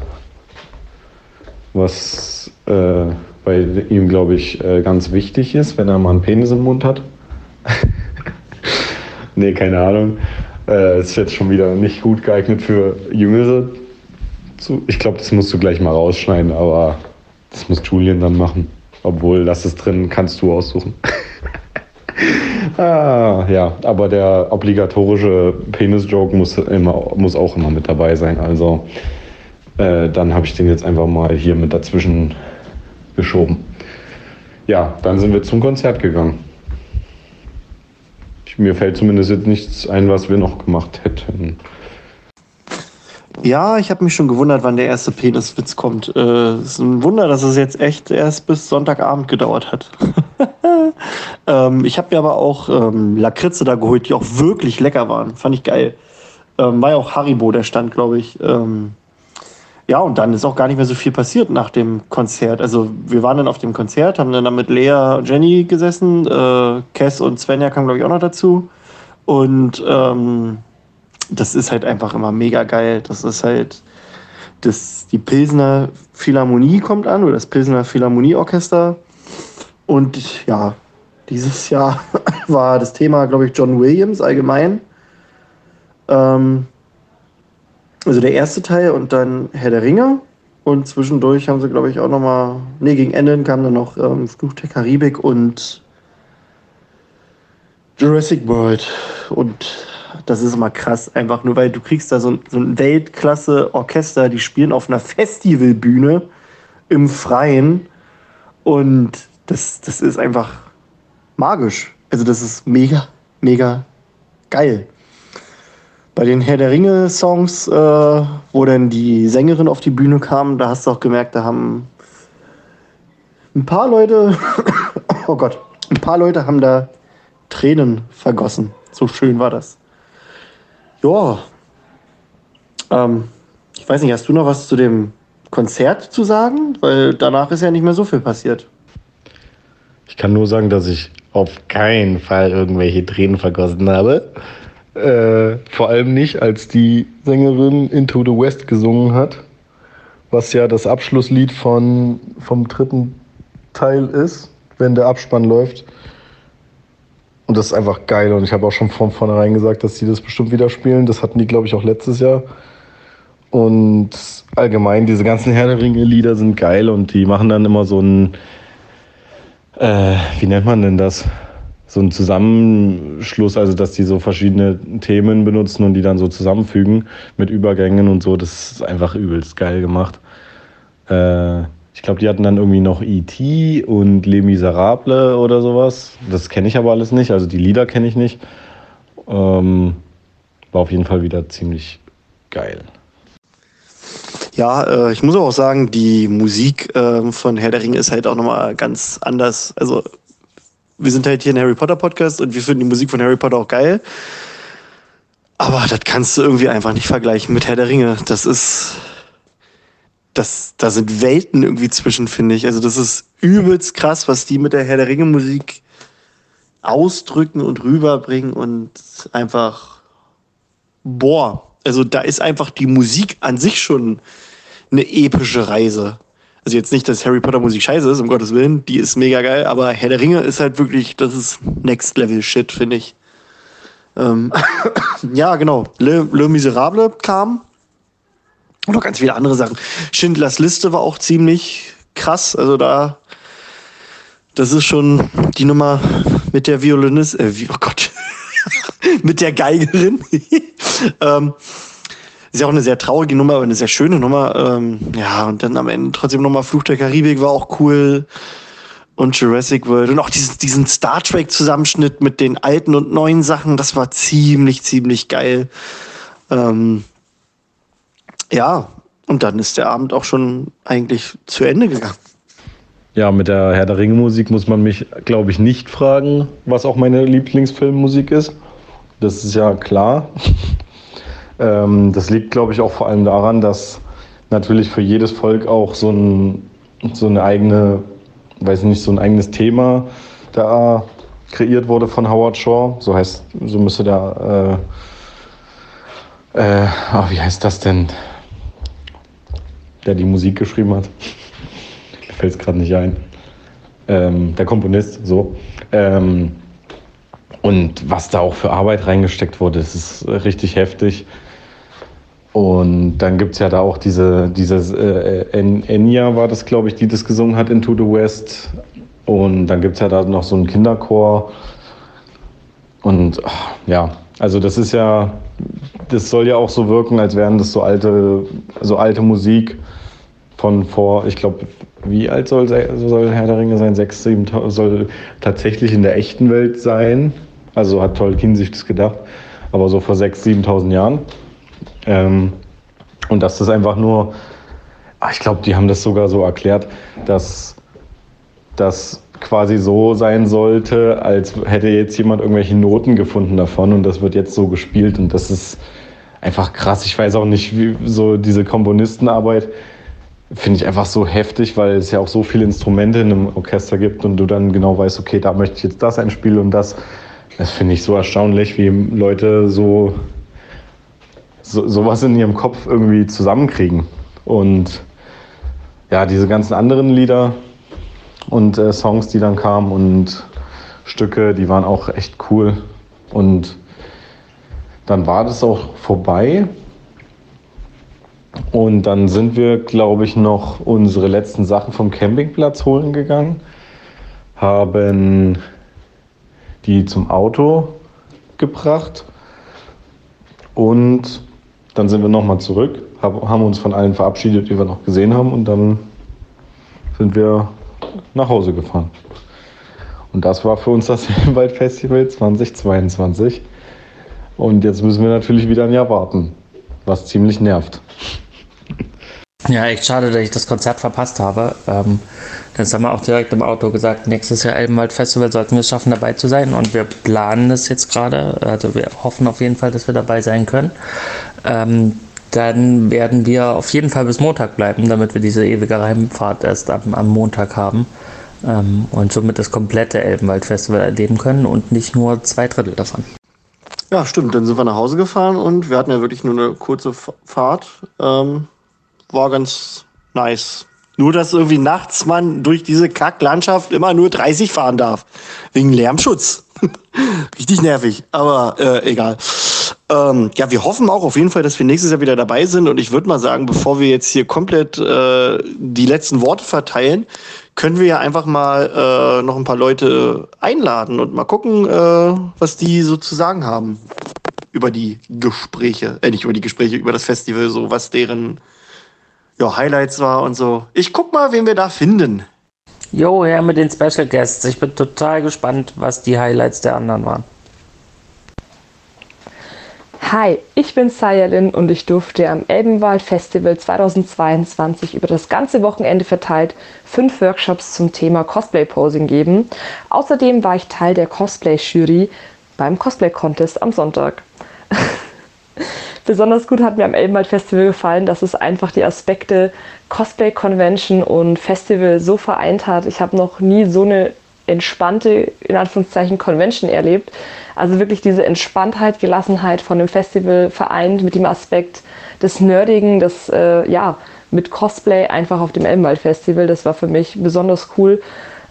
Was äh, bei ihm, glaube ich, äh, ganz wichtig ist, wenn er mal einen Penis im Mund hat. nee, keine Ahnung. Äh, ist jetzt schon wieder nicht gut geeignet für Jüngere. Ich glaube, das musst du gleich mal rausschneiden, aber das muss Julian dann machen. Obwohl, lass es drin, kannst du aussuchen. ah, ja, aber der obligatorische Penis-Joke muss, muss auch immer mit dabei sein. Also äh, dann habe ich den jetzt einfach mal hier mit dazwischen geschoben. Ja, dann sind wir zum Konzert gegangen mir fällt zumindest jetzt nichts ein, was wir noch gemacht hätten. Ja, ich habe mich schon gewundert, wann der erste Peniswitz kommt. Es äh, ist ein Wunder, dass es jetzt echt erst bis Sonntagabend gedauert hat. ähm, ich habe mir aber auch ähm, Lakritze da geholt, die auch wirklich lecker waren. Fand ich geil. Ähm, war ja auch Haribo, der stand, glaube ich. Ähm, ja, und dann ist auch gar nicht mehr so viel passiert nach dem Konzert. Also wir waren dann auf dem Konzert, haben dann da mit Lea und Jenny gesessen. Äh, Cass und Svenja kamen, glaube ich, auch noch dazu. Und ähm, das ist halt einfach immer mega geil. Das ist halt, das, die Pilsner Philharmonie kommt an, oder das Pilsner Philharmonieorchester. Und ja, dieses Jahr war das Thema, glaube ich, John Williams allgemein. Ähm, also der erste Teil und dann Herr der Ringe. Und zwischendurch haben sie, glaube ich, auch nochmal. Nee, gegen Ende kam dann noch ähm, Fluch der Karibik und Jurassic World. Und das ist immer krass, einfach nur weil du kriegst da so, so ein Weltklasse-Orchester, die spielen auf einer Festivalbühne im Freien. Und das, das ist einfach magisch. Also das ist mega, mega geil. Bei den Herr der Ringe-Songs, äh, wo dann die Sängerin auf die Bühne kam, da hast du auch gemerkt, da haben ein paar Leute, oh Gott, ein paar Leute haben da Tränen vergossen. So schön war das. Ja. Ähm, ich weiß nicht, hast du noch was zu dem Konzert zu sagen? Weil danach ist ja nicht mehr so viel passiert. Ich kann nur sagen, dass ich auf keinen Fall irgendwelche Tränen vergossen habe. Äh, vor allem nicht, als die Sängerin Into the West gesungen hat, was ja das Abschlusslied von, vom dritten Teil ist, wenn der Abspann läuft. Und das ist einfach geil. Und ich habe auch schon von vornherein gesagt, dass sie das bestimmt wieder spielen. Das hatten die, glaube ich, auch letztes Jahr. Und allgemein, diese ganzen Herr der Ringe-Lieder sind geil und die machen dann immer so ein, äh, wie nennt man denn das? So ein Zusammenschluss, also dass die so verschiedene Themen benutzen und die dann so zusammenfügen mit Übergängen und so, das ist einfach übelst geil gemacht. Äh, ich glaube, die hatten dann irgendwie noch E.T. und Les Miserables oder sowas. Das kenne ich aber alles nicht, also die Lieder kenne ich nicht. Ähm, war auf jeden Fall wieder ziemlich geil. Ja, äh, ich muss auch sagen, die Musik äh, von Herr der Ringe ist halt auch nochmal ganz anders. Also wir sind halt hier ein Harry Potter Podcast und wir finden die Musik von Harry Potter auch geil. Aber das kannst du irgendwie einfach nicht vergleichen mit Herr der Ringe. Das ist, das, da sind Welten irgendwie zwischen, finde ich. Also das ist übelst krass, was die mit der Herr der Ringe Musik ausdrücken und rüberbringen und einfach, boah. Also da ist einfach die Musik an sich schon eine epische Reise. Also jetzt nicht, dass Harry Potter Musik scheiße ist, um Gottes Willen, die ist mega geil, aber Herr der Ringe ist halt wirklich, das ist Next Level Shit, finde ich. Ähm, ja, genau. Le, Le Miserable kam. Und noch ganz viele andere Sachen. Schindlers Liste war auch ziemlich krass. Also da, das ist schon die Nummer mit der Violinist, äh, oh Gott. mit der Geigerin. ähm, ist ja auch eine sehr traurige Nummer, aber eine sehr schöne Nummer. Ähm, ja, und dann am Ende trotzdem nochmal Fluch der Karibik war auch cool. Und Jurassic World. Und auch diesen, diesen Star Trek-Zusammenschnitt mit den alten und neuen Sachen, das war ziemlich, ziemlich geil. Ähm, ja, und dann ist der Abend auch schon eigentlich zu Ende gegangen. Ja, mit der Herr der Ringe Musik muss man mich, glaube ich, nicht fragen, was auch meine Lieblingsfilmmusik ist. Das ist ja klar. Ähm, das liegt, glaube ich, auch vor allem daran, dass natürlich für jedes Volk auch so, ein, so eine eigene, weiß nicht, so ein eigenes Thema da kreiert wurde von Howard Shaw. So heißt, so müsste der, äh, äh, oh, wie heißt das denn? Der die Musik geschrieben hat fällt es gerade nicht ein. Ähm, der Komponist, so. Ähm, und was da auch für Arbeit reingesteckt wurde, das ist richtig heftig. Und dann gibt es ja da auch diese, dieses äh, Enya war das, glaube ich, die das gesungen hat, Into the West. Und dann gibt es ja da noch so einen Kinderchor. Und ach, ja, also das ist ja, das soll ja auch so wirken, als wären das so alte, so alte Musik von vor, ich glaube, wie alt soll, soll Herr der Ringe sein? 6, 7, soll tatsächlich in der echten Welt sein. Also hat Tolkien sich das gedacht. Aber so vor 6.000, 7.000 Jahren. Ähm, und dass das einfach nur, ah, ich glaube, die haben das sogar so erklärt, dass das quasi so sein sollte, als hätte jetzt jemand irgendwelche Noten gefunden davon und das wird jetzt so gespielt und das ist einfach krass. Ich weiß auch nicht, wie so diese Komponistenarbeit, finde ich einfach so heftig, weil es ja auch so viele Instrumente in einem Orchester gibt und du dann genau weißt, okay, da möchte ich jetzt das einspielen und das. Das finde ich so erstaunlich, wie Leute so, so sowas in ihrem Kopf irgendwie zusammenkriegen. Und ja, diese ganzen anderen Lieder und äh, Songs, die dann kamen und Stücke, die waren auch echt cool. Und dann war das auch vorbei. Und dann sind wir, glaube ich, noch unsere letzten Sachen vom Campingplatz holen gegangen, haben die zum Auto gebracht und dann sind wir nochmal zurück, haben uns von allen verabschiedet, die wir noch gesehen haben und dann sind wir nach Hause gefahren. Und das war für uns das Waldfestival 2022. Und jetzt müssen wir natürlich wieder ein Jahr warten, was ziemlich nervt. Ja, echt schade, dass ich das Konzert verpasst habe. Ähm, das haben wir auch direkt im Auto gesagt. Nächstes Jahr Elbenwald Festival sollten wir es schaffen, dabei zu sein. Und wir planen das jetzt gerade. Also wir hoffen auf jeden Fall, dass wir dabei sein können. Ähm, dann werden wir auf jeden Fall bis Montag bleiben, damit wir diese ewige Heimfahrt erst am, am Montag haben. Ähm, und somit das komplette Elbenwald Festival erleben können und nicht nur zwei Drittel davon. Ja, stimmt. Dann sind wir nach Hause gefahren und wir hatten ja wirklich nur eine kurze Fahrt. Ähm war ganz nice. Nur, dass irgendwie nachts man durch diese Kacklandschaft immer nur 30 fahren darf. Wegen Lärmschutz. Richtig nervig, aber äh, egal. Ähm, ja, wir hoffen auch auf jeden Fall, dass wir nächstes Jahr wieder dabei sind. Und ich würde mal sagen, bevor wir jetzt hier komplett äh, die letzten Worte verteilen, können wir ja einfach mal äh, noch ein paar Leute einladen und mal gucken, äh, was die so zu sagen haben über die Gespräche, äh, nicht über die Gespräche, über das Festival, so was deren ja, Highlights war und so. Ich guck mal, wen wir da finden. Jo, her mit den Special Guests. Ich bin total gespannt, was die Highlights der anderen waren. Hi, ich bin Sayalin und ich durfte am Elbenwald Festival 2022 über das ganze Wochenende verteilt fünf Workshops zum Thema Cosplay Posing geben. Außerdem war ich Teil der Cosplay Jury beim Cosplay Contest am Sonntag. Besonders gut hat mir am Elbenwald Festival gefallen, dass es einfach die Aspekte Cosplay Convention und Festival so vereint hat. Ich habe noch nie so eine entspannte, in Anführungszeichen, Convention erlebt. Also wirklich diese Entspanntheit, Gelassenheit von dem Festival vereint mit dem Aspekt des Nerdigen, des, äh, ja, mit Cosplay einfach auf dem Elbenwald Festival. Das war für mich besonders cool.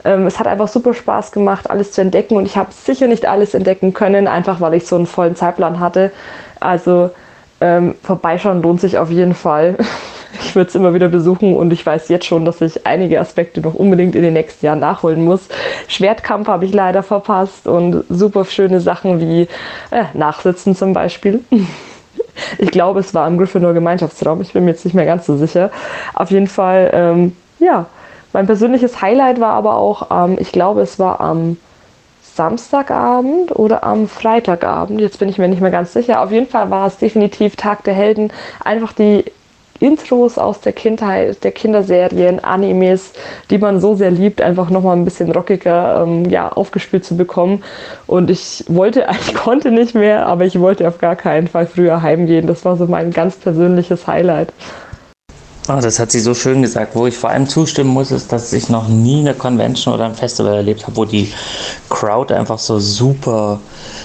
Ähm, es hat einfach super Spaß gemacht, alles zu entdecken und ich habe sicher nicht alles entdecken können, einfach weil ich so einen vollen Zeitplan hatte. Also ähm, vorbeischauen lohnt sich auf jeden Fall. Ich würde es immer wieder besuchen und ich weiß jetzt schon, dass ich einige Aspekte noch unbedingt in den nächsten Jahren nachholen muss. Schwertkampf habe ich leider verpasst und super schöne Sachen wie äh, Nachsitzen zum Beispiel. Ich glaube, es war im Gryffindor Gemeinschaftsraum. Ich bin mir jetzt nicht mehr ganz so sicher. Auf jeden Fall, ähm, ja. Mein persönliches Highlight war aber auch, ähm, ich glaube, es war am Samstagabend oder am Freitagabend. Jetzt bin ich mir nicht mehr ganz sicher. Auf jeden Fall war es definitiv Tag der Helden. Einfach die Intros aus der Kindheit, der Kinderserien, Animes, die man so sehr liebt, einfach nochmal ein bisschen rockiger ähm, ja, aufgespielt zu bekommen. Und ich wollte, ich konnte nicht mehr, aber ich wollte auf gar keinen Fall früher heimgehen. Das war so mein ganz persönliches Highlight. Oh, das hat sie so schön gesagt. Wo ich vor allem zustimmen muss, ist, dass ich noch nie eine Convention oder ein Festival erlebt habe, wo die Crowd einfach so super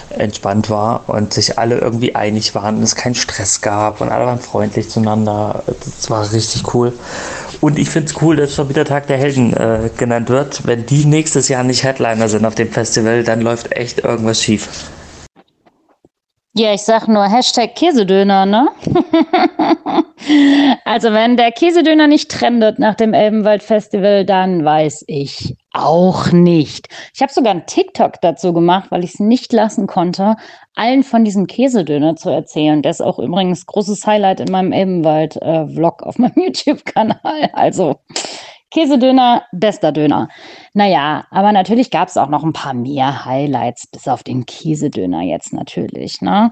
entspannt war und sich alle irgendwie einig waren und es keinen Stress gab und alle waren freundlich zueinander. Das war richtig cool. Und ich finde es cool, dass schon wieder Tag der Helden äh, genannt wird. Wenn die nächstes Jahr nicht Headliner sind auf dem Festival, dann läuft echt irgendwas schief. Ja, ich sag nur Hashtag Käsedöner, ne? also wenn der Käsedöner nicht trendet nach dem Elbenwald Festival, dann weiß ich auch nicht. Ich habe sogar einen TikTok dazu gemacht, weil ich es nicht lassen konnte, allen von diesem Käsedöner zu erzählen. Der ist auch übrigens großes Highlight in meinem Elbenwald-Vlog auf meinem YouTube-Kanal. Also Käsedöner, bester Döner. Naja, aber natürlich gab es auch noch ein paar mehr Highlights, bis auf den Käsedöner jetzt natürlich. Ne?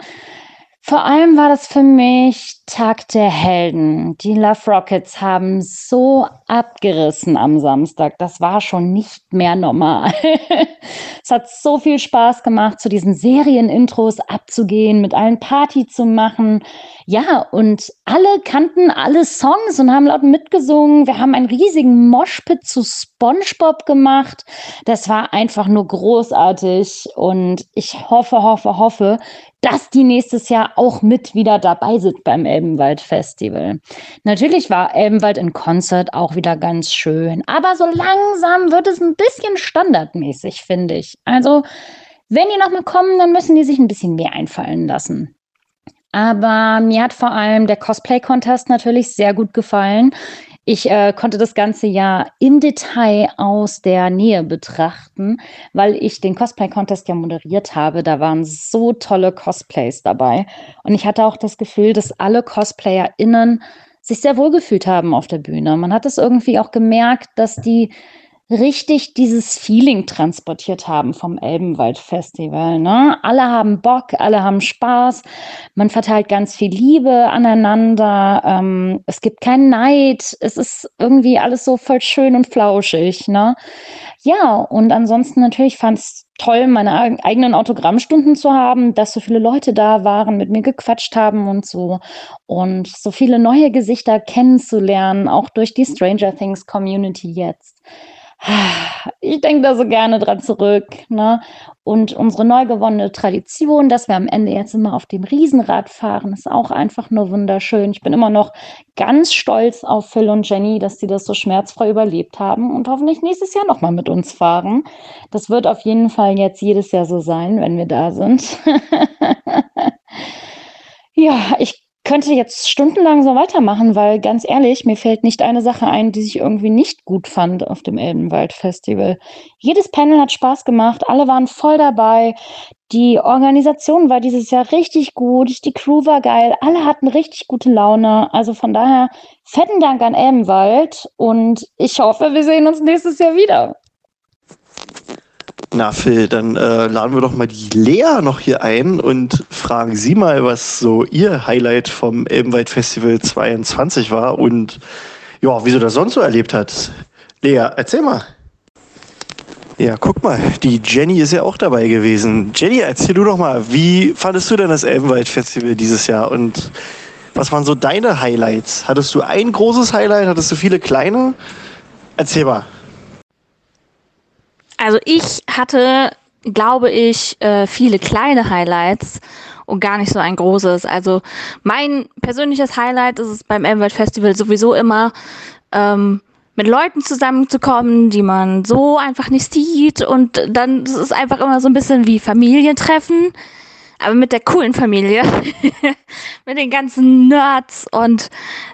Vor allem war das für mich Tag der Helden. Die Love Rockets haben so abgerissen am Samstag. Das war schon nicht mehr normal. es hat so viel Spaß gemacht, zu diesen Serienintros abzugehen, mit allen Party zu machen. Ja, und alle kannten alle Songs und haben laut mitgesungen. Wir haben einen riesigen Moshpit zu SpongeBob gemacht. Das war einfach nur großartig und ich hoffe, hoffe, hoffe, dass die nächstes Jahr auch mit wieder dabei sind beim Elbenwald Festival. Natürlich war Elbenwald in Konzert auch wieder ganz schön, aber so langsam wird es ein bisschen standardmäßig, finde ich. Also, wenn die nochmal kommen, dann müssen die sich ein bisschen mehr einfallen lassen. Aber mir hat vor allem der Cosplay-Contest natürlich sehr gut gefallen. Ich äh, konnte das ganze ja im Detail aus der Nähe betrachten, weil ich den Cosplay-Contest ja moderiert habe. Da waren so tolle Cosplays dabei. Und ich hatte auch das Gefühl, dass alle CosplayerInnen sich sehr wohl gefühlt haben auf der Bühne. Man hat es irgendwie auch gemerkt, dass die richtig dieses Feeling transportiert haben vom Elbenwald Festival. Ne? Alle haben Bock, alle haben Spaß, man verteilt ganz viel Liebe aneinander, ähm, es gibt keinen Neid, es ist irgendwie alles so voll schön und flauschig. Ne? Ja, und ansonsten natürlich fand es toll, meine eigenen Autogrammstunden zu haben, dass so viele Leute da waren, mit mir gequatscht haben und so. Und so viele neue Gesichter kennenzulernen, auch durch die Stranger Things Community jetzt. Ich denke da so gerne dran zurück. Ne? Und unsere neu gewonnene Tradition, dass wir am Ende jetzt immer auf dem Riesenrad fahren, ist auch einfach nur wunderschön. Ich bin immer noch ganz stolz auf Phil und Jenny, dass sie das so schmerzfrei überlebt haben und hoffentlich nächstes Jahr nochmal mit uns fahren. Das wird auf jeden Fall jetzt jedes Jahr so sein, wenn wir da sind. ja, ich könnte jetzt stundenlang so weitermachen, weil ganz ehrlich, mir fällt nicht eine Sache ein, die ich irgendwie nicht gut fand auf dem Elbenwald Festival. Jedes Panel hat Spaß gemacht, alle waren voll dabei. Die Organisation war dieses Jahr richtig gut, die Crew war geil, alle hatten richtig gute Laune. Also von daher fetten Dank an Elbenwald und ich hoffe, wir sehen uns nächstes Jahr wieder. Na Phil, dann äh, laden wir doch mal die Lea noch hier ein und fragen sie mal, was so ihr Highlight vom Elbenwald Festival 22 war und ja, wieso das sonst so erlebt hat. Lea, erzähl mal. Ja, guck mal, die Jenny ist ja auch dabei gewesen. Jenny, erzähl du doch mal, wie fandest du denn das Elbenwald Festival dieses Jahr und was waren so deine Highlights? Hattest du ein großes Highlight? Hattest du viele kleine? Erzähl mal. Also ich hatte, glaube ich, äh, viele kleine Highlights und gar nicht so ein großes. Also mein persönliches Highlight ist es beim Elmwald Festival sowieso immer, ähm, mit Leuten zusammenzukommen, die man so einfach nicht sieht. Und dann ist einfach immer so ein bisschen wie Familientreffen. Aber mit der coolen Familie, mit den ganzen Nerds und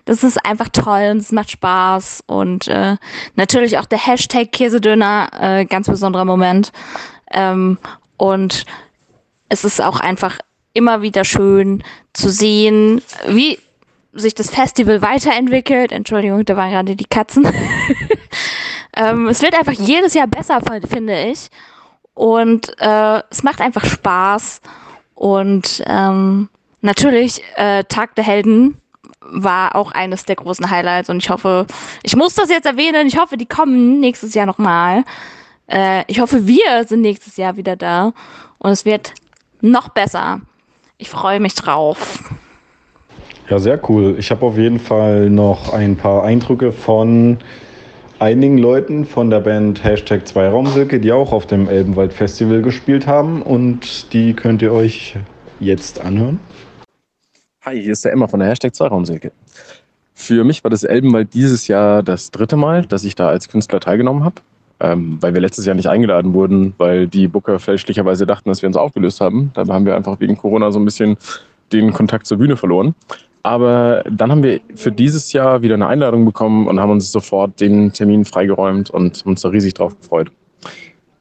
das ist einfach toll und es macht Spaß und äh, natürlich auch der Hashtag Käsedöner, äh, ganz besonderer Moment ähm, und es ist auch einfach immer wieder schön zu sehen, wie sich das Festival weiterentwickelt. Entschuldigung, da waren gerade die Katzen. ähm, es wird einfach jedes Jahr besser, finde ich. Und äh, es macht einfach Spaß. Und ähm, natürlich, äh, Tag der Helden war auch eines der großen Highlights. Und ich hoffe, ich muss das jetzt erwähnen, ich hoffe, die kommen nächstes Jahr nochmal. Äh, ich hoffe, wir sind nächstes Jahr wieder da. Und es wird noch besser. Ich freue mich drauf. Ja, sehr cool. Ich habe auf jeden Fall noch ein paar Eindrücke von einigen Leuten von der Band Hashtag Zweiraumsilke, die auch auf dem Elbenwald Festival gespielt haben und die könnt ihr euch jetzt anhören. Hi, hier ist der Emma von der Hashtag Zweiraumsilke. Für mich war das Elbenwald dieses Jahr das dritte Mal, dass ich da als Künstler teilgenommen habe, ähm, weil wir letztes Jahr nicht eingeladen wurden, weil die Booker fälschlicherweise dachten, dass wir uns aufgelöst haben. Da haben wir einfach wegen Corona so ein bisschen den Kontakt zur Bühne verloren. Aber dann haben wir für dieses Jahr wieder eine Einladung bekommen und haben uns sofort den Termin freigeräumt und uns da riesig drauf gefreut.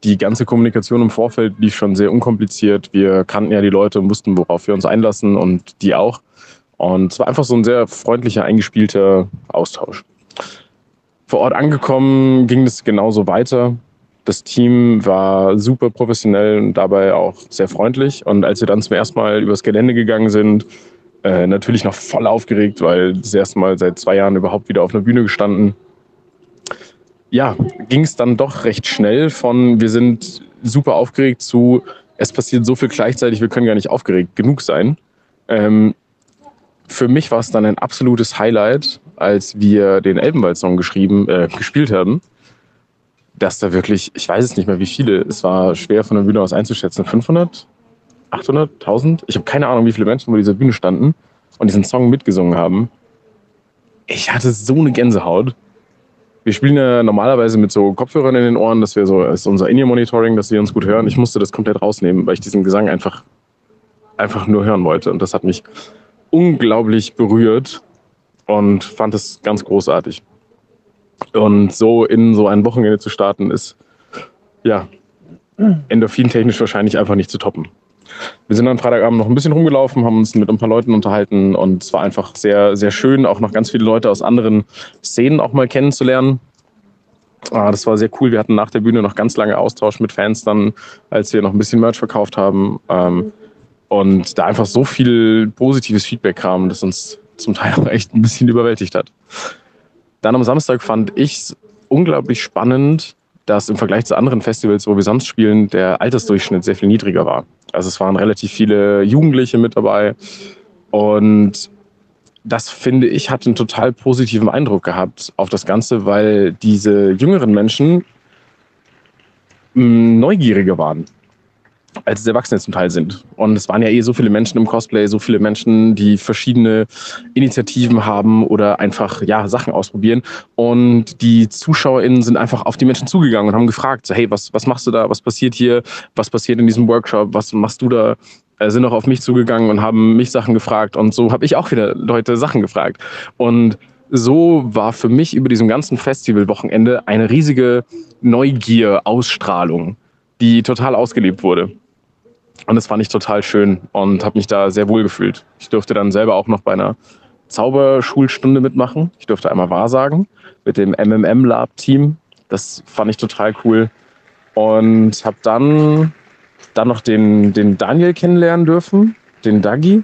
Die ganze Kommunikation im Vorfeld lief schon sehr unkompliziert. Wir kannten ja die Leute und wussten, worauf wir uns einlassen und die auch. Und es war einfach so ein sehr freundlicher, eingespielter Austausch. Vor Ort angekommen ging es genauso weiter. Das Team war super professionell und dabei auch sehr freundlich. Und als wir dann zum ersten Mal übers Gelände gegangen sind, äh, natürlich noch voll aufgeregt, weil das erste Mal seit zwei Jahren überhaupt wieder auf einer Bühne gestanden. Ja, ging es dann doch recht schnell von wir sind super aufgeregt zu es passiert so viel gleichzeitig, wir können gar nicht aufgeregt genug sein. Ähm, für mich war es dann ein absolutes Highlight, als wir den Elbenwald-Song geschrieben, äh, gespielt haben. Dass da wirklich, ich weiß es nicht mehr wie viele, es war schwer von der Bühne aus einzuschätzen, 500, 800, 1000, ich habe keine Ahnung, wie viele Menschen vor dieser Bühne standen und diesen Song mitgesungen haben. Ich hatte so eine Gänsehaut. Wir spielen ja normalerweise mit so Kopfhörern in den Ohren, dass wir so, das ist unser In-Ear-Monitoring, dass wir uns gut hören. Ich musste das komplett rausnehmen, weil ich diesen Gesang einfach, einfach nur hören wollte. Und das hat mich unglaublich berührt und fand es ganz großartig. Und so in so ein Wochenende zu starten, ist ja endorphintechnisch wahrscheinlich einfach nicht zu toppen. Wir sind am Freitagabend noch ein bisschen rumgelaufen, haben uns mit ein paar Leuten unterhalten und es war einfach sehr, sehr schön, auch noch ganz viele Leute aus anderen Szenen auch mal kennenzulernen. Ah, das war sehr cool. Wir hatten nach der Bühne noch ganz lange Austausch mit Fans dann, als wir noch ein bisschen Merch verkauft haben. Ähm, und da einfach so viel positives Feedback kam, das uns zum Teil auch echt ein bisschen überwältigt hat. Dann am Samstag fand ich es unglaublich spannend, dass im Vergleich zu anderen Festivals, wo wir sonst spielen, der Altersdurchschnitt sehr viel niedriger war. Also es waren relativ viele Jugendliche mit dabei. Und das finde ich hat einen total positiven Eindruck gehabt auf das Ganze, weil diese jüngeren Menschen mm, neugieriger waren als es Erwachsene zum Teil sind. Und es waren ja eh so viele Menschen im Cosplay, so viele Menschen, die verschiedene Initiativen haben oder einfach ja Sachen ausprobieren. Und die ZuschauerInnen sind einfach auf die Menschen zugegangen und haben gefragt, so, hey, was, was machst du da? Was passiert hier? Was passiert in diesem Workshop? Was machst du da? Äh, sind auch auf mich zugegangen und haben mich Sachen gefragt. Und so habe ich auch wieder Leute Sachen gefragt. Und so war für mich über diesem ganzen Festivalwochenende eine riesige Neugier, Ausstrahlung, die total ausgelebt wurde. Und das fand ich total schön und habe mich da sehr wohl gefühlt. Ich durfte dann selber auch noch bei einer Zauberschulstunde mitmachen. Ich durfte einmal Wahrsagen mit dem MMM Lab Team. Das fand ich total cool. Und habe dann, dann noch den, den Daniel kennenlernen dürfen, den Dagi.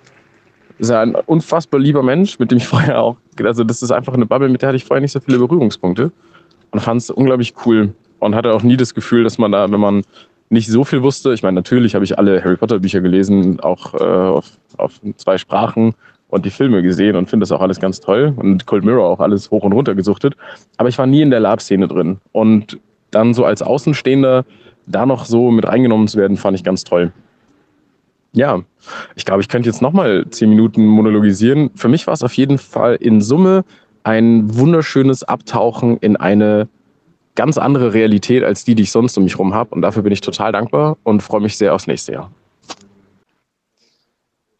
Ist ein unfassbar lieber Mensch, mit dem ich vorher auch, also das ist einfach eine Bubble, mit der hatte ich vorher nicht so viele Berührungspunkte. Und fand es unglaublich cool und hatte auch nie das Gefühl, dass man da, wenn man nicht so viel wusste. Ich meine, natürlich habe ich alle Harry Potter Bücher gelesen, auch äh, auf, auf zwei Sprachen und die Filme gesehen und finde das auch alles ganz toll und Cold Mirror auch alles hoch und runter gesuchtet. Aber ich war nie in der Lab-Szene drin. Und dann so als Außenstehender da noch so mit reingenommen zu werden, fand ich ganz toll. Ja, ich glaube, ich könnte jetzt nochmal zehn Minuten monologisieren. Für mich war es auf jeden Fall in Summe ein wunderschönes Abtauchen in eine ganz andere Realität als die, die ich sonst um mich herum habe. Und dafür bin ich total dankbar und freue mich sehr aufs nächste Jahr.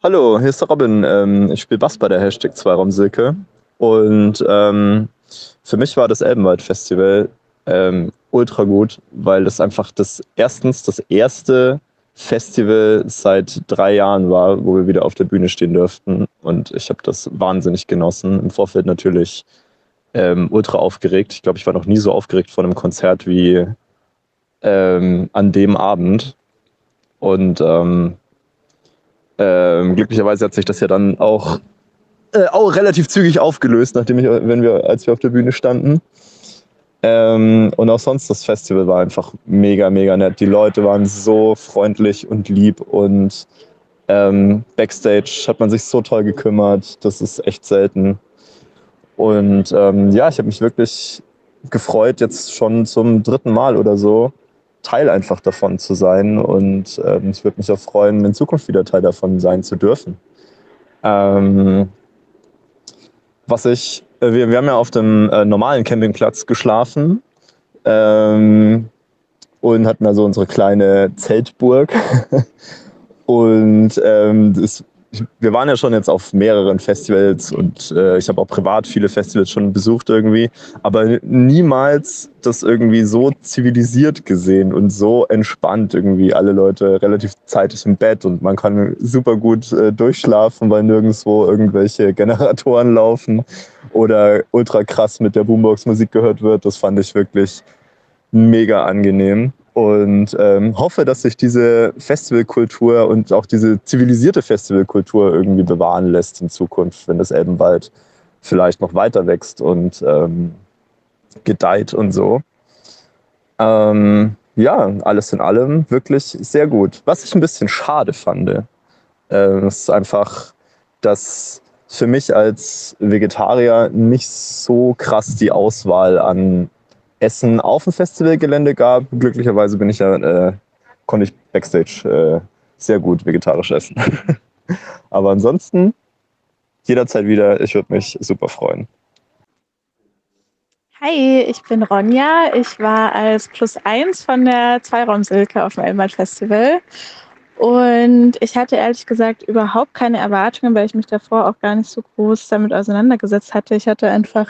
Hallo, hier ist der Robin. Ähm, ich spiele Bass bei der Hashtag 2 Raum Silke. Und ähm, für mich war das Elbenwald Festival ähm, ultra gut, weil das einfach das erstens das erste Festival seit drei Jahren war, wo wir wieder auf der Bühne stehen durften. Und ich habe das wahnsinnig genossen. Im Vorfeld natürlich ähm, ultra aufgeregt. Ich glaube, ich war noch nie so aufgeregt vor einem Konzert wie ähm, an dem Abend. Und ähm, ähm, glücklicherweise hat sich das ja dann auch, äh, auch relativ zügig aufgelöst, nachdem ich, wenn wir, als wir auf der Bühne standen. Ähm, und auch sonst das Festival war einfach mega, mega nett. Die Leute waren so freundlich und lieb und ähm, Backstage hat man sich so toll gekümmert. Das ist echt selten. Und ähm, ja, ich habe mich wirklich gefreut, jetzt schon zum dritten Mal oder so Teil einfach davon zu sein. Und ähm, ich würde mich auch freuen, in Zukunft wieder Teil davon sein zu dürfen. Ähm, was ich, äh, wir, wir haben ja auf dem äh, normalen Campingplatz geschlafen ähm, und hatten also unsere kleine Zeltburg. und ähm, wir waren ja schon jetzt auf mehreren Festivals und äh, ich habe auch privat viele Festivals schon besucht irgendwie, aber niemals das irgendwie so zivilisiert gesehen und so entspannt irgendwie. Alle Leute relativ zeitig im Bett und man kann super gut äh, durchschlafen, weil nirgendwo irgendwelche Generatoren laufen oder ultra krass mit der Boombox Musik gehört wird. Das fand ich wirklich mega angenehm und ähm, hoffe, dass sich diese Festivalkultur und auch diese zivilisierte Festivalkultur irgendwie bewahren lässt in Zukunft, wenn das Elbenwald vielleicht noch weiter wächst und ähm, gedeiht und so. Ähm, ja, alles in allem wirklich sehr gut. Was ich ein bisschen schade fand, äh, ist einfach, dass für mich als Vegetarier nicht so krass die Auswahl an Essen auf dem Festivalgelände gab. Glücklicherweise bin ich ja, äh, konnte ich Backstage äh, sehr gut vegetarisch essen. Aber ansonsten jederzeit wieder. Ich würde mich super freuen. Hi, ich bin Ronja. Ich war als Plus eins von der Zweiraumsilke auf dem Elmert Festival. Und ich hatte ehrlich gesagt überhaupt keine Erwartungen, weil ich mich davor auch gar nicht so groß damit auseinandergesetzt hatte. Ich hatte einfach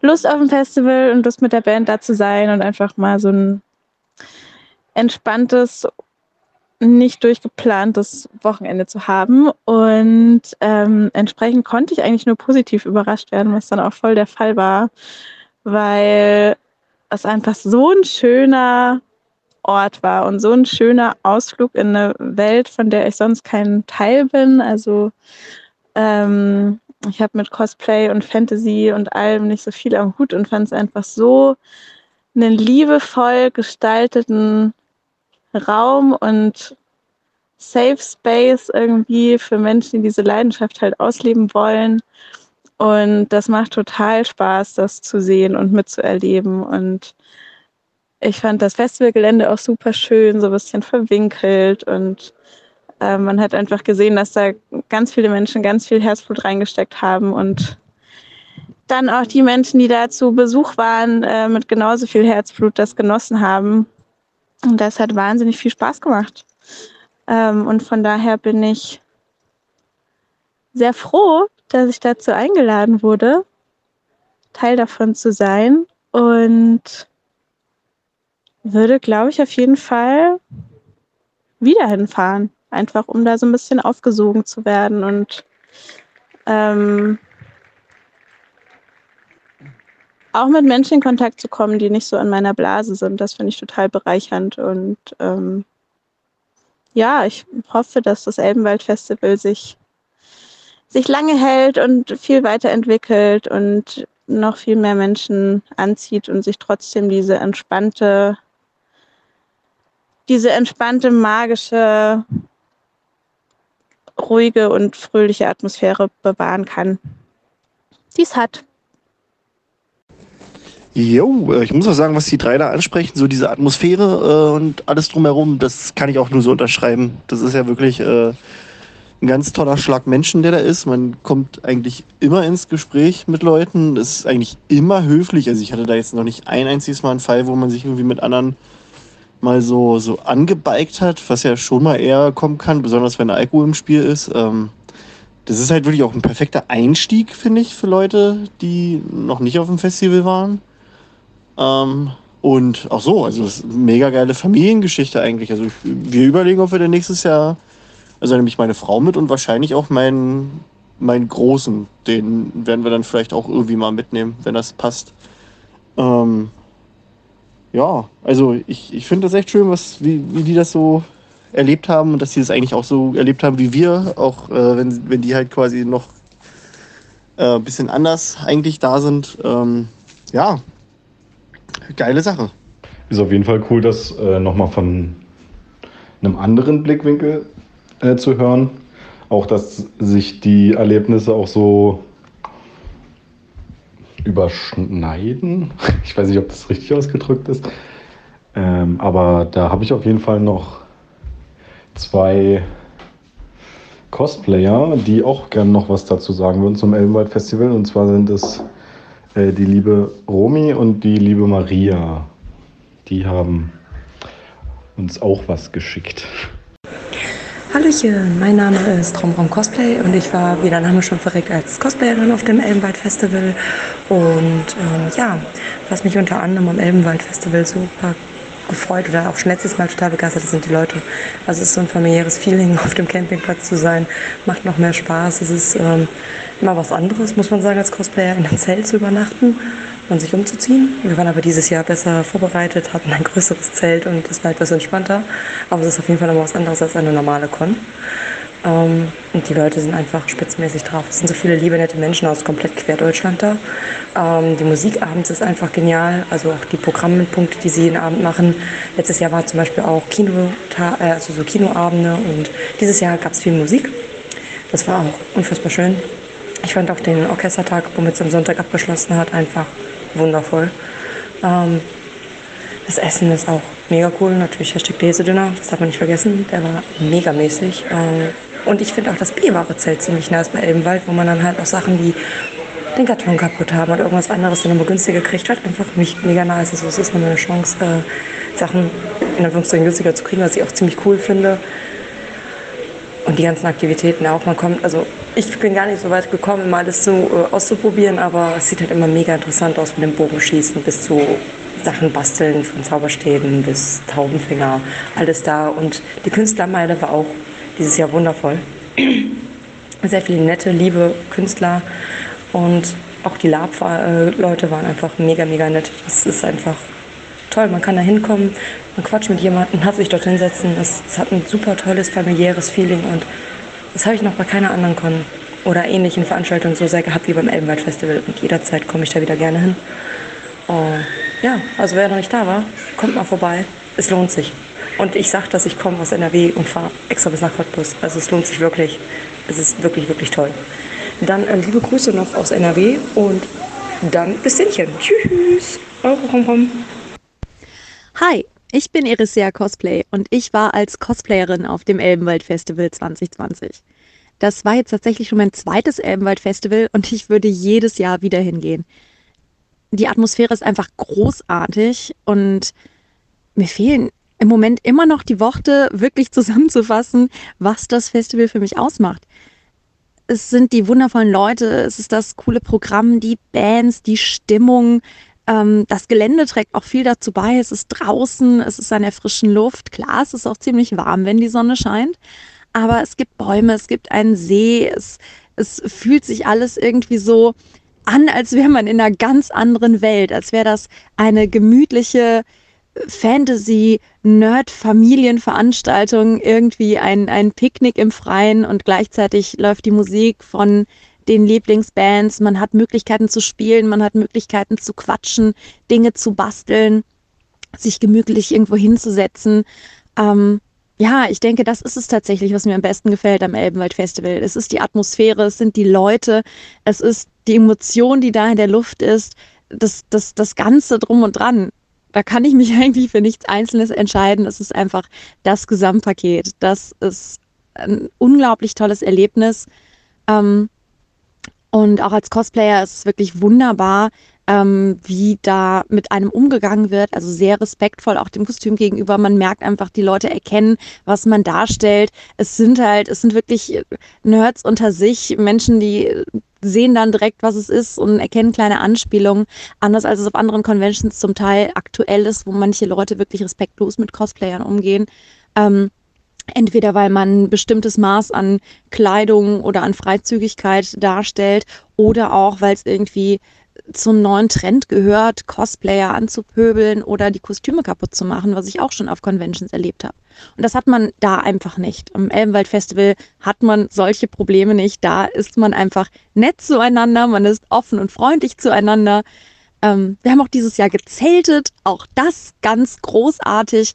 Lust auf ein Festival und Lust mit der Band da zu sein und einfach mal so ein entspanntes, nicht durchgeplantes Wochenende zu haben. Und ähm, entsprechend konnte ich eigentlich nur positiv überrascht werden, was dann auch voll der Fall war, weil es einfach so ein schöner Ort war und so ein schöner Ausflug in eine Welt, von der ich sonst kein Teil bin. Also ähm, ich habe mit Cosplay und Fantasy und allem nicht so viel am Hut und fand es einfach so einen liebevoll gestalteten Raum und Safe Space irgendwie für Menschen, die diese Leidenschaft halt ausleben wollen. Und das macht total Spaß, das zu sehen und mitzuerleben. Und ich fand das Festivalgelände auch super schön, so ein bisschen verwinkelt und äh, man hat einfach gesehen, dass da ganz viele Menschen ganz viel Herzblut reingesteckt haben und dann auch die Menschen, die da zu Besuch waren, äh, mit genauso viel Herzblut das genossen haben. Und das hat wahnsinnig viel Spaß gemacht. Ähm, und von daher bin ich sehr froh, dass ich dazu eingeladen wurde, Teil davon zu sein. Und würde, glaube ich, auf jeden Fall wieder hinfahren einfach um da so ein bisschen aufgesogen zu werden und ähm, auch mit Menschen in Kontakt zu kommen, die nicht so in meiner Blase sind. Das finde ich total bereichernd und ähm, ja, ich hoffe, dass das Elbenwald-Festival sich, sich lange hält und viel weiterentwickelt und noch viel mehr Menschen anzieht und sich trotzdem diese entspannte, diese entspannte, magische ruhige und fröhliche Atmosphäre bewahren kann. Dies hat. Jo, äh, ich muss auch sagen, was die drei da ansprechen, so diese Atmosphäre äh, und alles drumherum, das kann ich auch nur so unterschreiben. Das ist ja wirklich äh, ein ganz toller Schlag Menschen, der da ist. Man kommt eigentlich immer ins Gespräch mit Leuten. Ist eigentlich immer höflich. Also ich hatte da jetzt noch nicht ein einziges Mal einen Fall, wo man sich irgendwie mit anderen mal so, so angebeigt hat, was ja schon mal eher kommen kann, besonders wenn Alkohol im Spiel ist. Ähm, das ist halt wirklich auch ein perfekter Einstieg, finde ich, für Leute, die noch nicht auf dem Festival waren. Ähm, und auch so, also das ist eine mega geile Familiengeschichte eigentlich. Also wir überlegen, ob wir dann nächstes Jahr, also nämlich meine Frau mit und wahrscheinlich auch meinen, meinen Großen, den werden wir dann vielleicht auch irgendwie mal mitnehmen, wenn das passt. Ähm, ja, also ich, ich finde das echt schön, was, wie, wie die das so erlebt haben und dass sie das eigentlich auch so erlebt haben wie wir, auch äh, wenn, wenn die halt quasi noch äh, ein bisschen anders eigentlich da sind. Ähm, ja, geile Sache. Ist auf jeden Fall cool, das äh, nochmal von einem anderen Blickwinkel äh, zu hören. Auch, dass sich die Erlebnisse auch so überschneiden. Ich weiß nicht, ob das richtig ausgedrückt ist. Ähm, aber da habe ich auf jeden Fall noch zwei Cosplayer, die auch gerne noch was dazu sagen würden zum Elbenwald Festival. Und zwar sind es äh, die liebe Romi und die liebe Maria. Die haben uns auch was geschickt. Hallöchen, mein Name ist Traumraum Cosplay und ich war, wie der Name schon verrät, als Cosplayerin auf dem Elbenwald Festival. Und ähm, ja, was mich unter anderem am Elbenwald Festival super gefreut oder auch schon letztes Mal total begeistert sind die Leute. Also es ist so ein familiäres Feeling, auf dem Campingplatz zu sein, macht noch mehr Spaß. Es ist ähm, immer was anderes, muss man sagen, als Cosplayer in einem Zelt zu übernachten und sich umzuziehen. Wir waren aber dieses Jahr besser vorbereitet, hatten ein größeres Zelt und es war etwas entspannter. Aber es ist auf jeden Fall noch was anderes als eine normale Con. Ähm, und die Leute sind einfach spitzmäßig drauf. Es sind so viele liebe, nette Menschen aus komplett quer Deutschland da. Ähm, die Musik abends ist einfach genial. Also auch die Programmpunkte, die sie jeden Abend machen. Letztes Jahr war zum Beispiel auch Kino, äh, also so Kinoabende und dieses Jahr gab es viel Musik. Das war auch unfassbar schön. Ich fand auch den Orchestertag, womit es am Sonntag abgeschlossen hat, einfach wundervoll. Ähm, das Essen ist auch mega cool. Natürlich Hashtag Lesedünner, das darf man nicht vergessen. Der war megamäßig. Ähm, und ich finde auch das Bierware-Zelt ziemlich nice bei Elbenwald, wo man dann halt auch Sachen wie den Karton kaputt haben oder irgendwas anderes dann immer günstiger kriegt, halt einfach nicht mega nice. Also es ist nochmal eine Chance, äh, Sachen in Anführungszeichen günstiger zu kriegen, was ich auch ziemlich cool finde. Und die ganzen Aktivitäten auch. Man kommt, also ich bin gar nicht so weit gekommen, mal das so äh, auszuprobieren, aber es sieht halt immer mega interessant aus mit dem Bogenschießen bis zu Sachen basteln, von Zauberstäben bis Taubenfinger, alles da. Und die Künstlermeile war auch dieses Jahr wundervoll. Sehr viele nette, liebe Künstler und auch die Lab-Leute waren einfach mega, mega nett. Das ist einfach toll. Man kann da hinkommen, man quatscht mit jemandem, hat sich dort hinsetzen. Es, hat ein super tolles familiäres Feeling und das habe ich noch bei keiner anderen Con oder ähnlichen Veranstaltungen so sehr gehabt wie beim Elbenwald Festival und jederzeit komme ich da wieder gerne hin. Oh, ja, also wer noch nicht da war, kommt mal vorbei. Es lohnt sich. Und ich sage, dass ich komme aus NRW und fahre extra bis nach Cottbus. Also es lohnt sich wirklich. Es ist wirklich, wirklich toll. Dann äh, liebe Grüße noch aus NRW und dann bis Dännchen. Tschüss. Eure Rom Hi, ich bin Irisea Cosplay und ich war als Cosplayerin auf dem Elbenwald Festival 2020. Das war jetzt tatsächlich schon mein zweites Elbenwald Festival und ich würde jedes Jahr wieder hingehen. Die Atmosphäre ist einfach großartig und mir fehlen im Moment immer noch die Worte, wirklich zusammenzufassen, was das Festival für mich ausmacht es sind die wundervollen Leute, es ist das coole Programm, die Bands, die Stimmung. Ähm, das Gelände trägt auch viel dazu bei. Es ist draußen, es ist an der frischen Luft. Klar, es ist auch ziemlich warm, wenn die Sonne scheint. Aber es gibt Bäume, es gibt einen See, es, es fühlt sich alles irgendwie so an, als wäre man in einer ganz anderen Welt, als wäre das eine gemütliche Fantasy-Nerd-Familienveranstaltung, irgendwie ein, ein Picknick im Freien und gleichzeitig läuft die Musik von den Lieblingsbands. Man hat Möglichkeiten zu spielen, man hat Möglichkeiten zu quatschen, Dinge zu basteln, sich gemütlich irgendwo hinzusetzen. Ähm, ja, ich denke, das ist es tatsächlich, was mir am besten gefällt am Elbenwald Festival. Es ist die Atmosphäre, es sind die Leute, es ist die Emotion, die da in der Luft ist, das, das, das Ganze drum und dran da kann ich mich eigentlich für nichts Einzelnes entscheiden. Es ist einfach das Gesamtpaket. Das ist ein unglaublich tolles Erlebnis. Ähm, Und auch als Cosplayer ist es wirklich wunderbar, ähm, wie da mit einem umgegangen wird. Also sehr respektvoll auch dem Kostüm gegenüber. Man merkt einfach, die Leute erkennen, was man darstellt. Es sind halt, es sind wirklich Nerds unter sich, Menschen, die sehen dann direkt, was es ist und erkennen kleine Anspielungen. Anders als es auf anderen Conventions zum Teil aktuell ist, wo manche Leute wirklich respektlos mit Cosplayern umgehen. Ähm, Entweder weil man ein bestimmtes Maß an Kleidung oder an Freizügigkeit darstellt oder auch, weil es irgendwie zum neuen Trend gehört, Cosplayer anzupöbeln oder die Kostüme kaputt zu machen, was ich auch schon auf Conventions erlebt habe. Und das hat man da einfach nicht. Am Elbenwald Festival hat man solche Probleme nicht. Da ist man einfach nett zueinander, man ist offen und freundlich zueinander. Ähm, wir haben auch dieses Jahr gezeltet, auch das ganz großartig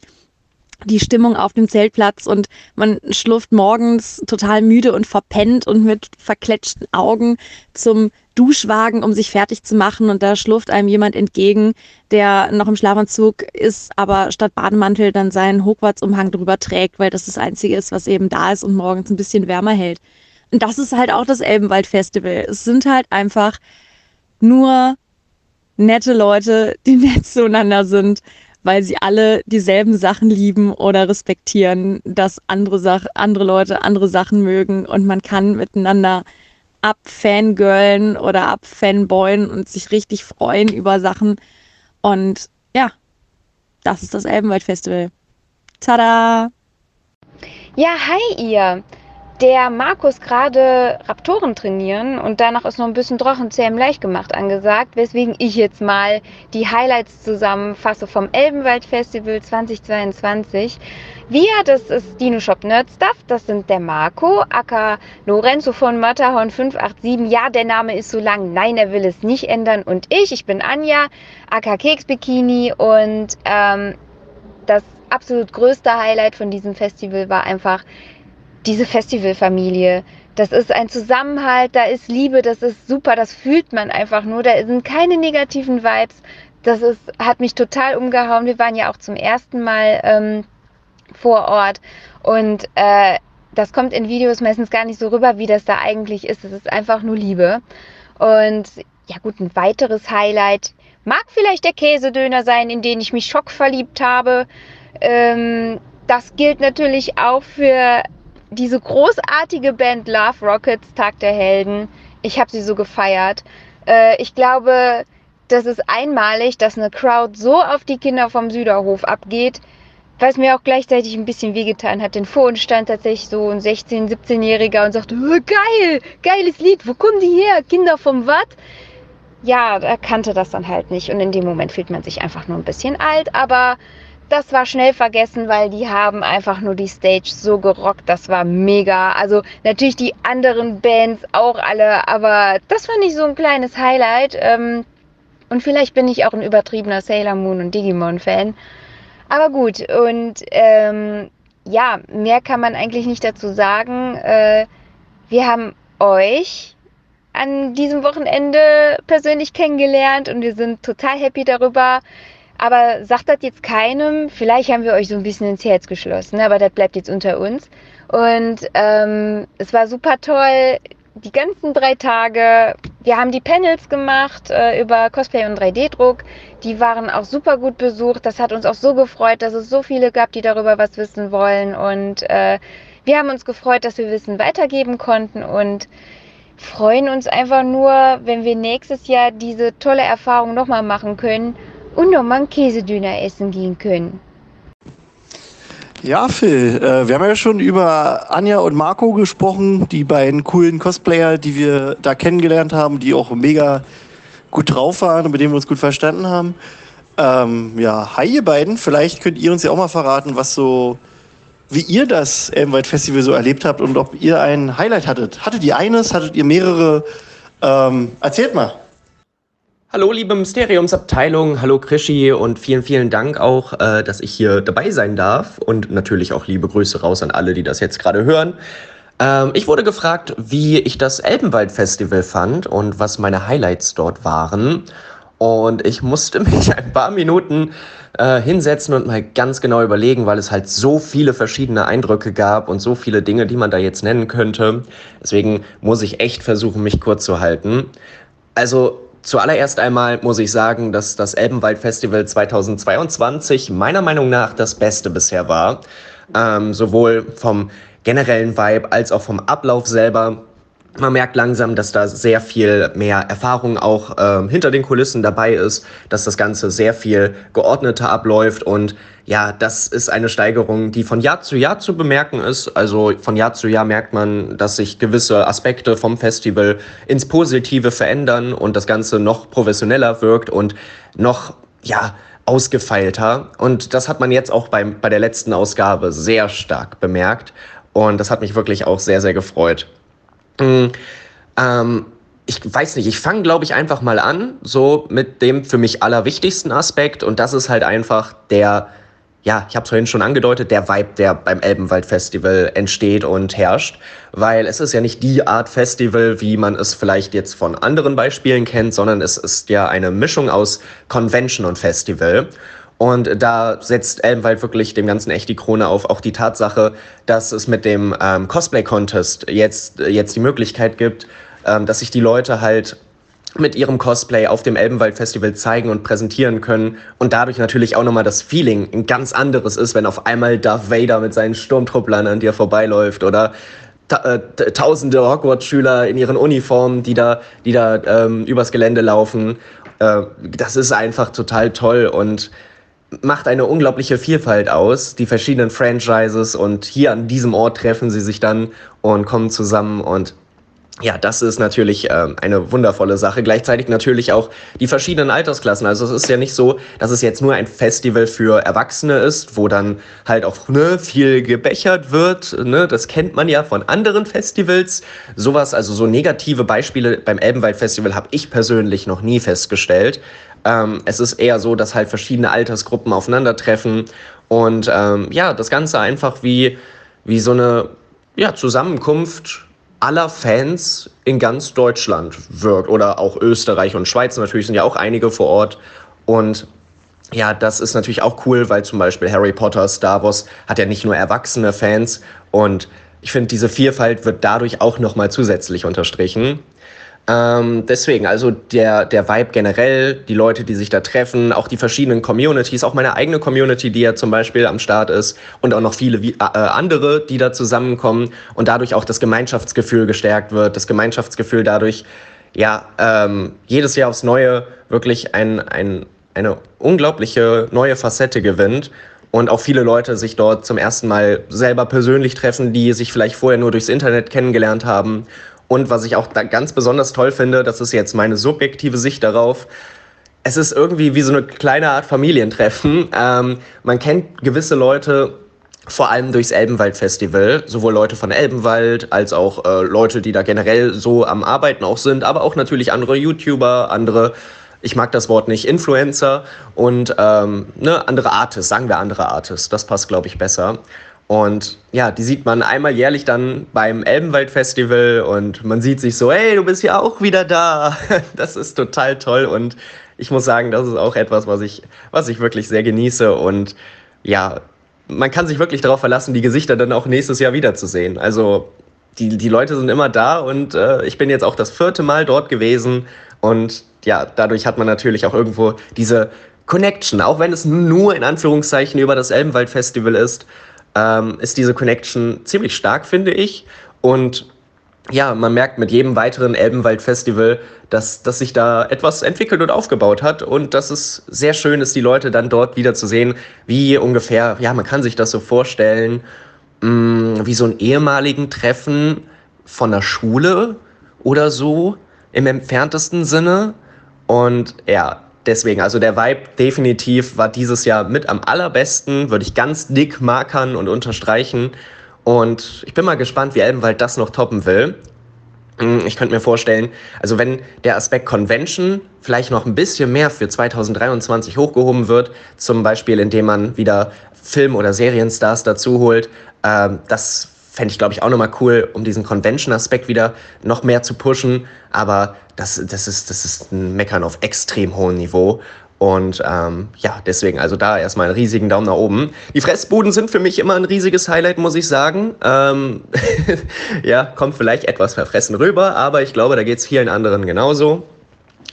die Stimmung auf dem Zeltplatz und man schlurft morgens total müde und verpennt und mit verkletschten Augen zum Duschwagen, um sich fertig zu machen und da schlurft einem jemand entgegen, der noch im Schlafanzug ist, aber statt Bademantel dann seinen Hochwartsumhang drüber trägt, weil das das Einzige ist, was eben da ist und morgens ein bisschen wärmer hält. Und das ist halt auch das Elbenwald-Festival. Es sind halt einfach nur nette Leute, die nett zueinander sind weil sie alle dieselben Sachen lieben oder respektieren, dass andere, Sach andere Leute andere Sachen mögen und man kann miteinander abfangirlen oder abfanboyen und sich richtig freuen über Sachen. Und ja, das ist das Elbenwald Festival. Tada! Ja, hi ihr der Markus gerade Raptoren trainieren und danach ist noch ein bisschen Drachenzähm leicht gemacht angesagt, weswegen ich jetzt mal die Highlights zusammenfasse vom Elbenwald Festival 2022. Wir, das ist Dino Shop Nerd Stuff, das sind der Marco, Aka Lorenzo von Matterhorn 587. Ja, der Name ist so lang, nein, er will es nicht ändern. Und ich, ich bin Anja, Aka Keks Bikini und ähm, das absolut größte Highlight von diesem Festival war einfach diese Festivalfamilie. Das ist ein Zusammenhalt, da ist Liebe, das ist super, das fühlt man einfach nur. Da sind keine negativen Vibes. Das ist, hat mich total umgehauen. Wir waren ja auch zum ersten Mal ähm, vor Ort und äh, das kommt in Videos meistens gar nicht so rüber, wie das da eigentlich ist. Es ist einfach nur Liebe. Und ja gut, ein weiteres Highlight mag vielleicht der Käsedöner sein, in den ich mich schockverliebt habe. Ähm, das gilt natürlich auch für diese großartige Band Love Rockets, Tag der Helden, ich habe sie so gefeiert. Äh, ich glaube, das ist einmalig, dass eine Crowd so auf die Kinder vom Süderhof abgeht, was mir auch gleichzeitig ein bisschen wehgetan hat. Denn vor uns stand tatsächlich so ein 16-, 17-Jähriger und sagte, oh, geil, geiles Lied, wo kommen die her? Kinder vom Watt? Ja, er kannte das dann halt nicht und in dem Moment fühlt man sich einfach nur ein bisschen alt, aber das war schnell vergessen, weil die haben einfach nur die Stage so gerockt. Das war mega. Also natürlich die anderen Bands auch alle, aber das fand ich so ein kleines Highlight. Ähm, und vielleicht bin ich auch ein übertriebener Sailor Moon und Digimon-Fan. Aber gut, und ähm, ja, mehr kann man eigentlich nicht dazu sagen. Äh, wir haben euch an diesem Wochenende persönlich kennengelernt und wir sind total happy darüber. Aber sagt das jetzt keinem, vielleicht haben wir euch so ein bisschen ins Herz geschlossen, aber das bleibt jetzt unter uns. Und ähm, es war super toll, die ganzen drei Tage. Wir haben die Panels gemacht äh, über Cosplay und 3D-Druck. Die waren auch super gut besucht. Das hat uns auch so gefreut, dass es so viele gab, die darüber was wissen wollen. Und äh, wir haben uns gefreut, dass wir Wissen weitergeben konnten und freuen uns einfach nur, wenn wir nächstes Jahr diese tolle Erfahrung nochmal machen können und nochmal einen Käsedöner essen gehen können. Ja, Phil, äh, wir haben ja schon über Anja und Marco gesprochen, die beiden coolen Cosplayer, die wir da kennengelernt haben, die auch mega gut drauf waren und mit denen wir uns gut verstanden haben. Ähm, ja, hi ihr beiden, vielleicht könnt ihr uns ja auch mal verraten, was so, wie ihr das Elmwald Festival so erlebt habt und ob ihr ein Highlight hattet. Hattet ihr eines, hattet ihr mehrere? Ähm, erzählt mal. Hallo, liebe Mysteriumsabteilung, hallo Krischi und vielen, vielen Dank auch, äh, dass ich hier dabei sein darf und natürlich auch liebe Grüße raus an alle, die das jetzt gerade hören. Ähm, ich wurde gefragt, wie ich das Elbenwald-Festival fand und was meine Highlights dort waren. Und ich musste mich ein paar Minuten äh, hinsetzen und mal ganz genau überlegen, weil es halt so viele verschiedene Eindrücke gab und so viele Dinge, die man da jetzt nennen könnte. Deswegen muss ich echt versuchen, mich kurz zu halten. Also zuallererst einmal muss ich sagen, dass das Elbenwald Festival 2022 meiner Meinung nach das Beste bisher war. Ähm, sowohl vom generellen Vibe als auch vom Ablauf selber man merkt langsam, dass da sehr viel mehr Erfahrung auch ähm, hinter den Kulissen dabei ist, dass das Ganze sehr viel geordneter abläuft und ja, das ist eine Steigerung, die von Jahr zu Jahr zu bemerken ist. Also von Jahr zu Jahr merkt man, dass sich gewisse Aspekte vom Festival ins Positive verändern und das Ganze noch professioneller wirkt und noch, ja, ausgefeilter. Und das hat man jetzt auch beim, bei der letzten Ausgabe sehr stark bemerkt. Und das hat mich wirklich auch sehr, sehr gefreut. Mm, ähm, ich weiß nicht, ich fange, glaube ich, einfach mal an, so mit dem für mich allerwichtigsten Aspekt. Und das ist halt einfach der, ja, ich habe es vorhin schon angedeutet, der Vibe, der beim Elbenwald-Festival entsteht und herrscht. Weil es ist ja nicht die Art Festival, wie man es vielleicht jetzt von anderen Beispielen kennt, sondern es ist ja eine Mischung aus Convention und Festival. Und da setzt Elbenwald wirklich dem Ganzen echt die Krone auf. Auch die Tatsache, dass es mit dem ähm, Cosplay-Contest jetzt, jetzt die Möglichkeit gibt, ähm, dass sich die Leute halt mit ihrem Cosplay auf dem Elbenwald Festival zeigen und präsentieren können und dadurch natürlich auch nochmal das Feeling ein ganz anderes ist, wenn auf einmal Darth Vader mit seinen Sturmtrupplern an dir vorbeiläuft oder ta äh, tausende Hogwarts-Schüler in ihren Uniformen, die da, die da ähm, übers Gelände laufen. Äh, das ist einfach total toll und macht eine unglaubliche Vielfalt aus, die verschiedenen Franchises und hier an diesem Ort treffen sie sich dann und kommen zusammen und ja, das ist natürlich äh, eine wundervolle Sache. Gleichzeitig natürlich auch die verschiedenen Altersklassen. Also es ist ja nicht so, dass es jetzt nur ein Festival für Erwachsene ist, wo dann halt auch ne, viel gebechert wird. Ne? Das kennt man ja von anderen Festivals. Sowas, also so negative Beispiele beim Elbenwald Festival habe ich persönlich noch nie festgestellt. Ähm, es ist eher so, dass halt verschiedene Altersgruppen aufeinandertreffen. Und ähm, ja, das Ganze einfach wie, wie so eine ja, Zusammenkunft aller Fans in ganz Deutschland wirkt. Oder auch Österreich und Schweiz natürlich sind ja auch einige vor Ort. Und ja, das ist natürlich auch cool, weil zum Beispiel Harry Potter, Star Wars hat ja nicht nur erwachsene Fans. Und ich finde, diese Vielfalt wird dadurch auch nochmal zusätzlich unterstrichen. Ähm, deswegen, also der, der Vibe generell, die Leute, die sich da treffen, auch die verschiedenen Communities, auch meine eigene Community, die ja zum Beispiel am Start ist und auch noch viele äh, andere, die da zusammenkommen und dadurch auch das Gemeinschaftsgefühl gestärkt wird, das Gemeinschaftsgefühl dadurch, ja, ähm, jedes Jahr aufs Neue wirklich ein, ein, eine unglaubliche neue Facette gewinnt und auch viele Leute sich dort zum ersten Mal selber persönlich treffen, die sich vielleicht vorher nur durchs Internet kennengelernt haben und was ich auch da ganz besonders toll finde, das ist jetzt meine subjektive Sicht darauf, es ist irgendwie wie so eine kleine Art Familientreffen. Ähm, man kennt gewisse Leute vor allem durchs Elbenwald-Festival, sowohl Leute von Elbenwald als auch äh, Leute, die da generell so am Arbeiten auch sind, aber auch natürlich andere YouTuber, andere, ich mag das Wort nicht, Influencer und ähm, ne, andere Artists, sagen wir andere Artists, das passt, glaube ich, besser. Und ja, die sieht man einmal jährlich dann beim Elbenwald-Festival und man sieht sich so, hey, du bist ja auch wieder da. Das ist total toll und ich muss sagen, das ist auch etwas, was ich, was ich wirklich sehr genieße und ja, man kann sich wirklich darauf verlassen, die Gesichter dann auch nächstes Jahr wiederzusehen. Also die, die Leute sind immer da und äh, ich bin jetzt auch das vierte Mal dort gewesen und ja, dadurch hat man natürlich auch irgendwo diese Connection, auch wenn es nur in Anführungszeichen über das Elbenwald Festival ist ähm, ist diese Connection ziemlich stark, finde ich. Und ja, man merkt mit jedem weiteren Elbenwald-Festival, dass, dass sich da etwas entwickelt und aufgebaut hat und dass es sehr schön ist, die Leute dann dort wieder zu sehen, wie ungefähr, ja, man kann sich das so vorstellen, mh, mm, wie so ein ehemaligen Treffen von der Schule oder so im entferntesten Sinne. Und ja, deswegen, also der Vibe definitiv war dieses Jahr mit am allerbesten, würde ich ganz dick markern und unterstreichen. Und ich bin mal gespannt, wie Elbenwald das noch toppen will. Hm, ich könnte mir vorstellen, also wenn der Aspekt Convention vielleicht noch ein bisschen mehr für 2023 hochgehoben wird, zum Beispiel indem man wieder Film- oder Serienstars dazu holt, äh, das fände ich, glaube ich, auch nochmal cool, um diesen Convention-Aspekt wieder noch mehr zu pushen. Aber das, das, ist, das ist ein Meckern auf extrem hohem Niveau. Und ähm, ja, deswegen also da erstmal einen riesigen Daumen nach oben. Die Fressbuden sind für mich immer ein riesiges Highlight, muss ich sagen. Ähm, ja, kommt vielleicht etwas verfressen rüber, aber ich glaube, da geht es vielen anderen genauso.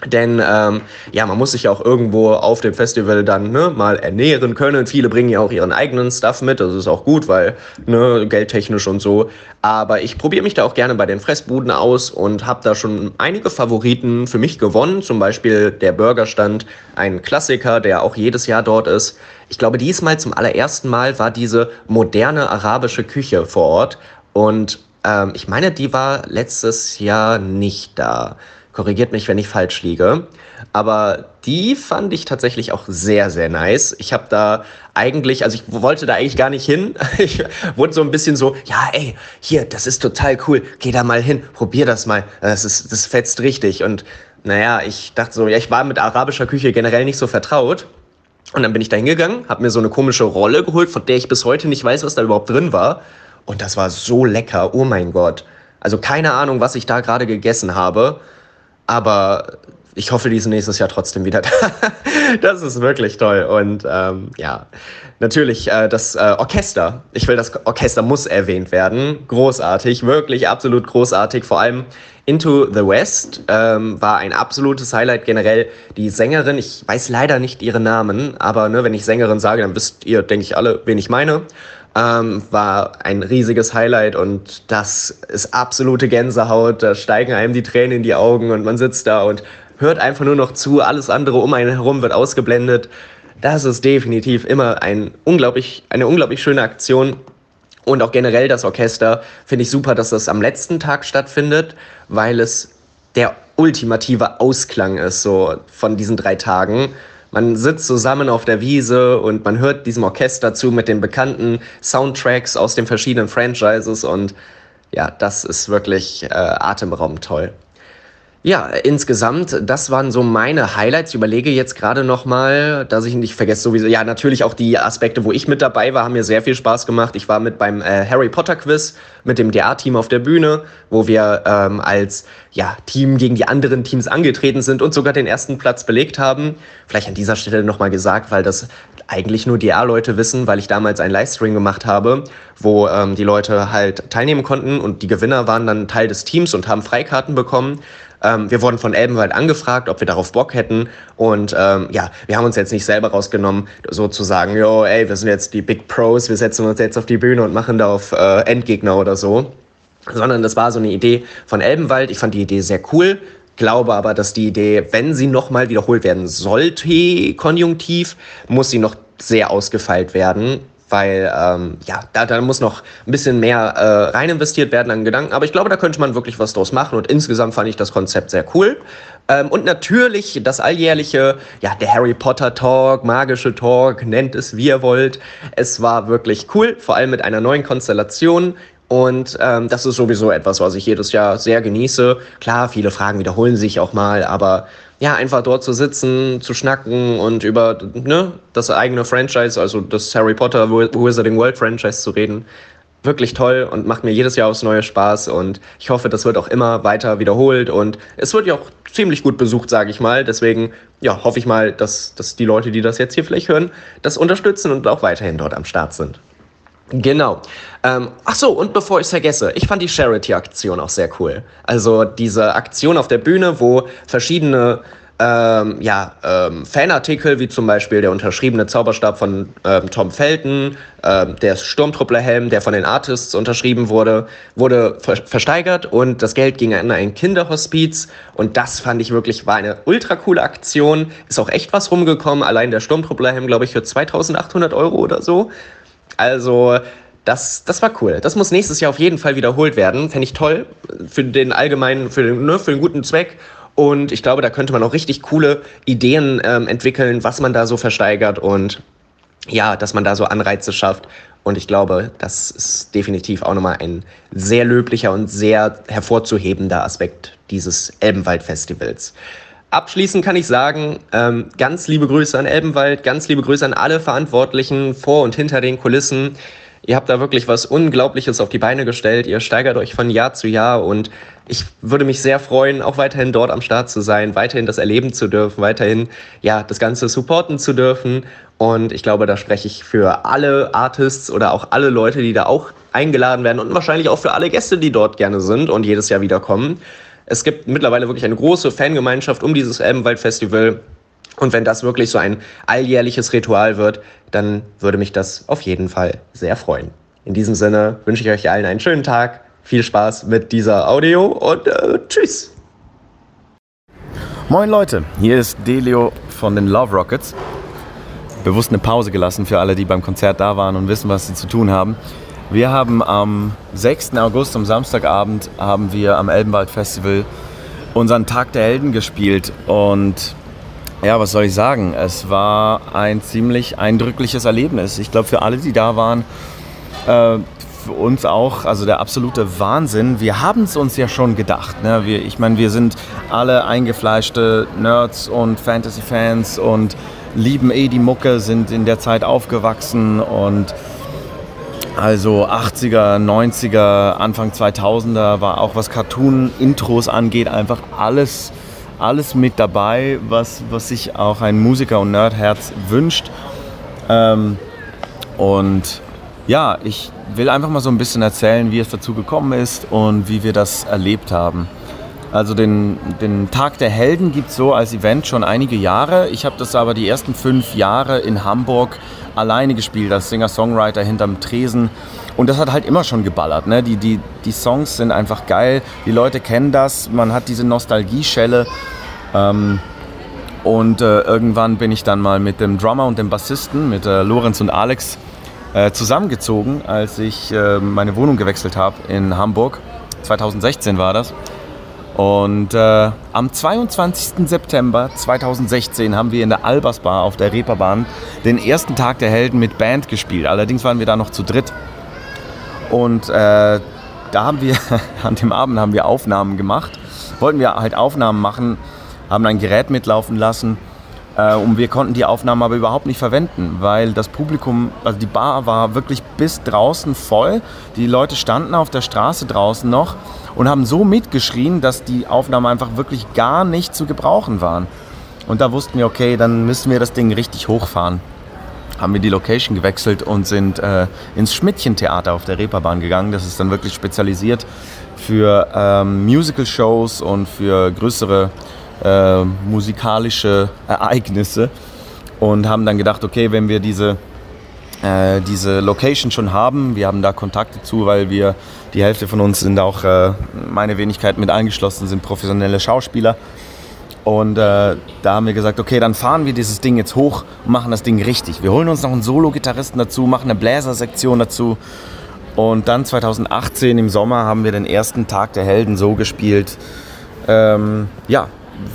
Denn ähm, ja, man muss sich ja auch irgendwo auf dem Festival dann ne, mal ernähren können. Viele bringen ja auch ihren eigenen Stuff mit. Das ist auch gut, weil ne, geldtechnisch und so. Aber ich probiere mich da auch gerne bei den Fressbuden aus und habe da schon einige Favoriten für mich gewonnen. Zum Beispiel der Burgerstand, ein Klassiker, der auch jedes Jahr dort ist. Ich glaube, diesmal zum allerersten Mal war diese moderne arabische Küche vor Ort. Und ähm, ich meine, die war letztes Jahr nicht da. Korrigiert mich, wenn ich falsch liege. Aber die fand ich tatsächlich auch sehr, sehr nice. Ich habe da eigentlich, also ich wollte da eigentlich gar nicht hin. Ich wurde so ein bisschen so, ja, ey, hier, das ist total cool. Geh da mal hin, probier das mal. Das, ist, das fetzt richtig. Und naja, ich dachte so, ja, ich war mit arabischer Küche generell nicht so vertraut. Und dann bin ich da hingegangen, habe mir so eine komische Rolle geholt, von der ich bis heute nicht weiß, was da überhaupt drin war. Und das war so lecker, oh mein Gott. Also keine Ahnung, was ich da gerade gegessen habe. Aber ich hoffe, die ist nächstes Jahr trotzdem wieder da. das ist wirklich toll. Und ähm, ja, natürlich äh, das äh, Orchester. Ich will, das Orchester muss erwähnt werden. Großartig, wirklich absolut großartig. Vor allem Into the West ähm, war ein absolutes Highlight generell. Die Sängerin, ich weiß leider nicht ihren Namen, aber ne, wenn ich Sängerin sage, dann wisst ihr, denke ich, alle, wen ich meine ähm, war ein riesiges Highlight und das ist absolute Gänsehaut. Da steigen einem die Tränen in die Augen und man sitzt da und hört einfach nur noch zu. Alles andere um einen herum wird ausgeblendet. Das ist definitiv immer ein unglaublich, eine unglaublich schöne Aktion. Und auch generell das Orchester finde ich super, dass das am letzten Tag stattfindet, weil es der ultimative Ausklang ist, so von diesen drei Tagen. Man sitzt zusammen auf der Wiese und man hört diesem Orchester zu mit den bekannten Soundtracks aus den verschiedenen Franchises und ja, das ist wirklich äh, atemberaubend toll. Ja, insgesamt, das waren so meine Highlights. Ich überlege jetzt gerade noch mal, dass ich nicht vergesse sowieso. Ja, natürlich auch die Aspekte, wo ich mit dabei war, haben mir sehr viel Spaß gemacht. Ich war mit beim äh, Harry Potter Quiz mit dem DA-Team auf der Bühne, wo wir ähm, als ja, Team gegen die anderen Teams angetreten sind und sogar den ersten Platz belegt haben. Vielleicht an dieser Stelle noch mal gesagt, weil das eigentlich nur DA-Leute wissen, weil ich damals einen Livestream gemacht habe, wo ähm, die Leute halt teilnehmen konnten und die Gewinner waren dann Teil des Teams und haben Freikarten bekommen. Ähm, wir wurden von Elbenwald angefragt, ob wir darauf Bock hätten. Und ähm, ja, wir haben uns jetzt nicht selber rausgenommen, sozusagen, yo, ey, wir sind jetzt die Big Pros, wir setzen uns jetzt auf die Bühne und machen da auf äh, Endgegner oder so. Sondern das war so eine Idee von Elbenwald. Ich fand die Idee sehr cool glaube aber, dass die Idee, wenn sie nochmal wiederholt werden sollte, konjunktiv, muss sie noch sehr ausgefeilt werden weil ähm, ja, da, da muss noch ein bisschen mehr äh, rein investiert werden an Gedanken. Aber ich glaube, da könnte man wirklich was draus machen und insgesamt fand ich das Konzept sehr cool. Ähm, und natürlich das alljährliche, ja, der Harry Potter Talk, magische Talk, nennt es wie ihr wollt. Es war wirklich cool, vor allem mit einer neuen Konstellation. Und ähm, das ist sowieso etwas, was ich jedes Jahr sehr genieße. Klar, viele Fragen wiederholen sich auch mal, aber ja, einfach dort zu sitzen, zu schnacken und über ne, das eigene Franchise, also das Harry Potter Wizarding World Franchise zu reden. Wirklich toll und macht mir jedes Jahr aufs neue Spaß und ich hoffe, das wird auch immer weiter wiederholt und es wird ja auch ziemlich gut besucht, sage ich mal. Deswegen ja, hoffe ich mal, dass, dass die Leute, die das jetzt hier vielleicht hören, das unterstützen und auch weiterhin dort am Start sind. Genau. Ähm, ach so, und bevor ich es vergesse, ich fand die Charity-Aktion auch sehr cool. Also diese Aktion auf der Bühne, wo verschiedene ähm, ja, ähm, Fanartikel, wie zum Beispiel der unterschriebene Zauberstab von ähm, Tom Felton, ähm, der Sturmtrupplerhelm, der von den Artists unterschrieben wurde, wurde ver versteigert und das Geld ging an ein Kinderhospiz und das fand ich wirklich, war eine ultra coole Aktion. Ist auch echt was rumgekommen, allein der Sturmtrupplerhelm, glaube ich, für 2800 Euro oder so. Also, das, das war cool. Das muss nächstes Jahr auf jeden Fall wiederholt werden. Fände ich toll. Für den allgemeinen, für den, ne, für den guten Zweck. Und ich glaube, da könnte man auch richtig coole Ideen ähm, entwickeln, was man da so versteigert und ja, dass man da so Anreize schafft. Und ich glaube, das ist definitiv auch nochmal ein sehr löblicher und sehr hervorzuhebender Aspekt dieses Elbenwald-Festivals. Abschließend kann ich sagen, ähm, ganz liebe Grüße an Elbenwald, ganz liebe Grüße an alle Verantwortlichen vor und hinter den Kulissen. Ihr habt da wirklich was Unglaubliches auf die Beine gestellt. Ihr steigert euch von Jahr zu Jahr und ich würde mich sehr freuen, auch weiterhin dort am Start zu sein, weiterhin das erleben zu dürfen, weiterhin ja das Ganze supporten zu dürfen. Und ich glaube, da spreche ich für alle Artists oder auch alle Leute, die da auch eingeladen werden und wahrscheinlich auch für alle Gäste, die dort gerne sind und jedes Jahr wiederkommen. Es gibt mittlerweile wirklich eine große Fangemeinschaft um dieses Elbenwald-Festival. Und wenn das wirklich so ein alljährliches Ritual wird, dann würde mich das auf jeden Fall sehr freuen. In diesem Sinne wünsche ich euch allen einen schönen Tag, viel Spaß mit dieser Audio und äh, tschüss. Moin Leute, hier ist Delio von den Love Rockets. Bewusst eine Pause gelassen für alle, die beim Konzert da waren und wissen, was sie zu tun haben. Wir haben am 6. August, am Samstagabend, haben wir am Elbenwald Festival unseren Tag der Helden gespielt und ja, was soll ich sagen? Es war ein ziemlich eindrückliches Erlebnis. Ich glaube, für alle, die da waren, äh, für uns auch, also der absolute Wahnsinn. Wir haben es uns ja schon gedacht. Ne? Wir, ich meine, wir sind alle eingefleischte Nerds und Fantasy-Fans und lieben eh die Mucke, sind in der Zeit aufgewachsen und also 80er, 90er, Anfang 2000er war auch was Cartoon-Intros angeht, einfach alles alles mit dabei, was, was sich auch ein Musiker und Nerdherz wünscht. Ähm, und ja, ich will einfach mal so ein bisschen erzählen, wie es dazu gekommen ist und wie wir das erlebt haben. Also den, den Tag der Helden gibt es so als Event schon einige Jahre. Ich habe das aber die ersten fünf Jahre in Hamburg alleine gespielt, als Singer-Songwriter hinterm Tresen. Und das hat halt immer schon geballert. Ne? Die, die, die Songs sind einfach geil, die Leute kennen das, man hat diese Nostalgieschelle. Ähm, und äh, irgendwann bin ich dann mal mit dem Drummer und dem Bassisten, mit äh, Lorenz und Alex, äh, zusammengezogen, als ich äh, meine Wohnung gewechselt habe in Hamburg. 2016 war das. Und äh, am 22. September 2016 haben wir in der Albers Bar auf der Reeperbahn den ersten Tag der Helden mit Band gespielt. Allerdings waren wir da noch zu dritt. Und äh, da haben wir, an dem Abend haben wir Aufnahmen gemacht. Wollten wir halt Aufnahmen machen, haben ein Gerät mitlaufen lassen und wir konnten die Aufnahmen aber überhaupt nicht verwenden, weil das Publikum, also die Bar war wirklich bis draußen voll. Die Leute standen auf der Straße draußen noch und haben so mitgeschrien, dass die Aufnahmen einfach wirklich gar nicht zu gebrauchen waren. Und da wussten wir, okay, dann müssen wir das Ding richtig hochfahren. Haben wir die Location gewechselt und sind äh, ins Schmidtchen-Theater auf der Reeperbahn gegangen. Das ist dann wirklich spezialisiert für ähm, Musical-Shows und für größere äh, musikalische Ereignisse. Und haben dann gedacht, okay, wenn wir diese äh, diese Location schon haben. Wir haben da Kontakte zu, weil wir, die Hälfte von uns sind auch, äh, meine Wenigkeit mit eingeschlossen, sind professionelle Schauspieler. Und äh, da haben wir gesagt, okay, dann fahren wir dieses Ding jetzt hoch und machen das Ding richtig. Wir holen uns noch einen Solo-Gitarristen dazu, machen eine Bläsersektion dazu. Und dann 2018 im Sommer haben wir den ersten Tag der Helden so gespielt, ähm, ja,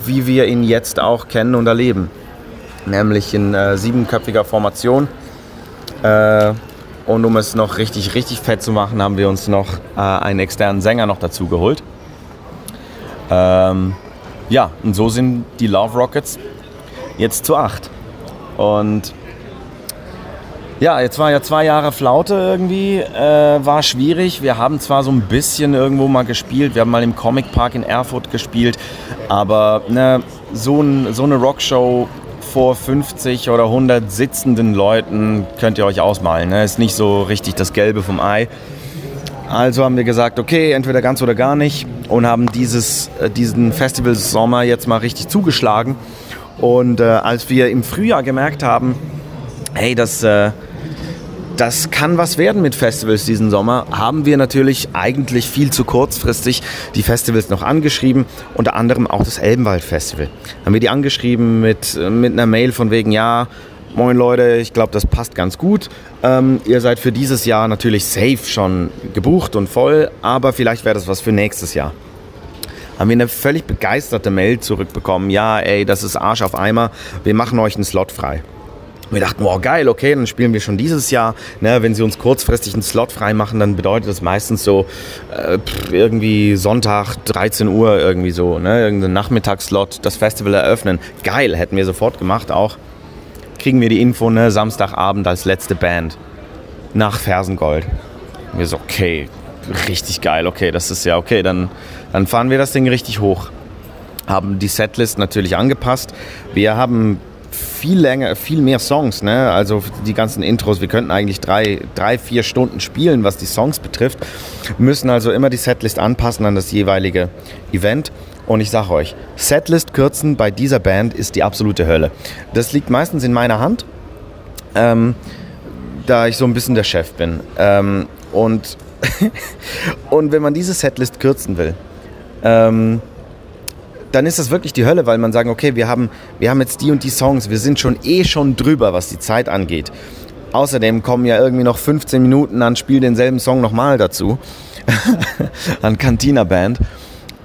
wie wir ihn jetzt auch kennen und erleben. Nämlich in äh, siebenköpfiger Formation äh, und um es noch richtig, richtig fett zu machen, haben wir uns noch äh, einen externen Sänger noch dazu geholt. Ähm, ja, und so sind die Love Rockets jetzt zu acht. Und ja, jetzt war ja zwei Jahre Flaute irgendwie, äh, war schwierig. Wir haben zwar so ein bisschen irgendwo mal gespielt, wir haben mal im Comic Park in Erfurt gespielt, aber ne, so, ein, so eine Rockshow vor 50 oder 100 sitzenden Leuten könnt ihr euch ausmalen. Ne? Ist nicht so richtig das Gelbe vom Ei. Also haben wir gesagt, okay, entweder ganz oder gar nicht und haben dieses, äh, diesen Festival Sommer jetzt mal richtig zugeschlagen. Und äh, als wir im Frühjahr gemerkt haben, hey, das, äh, das kann was werden mit Festivals diesen Sommer, haben wir natürlich eigentlich viel zu kurzfristig die Festivals noch angeschrieben, unter anderem auch das Elbenwald Festival. Haben wir die angeschrieben mit, mit einer Mail von wegen, ja, moin Leute, ich glaube, das passt ganz gut. Ähm, ihr seid für dieses Jahr natürlich safe schon gebucht und voll, aber vielleicht wäre das was für nächstes Jahr. Haben wir eine völlig begeisterte Mail zurückbekommen, ja, ey, das ist Arsch auf Eimer, wir machen euch einen Slot frei. Wir dachten, wow, geil, okay, dann spielen wir schon dieses Jahr. Ne, wenn sie uns kurzfristig einen Slot freimachen, dann bedeutet das meistens so äh, irgendwie Sonntag, 13 Uhr irgendwie so, ne, irgendein Nachmittagsslot, das Festival eröffnen. Geil, hätten wir sofort gemacht auch. Kriegen wir die Info, ne, Samstagabend als letzte Band. nach Fersengold. Und wir so, okay, richtig geil, okay, das ist ja okay, dann, dann fahren wir das Ding richtig hoch. Haben die Setlist natürlich angepasst. Wir haben viel länger, viel mehr Songs, ne? Also die ganzen Intros, wir könnten eigentlich drei, drei, vier Stunden spielen, was die Songs betrifft. Müssen also immer die Setlist anpassen an das jeweilige Event. Und ich sage euch, Setlist kürzen bei dieser Band ist die absolute Hölle. Das liegt meistens in meiner Hand, ähm, da ich so ein bisschen der Chef bin. Ähm, und, und wenn man diese Setlist kürzen will, ähm, dann ist das wirklich die Hölle, weil man sagen, okay, wir haben, wir haben jetzt die und die Songs, wir sind schon eh schon drüber, was die Zeit angeht. Außerdem kommen ja irgendwie noch 15 Minuten an Spiel denselben Song nochmal dazu. an Cantina Band.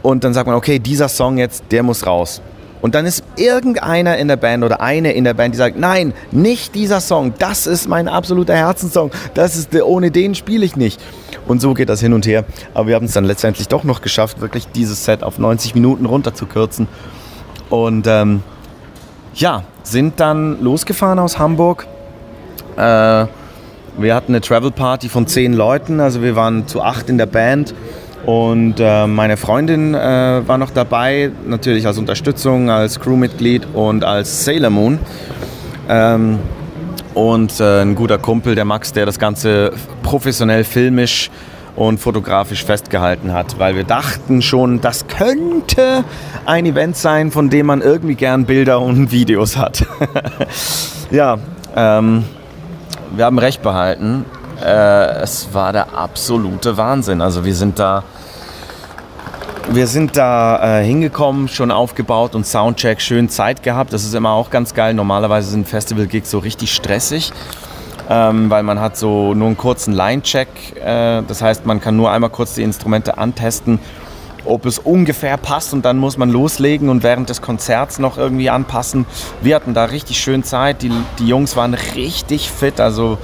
Und dann sagt man, okay, dieser Song jetzt, der muss raus. Und dann ist irgendeiner in der Band oder eine in der Band, die sagt, nein, nicht dieser Song, das ist mein absoluter Herzenssong, das ist ohne den spiele ich nicht. Und so geht das hin und her. Aber wir haben es dann letztendlich doch noch geschafft, wirklich dieses Set auf 90 Minuten runterzukürzen. Und ähm, ja, sind dann losgefahren aus Hamburg. Äh, wir hatten eine Travel Party von zehn Leuten, also wir waren zu acht in der Band. Und äh, meine Freundin äh, war noch dabei, natürlich als Unterstützung, als Crewmitglied und als Sailor Moon. Ähm, und äh, ein guter Kumpel, der Max, der das Ganze professionell filmisch und fotografisch festgehalten hat, weil wir dachten schon, das könnte ein Event sein, von dem man irgendwie gern Bilder und Videos hat. ja, ähm, wir haben recht behalten äh, es war der absolute Wahnsinn. Also wir sind da, wir sind da äh, hingekommen, schon aufgebaut und Soundcheck, schön Zeit gehabt. Das ist immer auch ganz geil. Normalerweise sind Festival-Gigs so richtig stressig. Ähm, weil man hat so nur einen kurzen Line-Check. Äh, das heißt, man kann nur einmal kurz die Instrumente antesten, ob es ungefähr passt und dann muss man loslegen und während des Konzerts noch irgendwie anpassen. Wir hatten da richtig schön Zeit. Die, die Jungs waren richtig fit. Also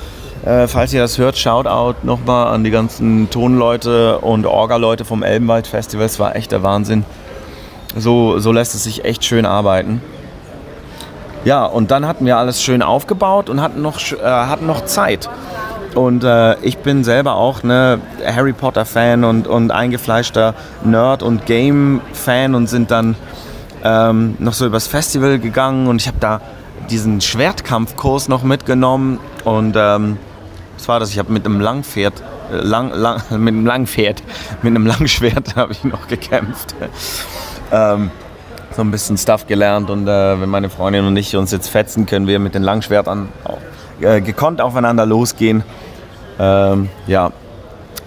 äh, falls ihr das hört, Shoutout nochmal an die ganzen Tonleute und Orga-Leute vom Elbenwald Festival. Es war echt der Wahnsinn. So, so lässt es sich echt schön arbeiten. Ja, und dann hatten wir alles schön aufgebaut und hatten noch, äh, hatten noch Zeit. Und äh, ich bin selber auch ne Harry Potter Fan und, und eingefleischter Nerd und Game Fan und sind dann ähm, noch so übers Festival gegangen und ich habe da diesen Schwertkampfkurs noch mitgenommen und ähm, was war das? Ich habe mit einem Langpferd, äh, lang, lang, mit einem Langpferd, mit einem Langschwert habe ich noch gekämpft. ähm, so ein bisschen Stuff gelernt und äh, wenn meine Freundin und ich uns jetzt fetzen, können wir mit den Langschwertern äh, gekonnt aufeinander losgehen. Ähm, ja,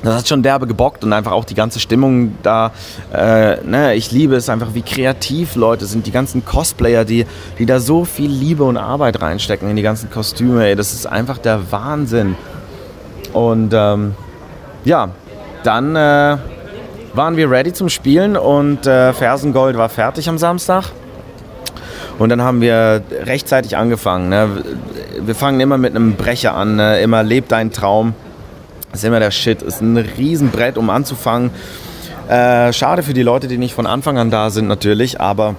das hat schon derbe gebockt und einfach auch die ganze Stimmung da. Äh, ne, ich liebe es einfach, wie kreativ Leute sind. Die ganzen Cosplayer, die, die da so viel Liebe und Arbeit reinstecken in die ganzen Kostüme. Ey, das ist einfach der Wahnsinn. Und ähm, ja, dann äh, waren wir ready zum Spielen und äh, Fersengold war fertig am Samstag. Und dann haben wir rechtzeitig angefangen. Ne? Wir fangen immer mit einem Brecher an, ne? immer lebt dein Traum. Das ist immer der Shit. Ist ein Riesenbrett, um anzufangen. Äh, schade für die Leute, die nicht von Anfang an da sind, natürlich, aber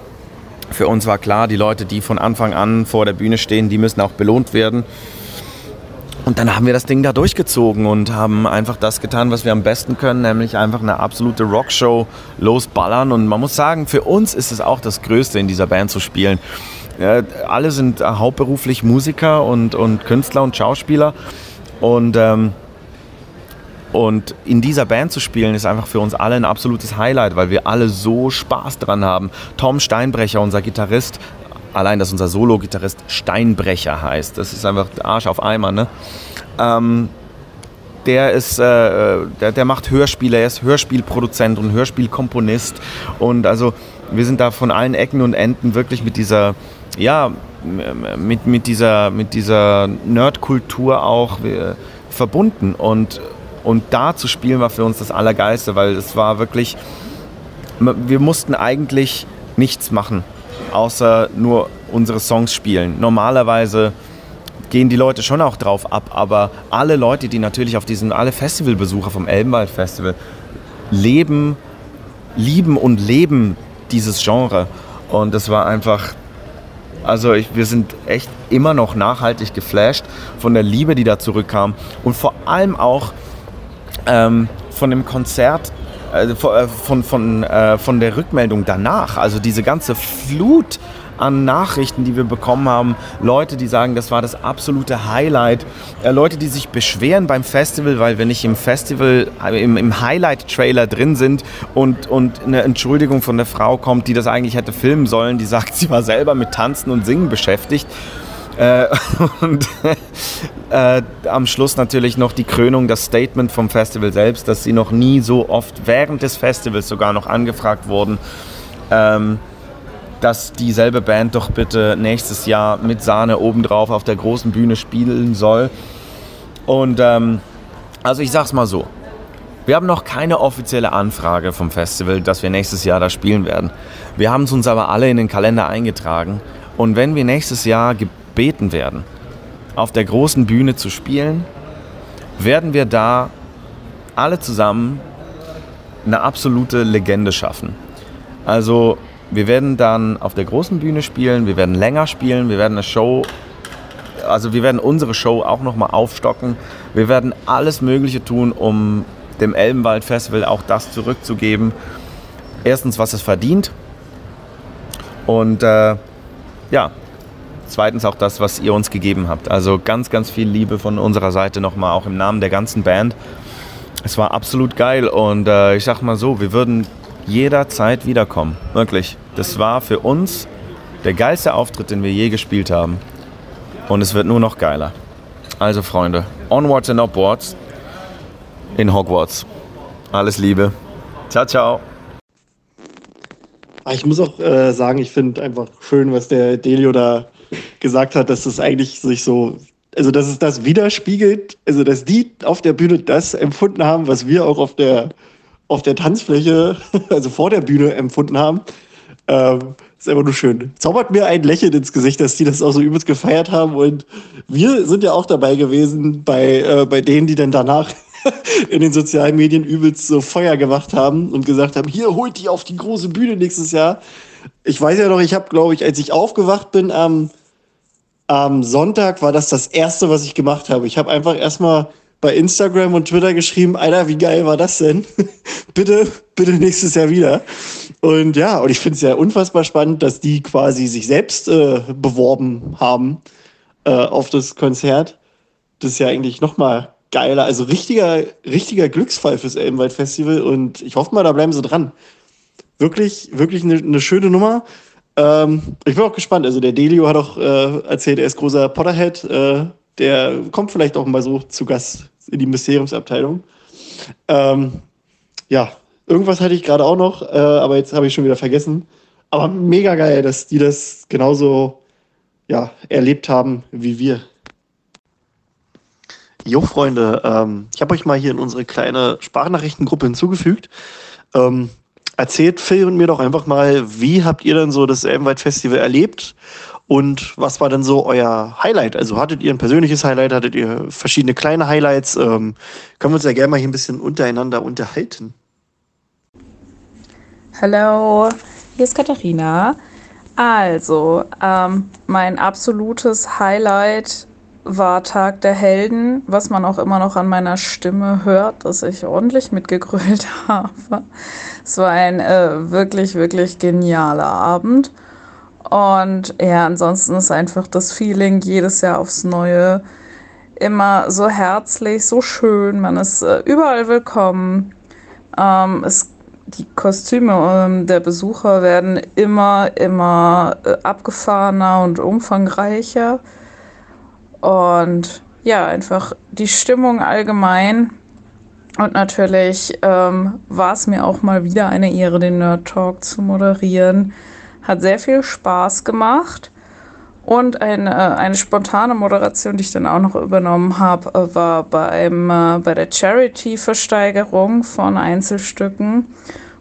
für uns war klar, die Leute, die von Anfang an vor der Bühne stehen, die müssen auch belohnt werden. Und dann haben wir das Ding da durchgezogen und haben einfach das getan, was wir am besten können, nämlich einfach eine absolute Rockshow losballern. Und man muss sagen, für uns ist es auch das Größte, in dieser Band zu spielen. Alle sind hauptberuflich Musiker und, und Künstler und Schauspieler. Und, ähm, und in dieser Band zu spielen, ist einfach für uns alle ein absolutes Highlight, weil wir alle so Spaß dran haben. Tom Steinbrecher, unser Gitarrist, allein, dass unser Solo-Gitarrist Steinbrecher heißt. Das ist einfach Arsch auf Eimer, ne? Ähm, der ist, äh, der, der macht Hörspiele, er ist Hörspielproduzent und Hörspielkomponist. Und also wir sind da von allen Ecken und Enden wirklich mit dieser, ja, mit, mit dieser, mit dieser Nerdkultur auch äh, verbunden. Und, und da zu spielen war für uns das Allergeiste, weil es war wirklich, wir mussten eigentlich nichts machen außer nur unsere Songs spielen. Normalerweise gehen die Leute schon auch drauf ab, aber alle Leute, die natürlich auf diesen, alle Festivalbesucher vom Elbenwald Festival leben, lieben und leben dieses Genre. Und das war einfach, Also ich, wir sind echt immer noch nachhaltig geflasht von der Liebe, die da zurückkam und vor allem auch ähm, von dem Konzert, äh, von, von, äh, von der Rückmeldung danach. Also diese ganze Flut an Nachrichten, die wir bekommen haben. Leute, die sagen, das war das absolute Highlight. Äh, Leute, die sich beschweren beim Festival, weil wir nicht im Festival, im, im Highlight-Trailer drin sind und, und eine Entschuldigung von der Frau kommt, die das eigentlich hätte filmen sollen, die sagt, sie war selber mit Tanzen und Singen beschäftigt. Äh, und äh, am Schluss natürlich noch die Krönung, das Statement vom Festival selbst, dass sie noch nie so oft während des Festivals sogar noch angefragt wurden. Ähm, dass dieselbe Band doch bitte nächstes Jahr mit Sahne obendrauf auf der großen Bühne spielen soll. Und ähm, also ich sag's mal so. Wir haben noch keine offizielle Anfrage vom Festival, dass wir nächstes Jahr da spielen werden. Wir haben es uns aber alle in den Kalender eingetragen. Und wenn wir nächstes Jahr gebeten werden, auf der großen Bühne zu spielen, werden wir da alle zusammen eine absolute Legende schaffen. Also wir werden dann auf der großen Bühne spielen, wir werden länger spielen, wir werden eine Show, also wir werden unsere Show auch nochmal aufstocken. Wir werden alles Mögliche tun, um dem Elbenwald Festival auch das zurückzugeben. Erstens, was es verdient. Und äh, ja, zweitens auch das, was ihr uns gegeben habt. Also ganz, ganz viel Liebe von unserer Seite nochmal, auch im Namen der ganzen Band. Es war absolut geil und äh, ich sag mal so, wir würden jederzeit wiederkommen. Wirklich. Das war für uns der geilste Auftritt, den wir je gespielt haben. Und es wird nur noch geiler. Also Freunde, onwards and upwards in Hogwarts. Alles Liebe. Ciao, ciao. Ah, Ich muss auch äh, sagen, ich finde einfach schön, was der Delio da gesagt hat, dass das eigentlich sich so, also dass es das widerspiegelt, also dass die auf der Bühne das empfunden haben, was wir auch auf der, auf der Tanzfläche, also vor der Bühne empfunden haben. Ähm, ist einfach nur schön. Zaubert mir ein Lächeln ins Gesicht, dass die das auch so übelst gefeiert haben. Und wir sind ja auch dabei gewesen bei, äh, bei denen, die dann danach in den sozialen Medien übelst so Feuer gemacht haben und gesagt haben, hier holt die auf die große Bühne nächstes Jahr. Ich weiß ja noch, ich habe, glaube ich, als ich aufgewacht bin am, am Sonntag, war das das Erste, was ich gemacht habe. Ich habe einfach erstmal bei Instagram und Twitter geschrieben, Alter, wie geil war das denn? bitte, bitte nächstes Jahr wieder. Und ja, und ich finde es ja unfassbar spannend, dass die quasi sich selbst äh, beworben haben äh, auf das Konzert. Das ist ja eigentlich noch mal geiler, also richtiger, richtiger Glücksfall fürs Elbenwald Festival und ich hoffe mal, da bleiben sie dran. Wirklich, wirklich eine, eine schöne Nummer. Ähm, ich bin auch gespannt. Also der Delio hat auch äh, erzählt, er ist großer Potterhead. Äh, der kommt vielleicht auch mal so zu Gast in die Mysteriumsabteilung. Ähm, ja, irgendwas hatte ich gerade auch noch, äh, aber jetzt habe ich schon wieder vergessen. Aber mega geil, dass die das genauso ja, erlebt haben wie wir. Jo, Freunde, ähm, ich habe euch mal hier in unsere kleine Sprachnachrichtengruppe hinzugefügt. Ähm, erzählt Phil und mir doch einfach mal, wie habt ihr denn so das Elbenwald Festival erlebt und was war denn so euer Highlight? Also hattet ihr ein persönliches Highlight, hattet ihr verschiedene kleine Highlights? Ähm, können wir uns ja gerne mal hier ein bisschen untereinander unterhalten. Hallo, hier ist Katharina. Also, ähm, mein absolutes Highlight war Tag der Helden, was man auch immer noch an meiner Stimme hört, dass ich ordentlich mitgegrölt habe. Es war ein äh, wirklich, wirklich genialer Abend. Und ja, ansonsten ist einfach das Feeling jedes Jahr aufs Neue immer so herzlich, so schön. Man ist äh, überall willkommen. Ähm, es, die Kostüme ähm, der Besucher werden immer, immer äh, abgefahrener und umfangreicher. Und ja, einfach die Stimmung allgemein. Und natürlich ähm, war es mir auch mal wieder eine Ehre, den Nerd Talk zu moderieren. Hat sehr viel Spaß gemacht. Und eine, eine spontane Moderation, die ich dann auch noch übernommen habe, war beim, äh, bei der Charity-Versteigerung von Einzelstücken,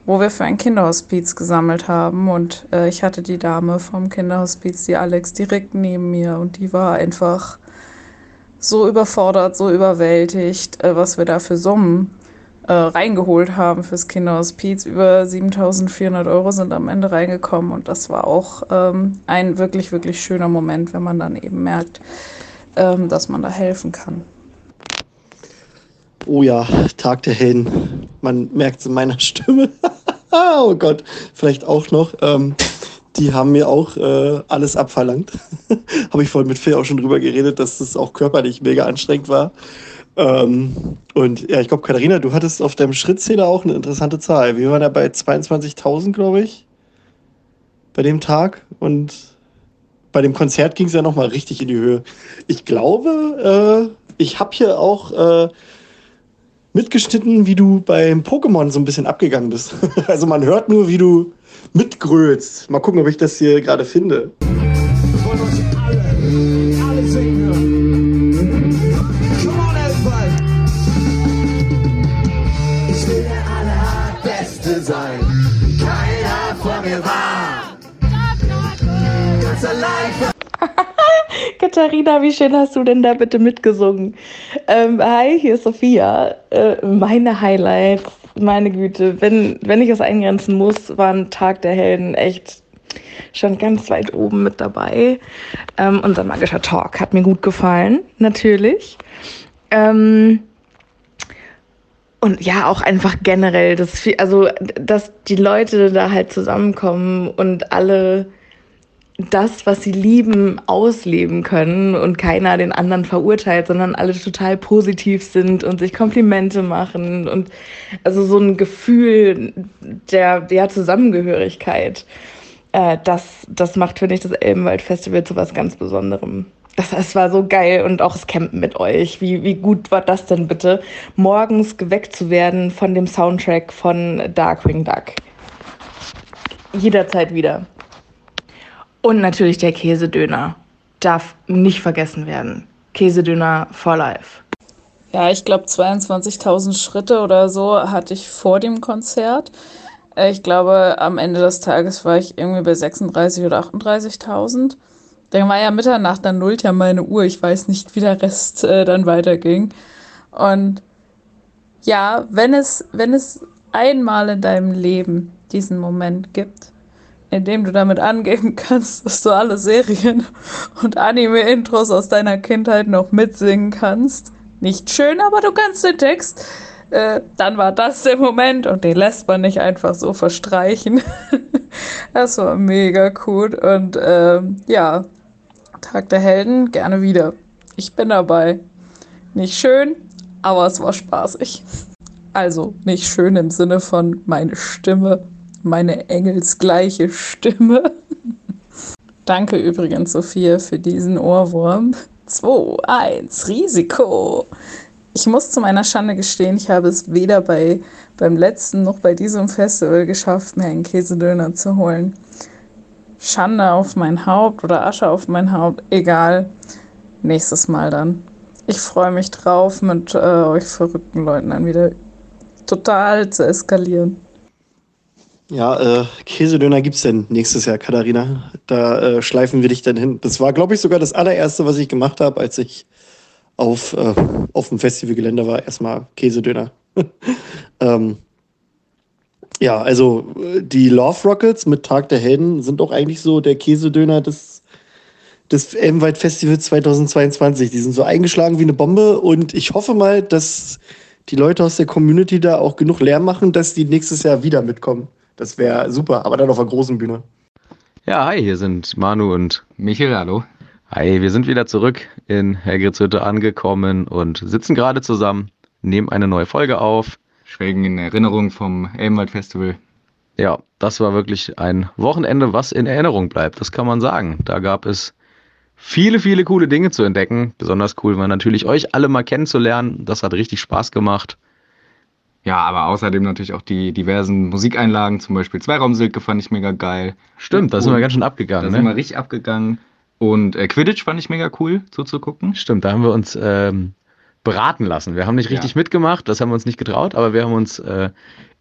wo wir für ein Kinderhospiz gesammelt haben. Und äh, ich hatte die Dame vom Kinderhospiz, die Alex, direkt neben mir. Und die war einfach so überfordert, so überwältigt, äh, was wir da für Summen äh, reingeholt haben fürs Kinderhospiz. Über 7400 Euro sind am Ende reingekommen und das war auch ähm, ein wirklich, wirklich schöner Moment, wenn man dann eben merkt, ähm, dass man da helfen kann. Oh ja, Tag der Helden. Man merkt es in meiner Stimme. oh Gott, vielleicht auch noch. Ähm, die haben mir auch äh, alles abverlangt. Habe ich vorhin mit Phil auch schon drüber geredet, dass das auch körperlich mega anstrengend war. Ähm, und ja, ich glaube, Katharina, du hattest auf deinem Schrittzähler auch eine interessante Zahl. Wir waren ja bei 22.000, glaube ich, bei dem Tag. Und bei dem Konzert ging es ja nochmal richtig in die Höhe. Ich glaube, äh, ich habe hier auch äh, mitgeschnitten, wie du beim Pokémon so ein bisschen abgegangen bist. also man hört nur, wie du mitgrölst. Mal gucken, ob ich das hier gerade finde. Katharina, wie schön hast du denn da bitte mitgesungen? Ähm, hi, hier ist Sophia. Äh, meine Highlights, meine Güte, wenn, wenn ich es eingrenzen muss, war ein Tag der Helden echt schon ganz weit oben mit dabei. Ähm, unser magischer Talk hat mir gut gefallen, natürlich. Ähm, und ja, auch einfach generell, dass, viel, also, dass die Leute da halt zusammenkommen und alle das, was sie lieben, ausleben können und keiner den anderen verurteilt, sondern alle total positiv sind und sich Komplimente machen und also so ein Gefühl der, der Zusammengehörigkeit. Äh, das, das macht, finde ich, das Elbenwald Festival zu was ganz Besonderem. Das, das war so geil und auch das Campen mit euch. Wie, wie gut war das denn bitte, morgens geweckt zu werden von dem Soundtrack von Darkwing Duck? Jederzeit wieder. Und natürlich der Käsedöner. Darf nicht vergessen werden. Käsedöner for life. Ja, ich glaube 22.000 Schritte oder so hatte ich vor dem Konzert. Äh, Ich glaube, am Ende des Tages war ich irgendwie bei 36.000 oder 38.000. Dann war ja Mitternacht, dann nullt ja meine Uhr. Ich weiß nicht, wie der Rest äh, dann weiterging. Und ja, wenn es, wenn es einmal in deinem Leben diesen Moment gibt, in dem du damit angeben kannst, dass du alle Serien und Anime-Intros aus deiner Kindheit noch mitsingen kannst. Nicht schön, aber du kannst den Text. Äh, dann war das der Moment und den lässt man nicht einfach so verstreichen. das war mega cool und ähm, ja, Tag der Helden gerne wieder. Ich bin dabei. Nicht schön, aber es war spaßig. Also nicht schön im Sinne von meine Stimme, meine engelsgleiche Stimme. Danke übrigens, Sophia, für diesen Ohrwurm. 2, 1, Risiko. Ich muss zu meiner Schande gestehen, ich habe es weder bei, beim letzten noch bei diesem Festival geschafft, mir einen Käsedöner zu holen. Schande auf mein Haupt oder Asche auf mein Haupt, egal. Nächstes Mal dann. Ich freue mich drauf, mit äh, euch verrückten Leuten dann wieder total zu eskalieren. Ja, äh, Käsedöner gibt's denn nächstes Jahr, Katharina. Da äh, schleifen wir dich dann hin. Das war, glaube ich, sogar das allererste, was ich gemacht habe, als ich auf, äh, auf dem Festivalgelände war. Erstmal Käsedöner. ähm, ja, also die Love Rockets mit Tag der Helden sind auch eigentlich so der Käsedöner des, des Elbenwald Festivals 2022. Die sind so eingeschlagen wie eine Bombe und ich hoffe mal, dass die Leute aus der Community da auch genug Lärm machen, dass die nächstes Jahr wieder mitkommen. Das wäre super, aber dann auf einer großen Bühne. Ja, hi, hier sind Manu und Michael, hallo. Hi, wir sind wieder zurück in Hergritzhütte angekommen und sitzen gerade zusammen, nehmen eine neue Folge auf. Schwelgen in Erinnerung vom Elbenwald Festival. Ja, das war wirklich ein Wochenende, was in Erinnerung bleibt, das kann man sagen. Da gab es viele, viele coole Dinge zu entdecken. Besonders cool war natürlich euch alle mal kennenzulernen. Das hat richtig Spaß gemacht. Ja, aber außerdem natürlich auch die diversen Musikeinlagen, zum Beispiel Zweiraumsilke fand ich mega geil. Stimmt, da sind wir ganz schön abgegangen. Da ne? sind wir richtig abgegangen. Und äh, Quidditch fand ich mega cool zuzugucken. Stimmt, da haben wir uns ähm, beraten lassen. Wir haben nicht richtig mitgemacht, das haben wir uns nicht getraut, aber wir haben uns äh,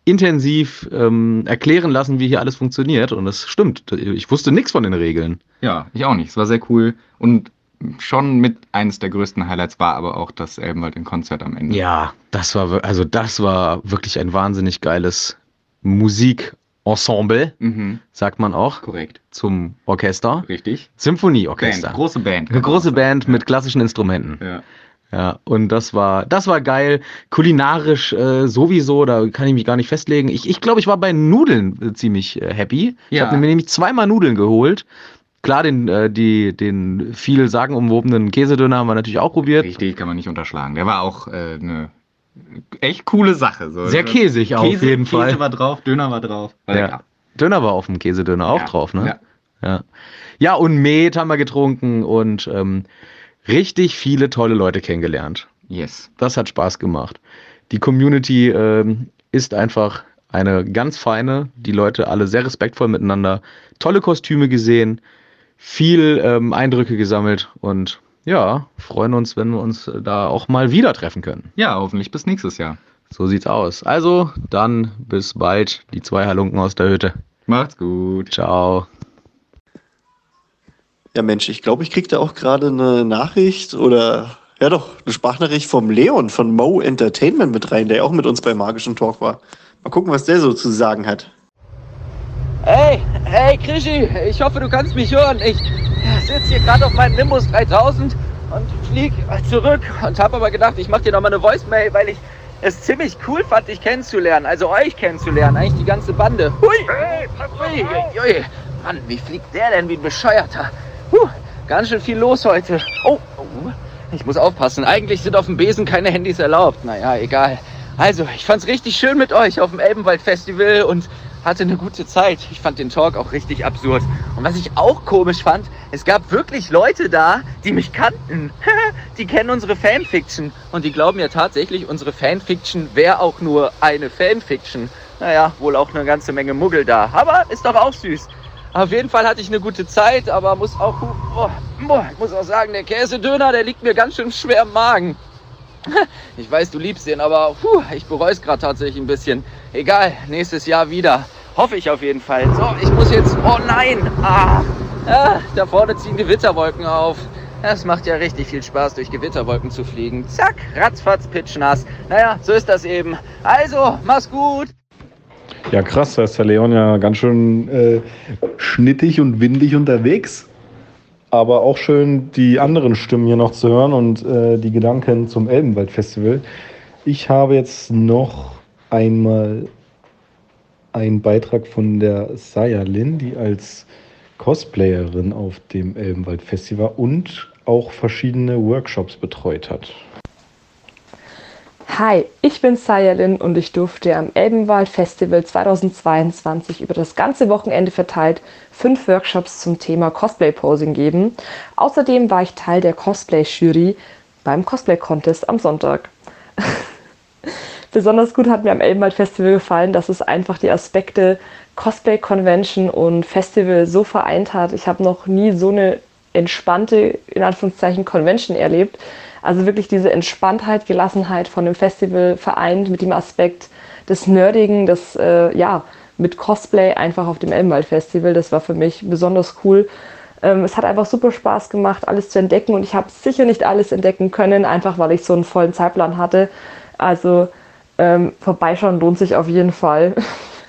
intensiv ähm, erklären lassen, wie hier alles funktioniert. Und das stimmt. Ich wusste nichts von den Regeln. Ja, ich auch nicht. Es war sehr cool. Und schon mit eines der größten Highlights war aber auch das Elbenwald in Konzert am Ende. Ja, das war, also das war wirklich ein wahnsinnig geiles Musikensemble, Mhm. sagt man auch. Korrekt. Zum Orchester. Richtig. Symphonieorchester. Band, große Band. Eine große Band mit klassischen Instrumenten. Ja. Ja, und das war, das war geil. Kulinarisch äh, sowieso, da kann ich mich gar nicht festlegen. Ich glaube, ich, glaub, ich war bei Nudeln äh, ziemlich äh, happy. Ich Ja. habe mir nämlich zweimal Nudeln geholt. Klar, den, äh, die, den viel sagenumwobenen Käsedöner haben wir natürlich auch probiert. Richtig, kann man nicht unterschlagen. Der war auch äh, eine echt coole Sache. So. Sehr käsig auf Käse, jeden Fall. Käse war drauf, Döner war drauf. War Ja. lecker. Döner war auf dem Käsedöner auch Ja, drauf, ne? ja. Ja, ja und Met haben wir getrunken und ähm, richtig viele tolle Leute kennengelernt. Yes. Das hat Spaß gemacht. Die Community ähm, ist einfach eine ganz feine, die Leute alle sehr respektvoll miteinander, tolle Kostüme gesehen, viel ähm, Eindrücke gesammelt und ja, freuen uns, wenn wir uns da auch mal wieder treffen können. Ja, hoffentlich bis nächstes Jahr. So sieht's aus. Also, dann bis bald, die zwei Halunken aus der Hütte. Macht's gut. Ciao. Ja, Mensch, ich glaube, ich krieg da auch gerade eine Nachricht oder ja doch, eine Sprachnachricht vom Leon von Mo Entertainment mit rein, der ja auch mit uns beim magischen Talk war. Mal gucken, was der so zu sagen hat. Hey, hey Krischi, ich hoffe, du kannst mich hören. Ich sitze hier gerade auf meinem Nimbus 3000 und flieg zurück und habe aber gedacht, ich mache dir nochmal eine Voicemail, weil ich es ziemlich cool fand, dich kennenzulernen, also euch kennenzulernen, eigentlich die ganze Bande. Hui, hui, hui. Mann, wie fliegt der denn wie ein Bescheuerter? Puh, ganz schön viel los heute. Oh, oh, ich muss aufpassen. Eigentlich sind auf dem Besen keine Handys erlaubt. Naja, egal. Also, ich fand's richtig schön mit euch auf dem Elbenwald Festival und hatte eine gute Zeit. Ich fand den Talk auch richtig absurd. Und was ich auch komisch fand, es gab wirklich Leute da, die mich kannten. die kennen unsere Fanfiction. Und die glauben ja tatsächlich, unsere Fanfiction wäre auch nur eine Fanfiction. Naja, wohl auch eine ganze Menge Muggel da. Aber ist doch auch süß. Auf jeden Fall hatte ich eine gute Zeit, aber muss auch, oh, muss auch sagen, der Käsedöner, der liegt mir ganz schön schwer im Magen. Ich weiß, du liebst den, aber puh, ich bereue es gerade tatsächlich ein bisschen. Egal, nächstes Jahr wieder. Hoffe ich auf jeden Fall. So, ich muss jetzt. Oh nein! Ah, ah, da vorne ziehen Gewitterwolken auf. Es macht ja richtig viel Spaß, durch Gewitterwolken zu fliegen. Zack, ratzfatz, pitschnass. Naja, so ist das eben. Also, mach's gut. Ja, krass, da ist der Leon ja ganz schön äh, schnittig und windig unterwegs. Aber auch schön, die anderen Stimmen hier noch zu hören und äh, die Gedanken zum Elbenwald-Festival. Ich habe jetzt noch einmal einen Beitrag von der Saya Lin, die als Cosplayerin auf dem Elbenwald-Festival und auch verschiedene Workshops betreut hat. Hi, ich bin Sayalin und ich durfte am Elbenwald Festival 2022 über das ganze Wochenende verteilt fünf Workshops zum Thema Cosplay Posing geben. Außerdem war ich Teil der Cosplay Jury beim Cosplay Contest am Sonntag. Besonders gut hat mir am Elbenwald Festival gefallen, dass es einfach die Aspekte Cosplay Convention und Festival so vereint hat. Ich habe noch nie so eine entspannte, in Anführungszeichen, Convention erlebt. Also wirklich diese Entspanntheit, Gelassenheit von dem Festival vereint mit dem Aspekt des Nerdigen, das äh, ja mit Cosplay einfach auf dem Elbenwald Festival. Das war für mich besonders cool. Ähm, es hat einfach super Spaß gemacht, alles zu entdecken und ich habe sicher nicht alles entdecken können, einfach weil ich so einen vollen Zeitplan hatte. Also ähm, vorbeischauen lohnt sich auf jeden Fall.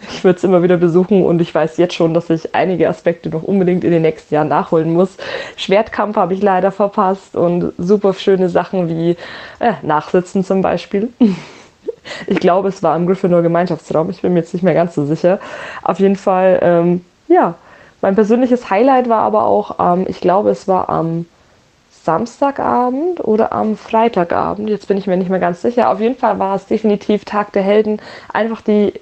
Ich würde es immer wieder besuchen und ich weiß jetzt schon, dass ich einige Aspekte noch unbedingt in den nächsten Jahren nachholen muss. Schwertkampf habe ich leider verpasst und super schöne Sachen wie äh, Nachsitzen zum Beispiel. Ich glaube, es war im Gryffindor Gemeinschaftsraum. Ich bin mir jetzt nicht mehr ganz so sicher. Auf jeden Fall, ähm, ja. Mein persönliches Highlight war aber auch, ähm, ich glaube, es war am Samstagabend oder am Freitagabend. Jetzt bin ich mir nicht mehr ganz sicher. Auf jeden Fall war es definitiv Tag der Helden. Einfach die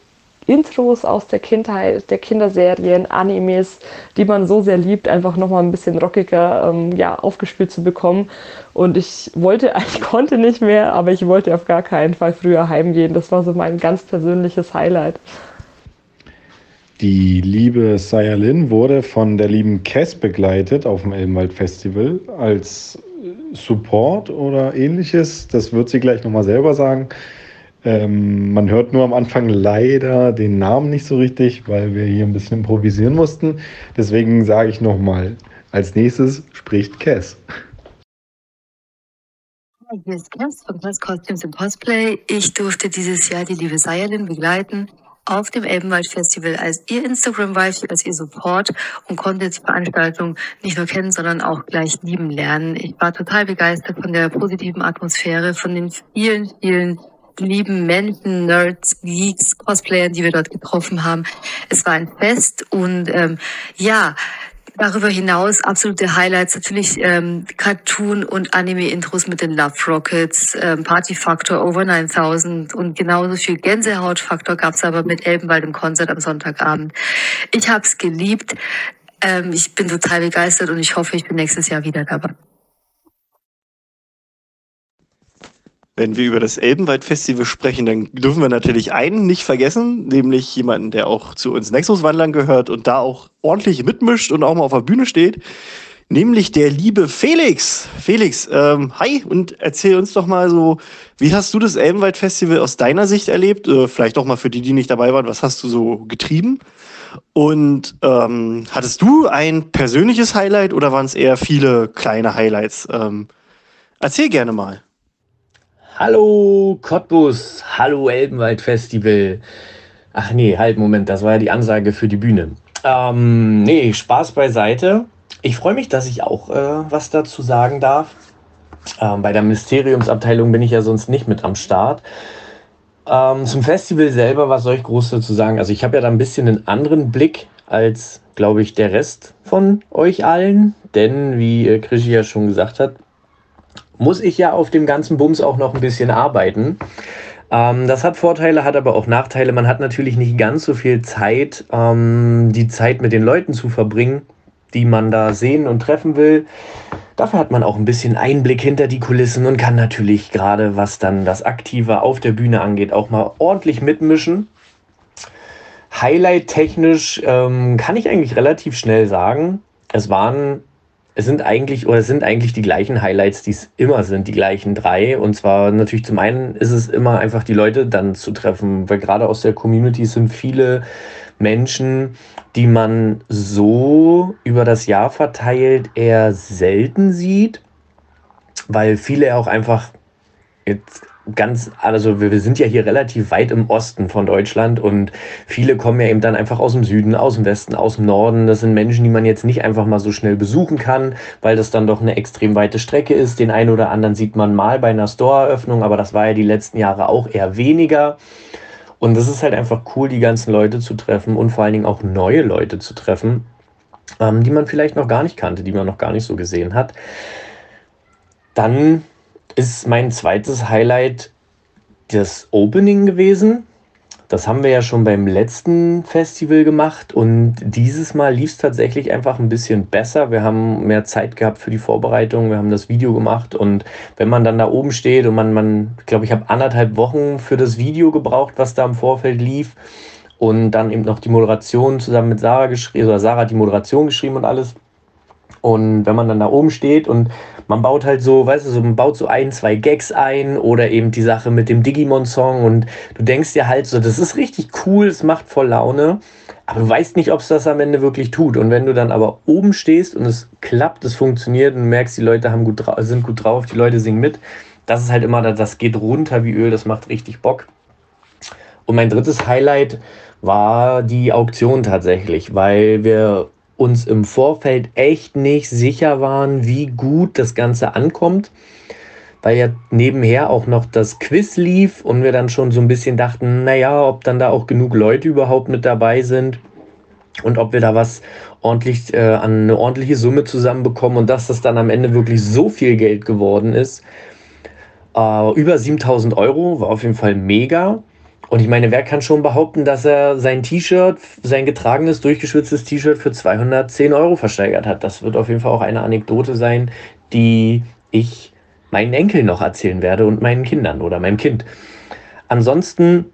Intros aus der Kindheit, der Kinderserien, Animes, die man so sehr liebt, einfach nochmal ein bisschen rockiger ähm, ja, aufgespielt zu bekommen. Und ich wollte, ich konnte nicht mehr, aber ich wollte auf gar keinen Fall früher heimgehen. Das war so mein ganz persönliches Highlight. Die liebe Saya Lin wurde von der lieben Cass begleitet auf dem Elbenwald Festival als Support oder ähnliches. Das wird sie gleich nochmal selber sagen. Ähm, man hört nur am Anfang leider den Namen nicht so richtig, weil wir hier ein bisschen improvisieren mussten. Deswegen sage ich nochmal, als nächstes spricht Cass. Hier ist Cass von Cass Costumes and Cosplay. Ich durfte dieses Jahr die liebe Sayalin begleiten auf dem Elbenwald Festival als ihr Instagram-Wife, als ihr Support und konnte die Veranstaltung nicht nur kennen, sondern auch gleich lieben lernen. Ich war total begeistert von der positiven Atmosphäre, von den vielen, vielen lieben Menschen, Nerds, Geeks, Cosplayern, die wir dort getroffen haben. Es war ein Fest und ähm, ja, Darüber hinaus absolute Highlights natürlich ähm, Cartoon und Anime-Intros mit den Love Rockets, ähm, Party Factor Over 9000 und genauso viel Gänsehautfaktor gab es aber mit Elbenwald im Konzert am Sonntagabend. Ich habe es geliebt. Ähm, ich bin total begeistert und ich hoffe, ich bin nächstes Jahr wieder dabei. Wenn wir über das Elbenwald-Festival sprechen, dann dürfen wir natürlich einen nicht vergessen, nämlich jemanden, der auch zu uns Nexus-Wandlern gehört und da auch ordentlich mitmischt und auch mal auf der Bühne steht, nämlich der liebe Felix. Felix, ähm, hi und erzähl uns doch mal so, wie hast du das Elbenwald-Festival aus deiner Sicht erlebt? Äh, vielleicht auch mal für die, die nicht dabei waren, was hast du so getrieben? Und ähm, hattest du ein persönliches Highlight oder waren es eher viele kleine Highlights? Ähm, erzähl gerne mal. Hallo Cottbus, hallo Elbenwald Festival. Ach nee, halt, Moment, das war ja die Ansage für die Bühne. Ähm, nee, Spaß beiseite. Ich freue mich, dass ich auch äh, was dazu sagen darf. Ähm, bei der Mysteriumsabteilung bin ich ja sonst nicht mit am Start. Ähm, zum Festival selber, was soll ich groß dazu sagen? Also ich habe ja da ein bisschen einen anderen Blick als, glaube ich, der Rest von euch allen. Denn, wie äh, Krischi ja schon gesagt hat, muss ich ja auf dem ganzen Bums auch noch ein bisschen arbeiten. Ähm, das hat Vorteile, hat aber auch Nachteile. Man hat natürlich nicht ganz so viel Zeit, ähm, die Zeit mit den Leuten zu verbringen, die man da sehen und treffen will. Dafür hat man auch ein bisschen Einblick hinter die Kulissen und kann natürlich gerade, was dann das Aktive auf der Bühne angeht, auch mal ordentlich mitmischen. Highlight-technisch ähm, kann ich eigentlich relativ schnell sagen, es waren es sind eigentlich oder es sind eigentlich die gleichen Highlights, die es immer sind, die gleichen drei. Und zwar natürlich zum einen ist es immer einfach die Leute dann zu treffen, weil gerade aus der Community sind viele Menschen, die man so über das Jahr verteilt eher selten sieht, weil viele auch einfach jetzt ganz, also wir, wir sind ja hier relativ weit im Osten von Deutschland und viele kommen ja eben dann einfach aus dem Süden, aus dem Westen, aus dem Norden. Das sind Menschen, die man jetzt nicht einfach mal so schnell besuchen kann, weil das dann doch eine extrem weite Strecke ist. Den einen oder anderen sieht man mal bei einer Store-Eröffnung, aber das war ja die letzten Jahre auch eher weniger. Und es ist halt einfach cool, die ganzen Leute zu treffen und vor allen Dingen auch neue Leute zu treffen, ähm, die man vielleicht noch gar nicht kannte, die man noch gar nicht so gesehen hat. Dann ist mein zweites Highlight das Opening gewesen. Das haben wir ja schon beim letzten Festival gemacht und dieses Mal lief es tatsächlich einfach ein bisschen besser. Wir haben mehr Zeit gehabt für die Vorbereitung, wir haben das Video gemacht und wenn man dann da oben steht und man, man ich glaube, ich habe anderthalb Wochen für das Video gebraucht, was da im Vorfeld lief und dann eben noch die Moderation zusammen mit Sarah geschrieben, oder Sarah hat die Moderation geschrieben und alles. Und wenn man dann da oben steht und man baut halt so, weißt du, so, man baut so ein, zwei Gags ein oder eben die Sache mit dem Digimon-Song und du denkst dir halt so, das ist richtig cool, es macht voll Laune, aber du weißt nicht, ob es das am Ende wirklich tut. Und wenn du dann aber oben stehst und es klappt, es funktioniert und du merkst, die Leute haben gut sind gut drauf, die Leute singen mit, das ist halt immer, das geht runter wie Öl, das macht richtig Bock. Und mein drittes Highlight war die Auktion tatsächlich, weil wir uns im Vorfeld echt nicht sicher waren, wie gut das Ganze ankommt, weil ja nebenher auch noch das Quiz lief und wir dann schon so ein bisschen dachten, naja, ob dann da auch genug Leute überhaupt mit dabei sind und ob wir da was ordentlich äh, an eine ordentliche Summe zusammenbekommen und dass das dann am Ende wirklich so viel Geld geworden ist. Äh, über 7000 Euro war auf jeden Fall mega. Und ich meine, wer kann schon behaupten, dass er sein T-Shirt, sein getragenes, durchgeschwitztes T-Shirt für 210 Euro versteigert hat? Das wird auf jeden Fall auch eine Anekdote sein, die ich meinen Enkeln noch erzählen werde und meinen Kindern oder meinem Kind. Ansonsten,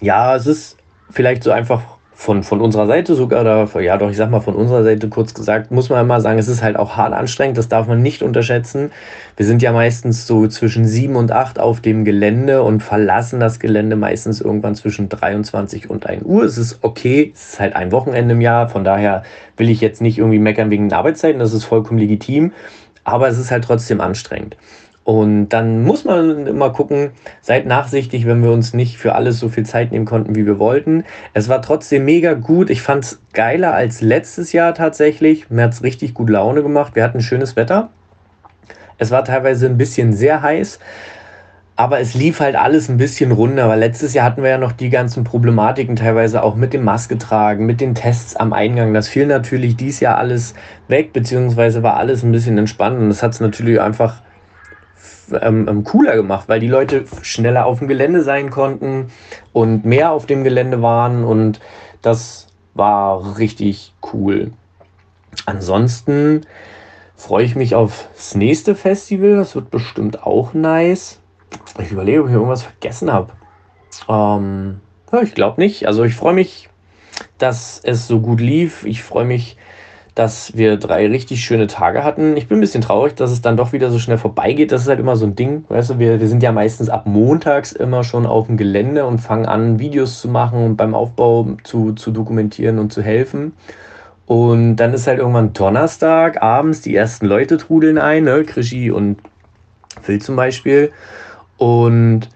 ja, es ist vielleicht so einfach von, von unserer Seite sogar, oder ja doch, ich sag mal von unserer Seite kurz gesagt, muss man mal sagen, es ist halt auch hart anstrengend, das darf man nicht unterschätzen. Wir sind ja meistens so zwischen sieben und acht auf dem Gelände und verlassen das Gelände meistens irgendwann zwischen 23 und 1 Uhr. Es ist okay, es ist halt ein Wochenende im Jahr, von daher will ich jetzt nicht irgendwie meckern wegen den Arbeitszeiten, das ist vollkommen legitim, aber es ist halt trotzdem anstrengend. Und dann muss man immer gucken, seid nachsichtig, wenn wir uns nicht für alles so viel Zeit nehmen konnten, wie wir wollten. Es war trotzdem mega gut. Ich fand es geiler als letztes Jahr tatsächlich. Mir hat es richtig gut Laune gemacht. Wir hatten schönes Wetter. Es war teilweise ein bisschen sehr heiß, aber es lief halt alles ein bisschen runter, weil letztes Jahr hatten wir ja noch die ganzen Problematiken teilweise auch mit dem Maske tragen, mit den Tests am Eingang. Das fiel natürlich dieses Jahr alles weg, beziehungsweise war alles ein bisschen entspannt und das hat es natürlich einfach ähm, ähm, cooler gemacht, weil die Leute schneller auf dem Gelände sein konnten und mehr auf dem Gelände waren und das war richtig cool. Ansonsten freue ich mich aufs nächste Festival. Das wird bestimmt auch nice. Ich überlege, ob ich irgendwas vergessen habe. Ähm, ja, ich glaube nicht. Also ich freue mich, dass es so gut lief. Ich freue mich, dass wir drei richtig schöne Tage hatten. Ich bin ein bisschen traurig, dass es dann doch wieder so schnell vorbeigeht. Das ist halt immer so ein Ding. Weißt du, wir, wir sind ja meistens ab montags immer schon auf dem Gelände und fangen an, Videos zu machen und beim Aufbau zu, zu dokumentieren und zu helfen. Und dann ist halt irgendwann Donnerstag abends, die ersten Leute trudeln ein, ne? Krischi und Phil zum Beispiel. Und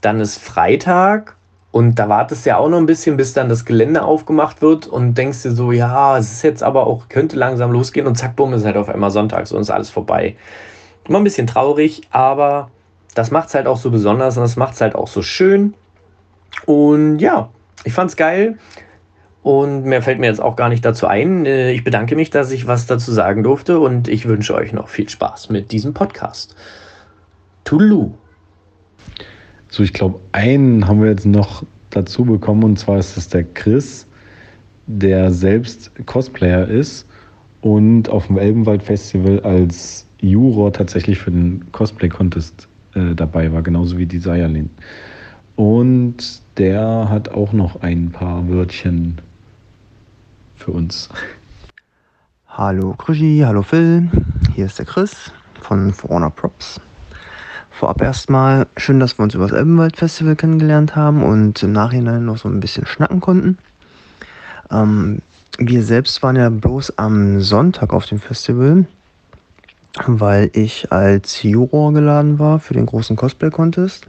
dann ist Freitag und da wartest du ja auch noch ein bisschen, bis dann das Gelände aufgemacht wird und denkst dir so, ja, es ist jetzt aber auch, könnte langsam losgehen und zack, bumm, ist halt auf einmal Sonntag, so ist alles vorbei. Immer ein bisschen traurig, aber das macht es halt auch so besonders und das macht es halt auch so schön. Und ja, ich fand's geil. Und mehr fällt mir jetzt auch gar nicht dazu ein. Äh, ich bedanke mich, dass ich was dazu sagen durfte und ich wünsche euch noch viel Spaß mit diesem Podcast. Tulu. So, ich glaube, einen haben wir jetzt noch dazu bekommen und zwar ist das der Chris, der selbst Cosplayer ist und auf dem Elbenwald Festival als Juror tatsächlich für den Cosplay Contest äh, dabei war, genauso wie die Sayalin. Und der hat auch noch ein paar Wörtchen für uns. Hallo Krischi, hallo Phil, hier ist der Chris von Forona Props. Vorab erstmal schön, dass wir uns über das Elbenwald Festival kennengelernt haben und im Nachhinein noch so ein bisschen schnacken konnten. Ähm, wir selbst waren ja bloß am Sonntag auf dem Festival, weil ich als Juror geladen war für den großen Cosplay-Contest.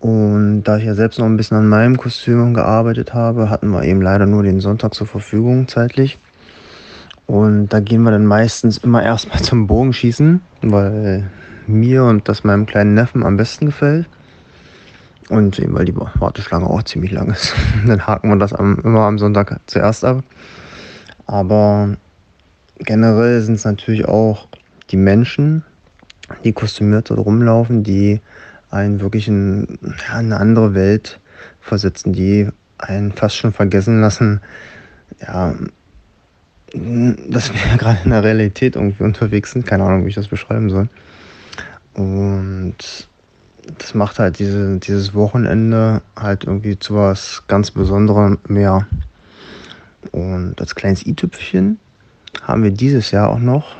Und da ich ja selbst noch ein bisschen an meinem Kostüm gearbeitet habe, hatten wir eben leider nur den Sonntag zur Verfügung zeitlich. Und da gehen wir dann meistens immer erstmal zum Bogenschießen, weil mir und das meinem kleinen Neffen am besten gefällt. Und eben weil die Warteschlange auch ziemlich lang ist. dann haken wir das am, immer am Sonntag zuerst ab. Aber generell sind es natürlich auch die Menschen, die kostümiert dort rumlaufen, die einen wirklich in ja, eine andere Welt versetzen, die einen fast schon vergessen lassen, ja, dass wir gerade in der Realität irgendwie unterwegs sind. Keine Ahnung, wie ich das beschreiben soll. Und das macht halt diese, dieses Wochenende halt irgendwie zu was ganz Besonderem mehr. Und als kleines i-Tüpfchen haben wir dieses Jahr auch noch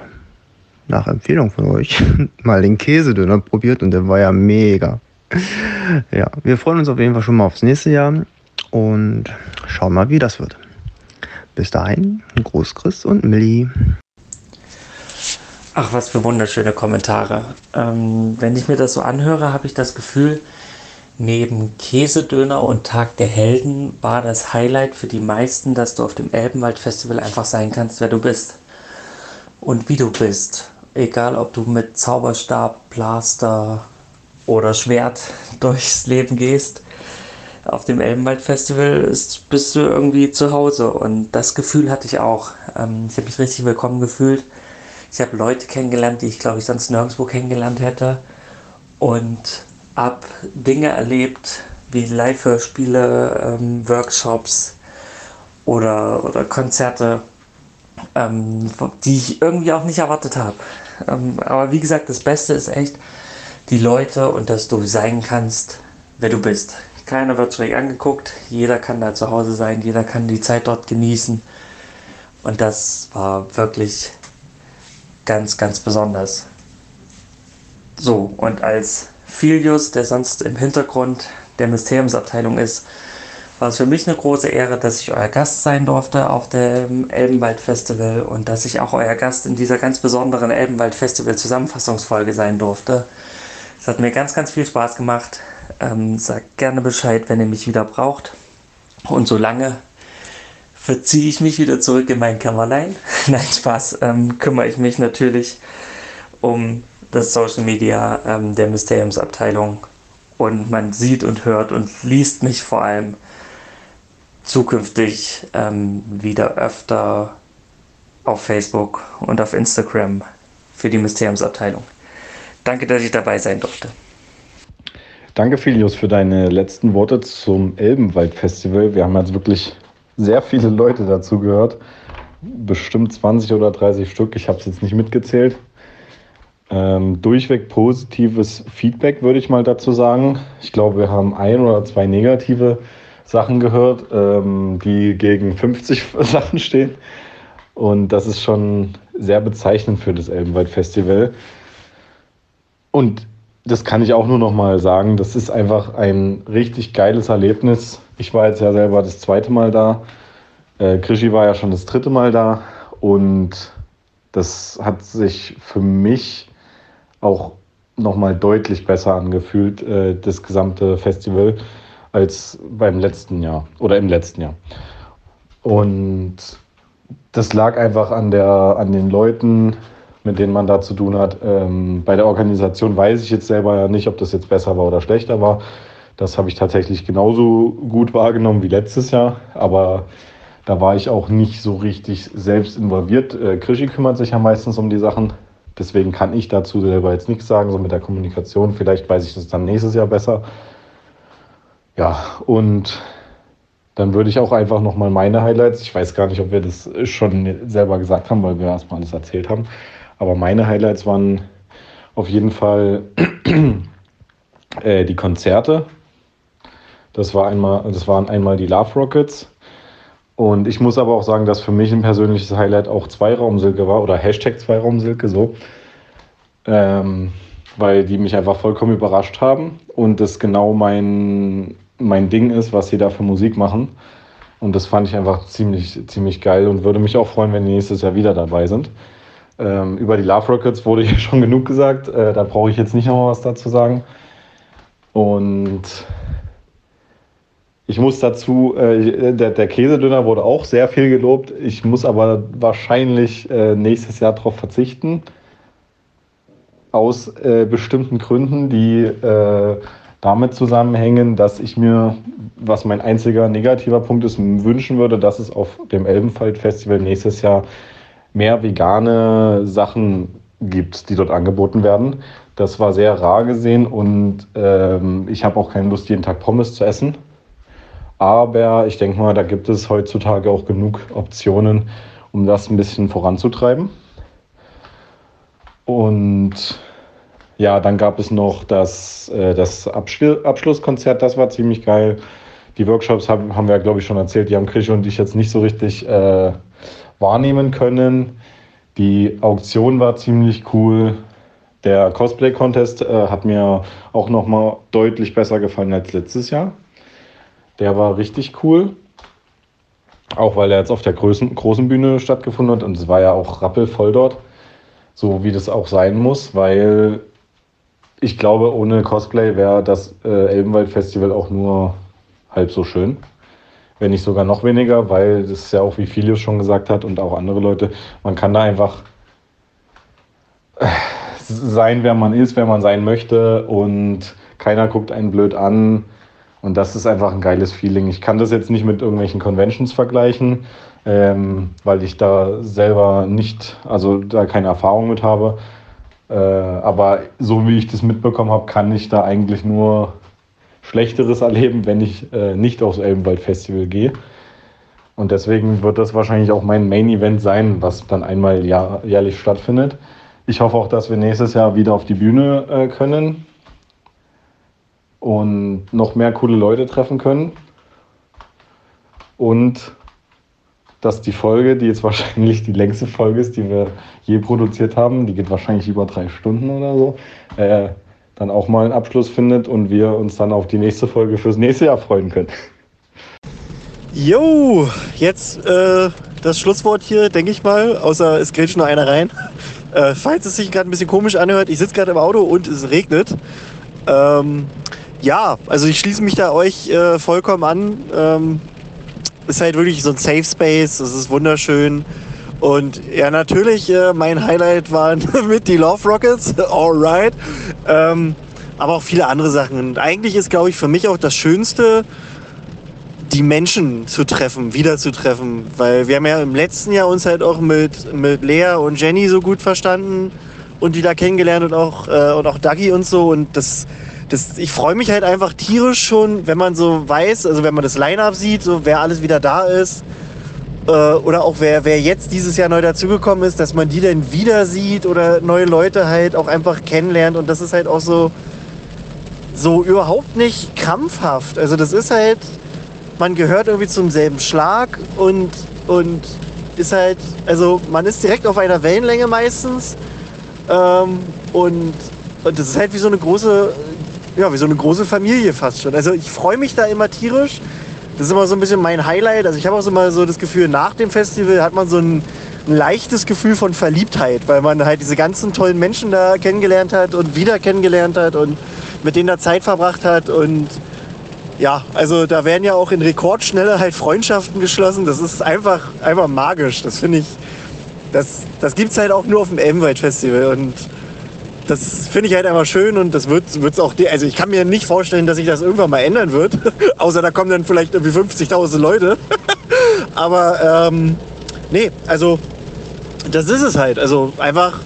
nach Empfehlung von euch mal den Käsedöner probiert und der war ja mega. Ja, wir freuen uns auf jeden Fall schon mal aufs nächste Jahr und schauen mal, wie das wird. Bis dahin, Groß Chris und Millie. Ach, was für wunderschöne Kommentare. Ähm, wenn ich mir das so anhöre, habe ich das Gefühl, neben Käsedöner und Tag der Helden war das Highlight für die meisten, dass du auf dem Elbenwald Festival einfach sein kannst, wer du bist. Und wie du bist. Egal, ob du mit Zauberstab, Blaster oder Schwert durchs Leben gehst. Auf dem Elbenwald Festival ist, bist du irgendwie zu Hause. Und das Gefühl hatte ich auch. Ähm, ich habe mich richtig willkommen gefühlt ich habe Leute kennengelernt, die ich glaube ich sonst nirgendwo kennengelernt hätte. Und habe Dinge erlebt wie Live-Hörspiele, ähm, Workshops oder, oder Konzerte, ähm, die ich irgendwie auch nicht erwartet habe. Ähm, aber wie gesagt, das Beste ist echt die Leute und dass du sein kannst, wer du bist. Keiner wird schräg angeguckt, jeder kann da zu Hause sein, jeder kann die Zeit dort genießen. Und das war wirklich ganz, ganz besonders. So, und als Filius, der sonst im Hintergrund der Mysteriumsabteilung ist, war es für mich eine große Ehre, dass ich euer Gast sein durfte auf dem Elbenwald Festival und dass ich auch euer Gast in dieser ganz besonderen Elbenwald Festival Zusammenfassungsfolge sein durfte. Es hat mir ganz, ganz viel Spaß gemacht. Ähm, sagt gerne Bescheid, wenn ihr mich wieder braucht. Und solange verziehe ich mich wieder zurück in mein Kämmerlein. Nein, Spaß. Ähm, kümmere ich mich natürlich um das Social Media ähm, der Mysteriumsabteilung. Und man sieht und hört und liest mich vor allem zukünftig ähm, wieder öfter auf Facebook und auf Instagram für die Mysteriumsabteilung. Danke, dass ich dabei sein durfte. Danke, Filius, für deine letzten Worte zum Elbenwald-Festival. Wir haben jetzt wirklich sehr viele Leute dazu gehört. Bestimmt 20 oder 30 Stück. Ich habe es jetzt nicht mitgezählt. Ähm, durchweg positives Feedback, würde ich mal dazu sagen. Ich glaube, wir haben ein oder zwei negative Sachen gehört, ähm, die gegen 50 Sachen stehen. Und das ist schon sehr bezeichnend für das Elbenwald-Festival. Und das kann ich auch nur noch mal sagen. Das ist einfach ein richtig geiles Erlebnis. Ich war jetzt ja selber das zweite Mal da. Äh, Krischi war ja schon das dritte Mal da. Und das hat sich für mich auch noch mal deutlich besser angefühlt, äh, das gesamte Festival, als beim letzten Jahr oder im letzten Jahr. Und das lag einfach an, der, an den Leuten, mit denen man da zu tun hat. Ähm, bei der Organisation weiß ich jetzt selber ja nicht, ob das jetzt besser war oder schlechter war. Das habe ich tatsächlich genauso gut wahrgenommen wie letztes Jahr, aber da war ich auch nicht so richtig selbst involviert. Äh, Krischi kümmert sich ja meistens um die Sachen. Deswegen kann ich dazu selber jetzt nichts sagen, so mit der Kommunikation. Vielleicht weiß ich das dann nächstes Jahr besser. Ja, und dann würde ich auch einfach nochmal meine Highlights, ich weiß gar nicht, ob wir das schon selber gesagt haben, weil wir erstmal alles erzählt haben, aber meine Highlights waren auf jeden Fall äh, die Konzerte. Das, war einmal, das waren einmal die Love Rockets. Und ich muss aber auch sagen, dass für mich ein persönliches Highlight auch Zweiraumsilke war oder Hashtag Zweiraumsilke so. Ähm, weil die mich einfach vollkommen überrascht haben und das genau mein, mein Ding ist, was sie da für Musik machen. Und das fand ich einfach ziemlich, ziemlich geil und würde mich auch freuen, wenn die nächstes Jahr wieder dabei sind. Ähm, über die Love Rockets wurde hier schon genug gesagt. Äh, da brauche ich jetzt nicht nochmal was dazu sagen. Und ich muss dazu, äh, der, der Käsedöner wurde auch sehr viel gelobt. Ich muss aber wahrscheinlich äh, nächstes Jahr darauf verzichten. Aus äh, bestimmten Gründen, die äh, damit zusammenhängen, dass ich mir, was mein einziger negativer Punkt ist, wünschen würde, dass es auf dem Elbenfeld Festival nächstes Jahr mehr vegane Sachen gibt, die dort angeboten werden. Das war sehr rar gesehen und ähm, ich habe auch keine Lust, jeden Tag Pommes zu essen. Aber ich denke mal, da gibt es heutzutage auch genug Optionen, um das ein bisschen voranzutreiben. Und ja, dann gab es noch das, äh, das Abschlusskonzert, das war ziemlich geil. Die Workshops haben, haben wir, glaube ich, schon erzählt, die haben Krische und ich jetzt nicht so richtig äh, wahrnehmen können. Die Auktion war ziemlich cool. Der Cosplay-Contest äh, hat mir auch noch mal deutlich besser gefallen als letztes Jahr. Der war richtig cool. Auch weil er jetzt auf der großen, großen Bühne stattgefunden hat und es war ja auch rappelvoll dort. So wie das auch sein muss, weil ich glaube, ohne Cosplay wäre das äh, Elbenwald Festival auch nur halb so schön. Wenn nicht sogar noch weniger, weil das ist ja auch, wie Filius schon gesagt hat und auch andere Leute, man kann da einfach sein, wer man ist, wer man sein möchte und keiner guckt einen blöd an. Und das ist einfach ein geiles Feeling. Ich kann das jetzt nicht mit irgendwelchen Conventions vergleichen, ähm, weil ich da selber nicht, also da keine Erfahrung mit habe. Äh, aber so wie ich das mitbekommen habe, kann ich da eigentlich nur Schlechteres erleben, wenn ich äh, nicht aufs Elbenwald Festival gehe. Und deswegen wird das wahrscheinlich auch mein Main Event sein, was dann einmal jahr, jährlich stattfindet. Ich hoffe auch, dass wir nächstes Jahr wieder auf die Bühne äh, können und noch mehr coole Leute treffen können. Und dass die Folge, die jetzt wahrscheinlich die längste Folge ist, die wir je produziert haben, die geht wahrscheinlich über drei Stunden oder so, äh, dann auch mal einen Abschluss findet und wir uns dann auf die nächste Folge fürs nächste Jahr freuen können. Jo, jetzt äh, das Schlusswort hier, denke ich mal, außer es grätscht nur einer rein. Äh, falls es sich gerade ein bisschen komisch anhört, ich sitze gerade im Auto und es regnet. Ähm, ja, also ich schließe mich da euch äh, vollkommen an. Ähm, ist halt wirklich so ein Safe Space, es ist wunderschön. Und ja, natürlich, äh, mein Highlight waren mit die Love Rockets, alright. Ähm, aber auch viele andere Sachen. Und eigentlich ist, glaube ich, für mich auch das Schönste, die Menschen zu treffen, wiederzutreffen. Weil wir haben ja im letzten Jahr uns halt auch mit, mit Lea und Jenny so gut verstanden und wieder kennengelernt und auch, äh, und auch Dagi und so. Und das, das, ich freue mich halt einfach tierisch schon, wenn man so weiß, also wenn man das Line-Up sieht, so wer alles wieder da ist. Äh, oder auch wer, wer jetzt dieses Jahr neu dazugekommen ist, dass man die dann wieder sieht oder neue Leute halt auch einfach kennenlernt. Und das ist halt auch so, so überhaupt nicht krampfhaft. Also das ist halt, man gehört irgendwie zum selben Schlag und, und ist halt, also man ist direkt auf einer Wellenlänge meistens. Ähm, und, und das ist halt wie so eine große, ja, wie so eine große Familie fast schon. Also ich freue mich da immer tierisch. Das ist immer so ein bisschen mein Highlight. Also ich habe auch so mal so das Gefühl, nach dem Festival hat man so ein, ein leichtes Gefühl von Verliebtheit, weil man halt diese ganzen tollen Menschen da kennengelernt hat und wieder kennengelernt hat und mit denen da Zeit verbracht hat und ja, also da werden ja auch in Rekordschnelle halt Freundschaften geschlossen. Das ist einfach, einfach magisch. Das finde ich, das, das gibt es halt auch nur auf dem Elbenwald Festival. Und das finde ich halt einfach schön und das wird es auch, also ich kann mir nicht vorstellen, dass sich das irgendwann mal ändern wird. Außer da kommen dann vielleicht irgendwie 50.000 Leute. Aber ähm, nee, also das ist es halt. Also einfach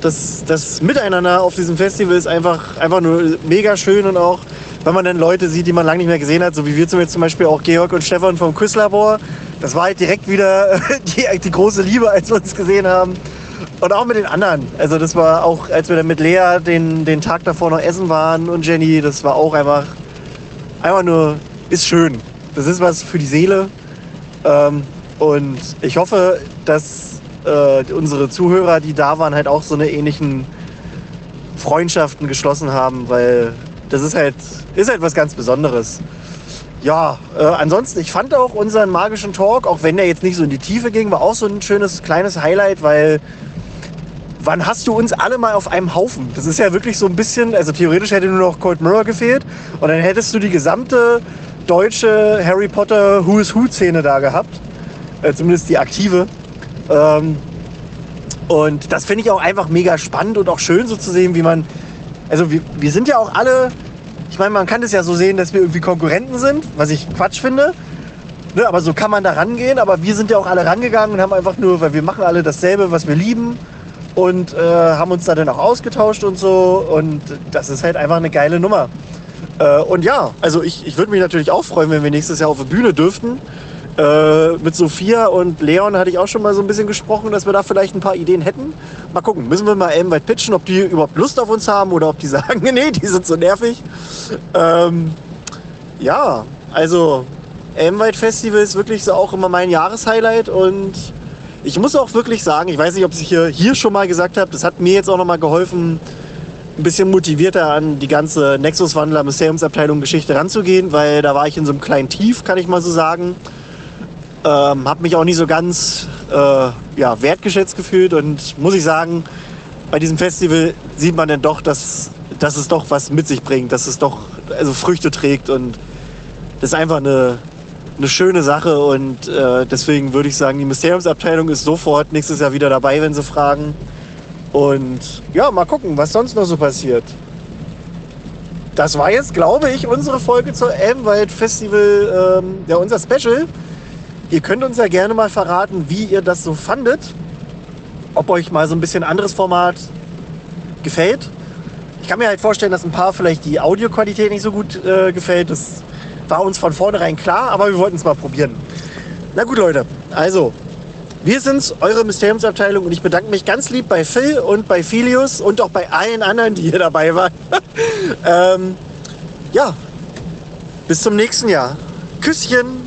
das, das Miteinander auf diesem Festival ist einfach, einfach nur mega schön und auch, wenn man dann Leute sieht, die man lange nicht mehr gesehen hat, so wie wir zum Beispiel auch Georg und Stefan vom Quizlabor. Das war halt direkt wieder die, die große Liebe, als wir uns gesehen haben. Und auch mit den anderen. Also das war auch, als wir dann mit Lea den, den Tag davor noch essen waren und Jenny, das war auch einfach, einfach nur, ist schön. Das ist was für die Seele. Ähm, und ich hoffe, dass äh, unsere Zuhörer, die da waren, halt auch so eine ähnlichen Freundschaften geschlossen haben, weil das ist halt, ist halt was ganz Besonderes. Ja, äh, ansonsten, ich fand auch unseren magischen Talk, auch wenn der jetzt nicht so in die Tiefe ging, war auch so ein schönes kleines Highlight, weil wann hast du uns alle mal auf einem Haufen? Das ist ja wirklich so ein bisschen, also theoretisch hätte nur noch Cold Mirror gefehlt und dann hättest du die gesamte deutsche Harry Potter Who is Who Szene da gehabt. Äh, zumindest die aktive. Ähm, und das finde ich auch einfach mega spannend und auch schön so zu sehen, wie man, also wir, wir sind ja auch alle, ich meine, man kann das ja so sehen, dass wir irgendwie Konkurrenten sind, was ich Quatsch finde. Ne, aber so kann man da rangehen. Aber wir sind ja auch alle rangegangen und haben einfach nur, weil wir machen alle dasselbe, was wir lieben und äh, haben uns da dann auch ausgetauscht und so. Und das ist halt einfach eine geile Nummer. Äh, und ja, also ich, ich würde mich natürlich auch freuen, wenn wir nächstes Jahr auf der Bühne dürften. Äh, mit Sophia und Leon hatte ich auch schon mal so ein bisschen gesprochen, dass wir da vielleicht ein paar Ideen hätten. Mal gucken, müssen wir mal Elbenweit pitchen, ob die überhaupt Lust auf uns haben oder ob die sagen, nee, die sind so nervig. Ähm, ja, also Elbenweit Festival ist wirklich so auch immer mein Jahreshighlight und ich muss auch wirklich sagen, ich weiß nicht, ob ich hier, hier schon mal gesagt habe, das hat mir jetzt auch noch mal geholfen, ein bisschen motivierter an die ganze Nexus-Wandler Museumsabteilung Geschichte ranzugehen, weil da war ich in so einem kleinen Tief, kann ich mal so sagen. Ähm, habe mich auch nicht so ganz äh, ja, wertgeschätzt gefühlt und muss ich sagen, bei diesem Festival sieht man dann doch, dass, dass es doch was mit sich bringt, dass es doch also Früchte trägt und das ist einfach eine, eine schöne Sache und äh, deswegen würde ich sagen, die Mysteriumsabteilung ist sofort nächstes Jahr wieder dabei, wenn sie fragen. Und ja, mal gucken, was sonst noch so passiert. Das war jetzt, glaube ich, unsere Folge zur Elbenwald Festival, ähm, ja, unser Special. Ihr könnt uns ja gerne mal verraten, wie ihr das so fandet. Ob euch mal so ein bisschen anderes Format gefällt. Ich kann mir halt vorstellen, dass ein paar vielleicht die Audioqualität nicht so gut äh, gefällt. Das war uns von vornherein klar, aber wir wollten es mal probieren. Na gut, Leute. Also, wir sind's, eure Mysteriumsabteilung und ich bedanke mich ganz lieb bei Phil und bei Filius und auch bei allen anderen, die hier dabei waren. ähm, ja, bis zum nächsten Jahr. Küsschen.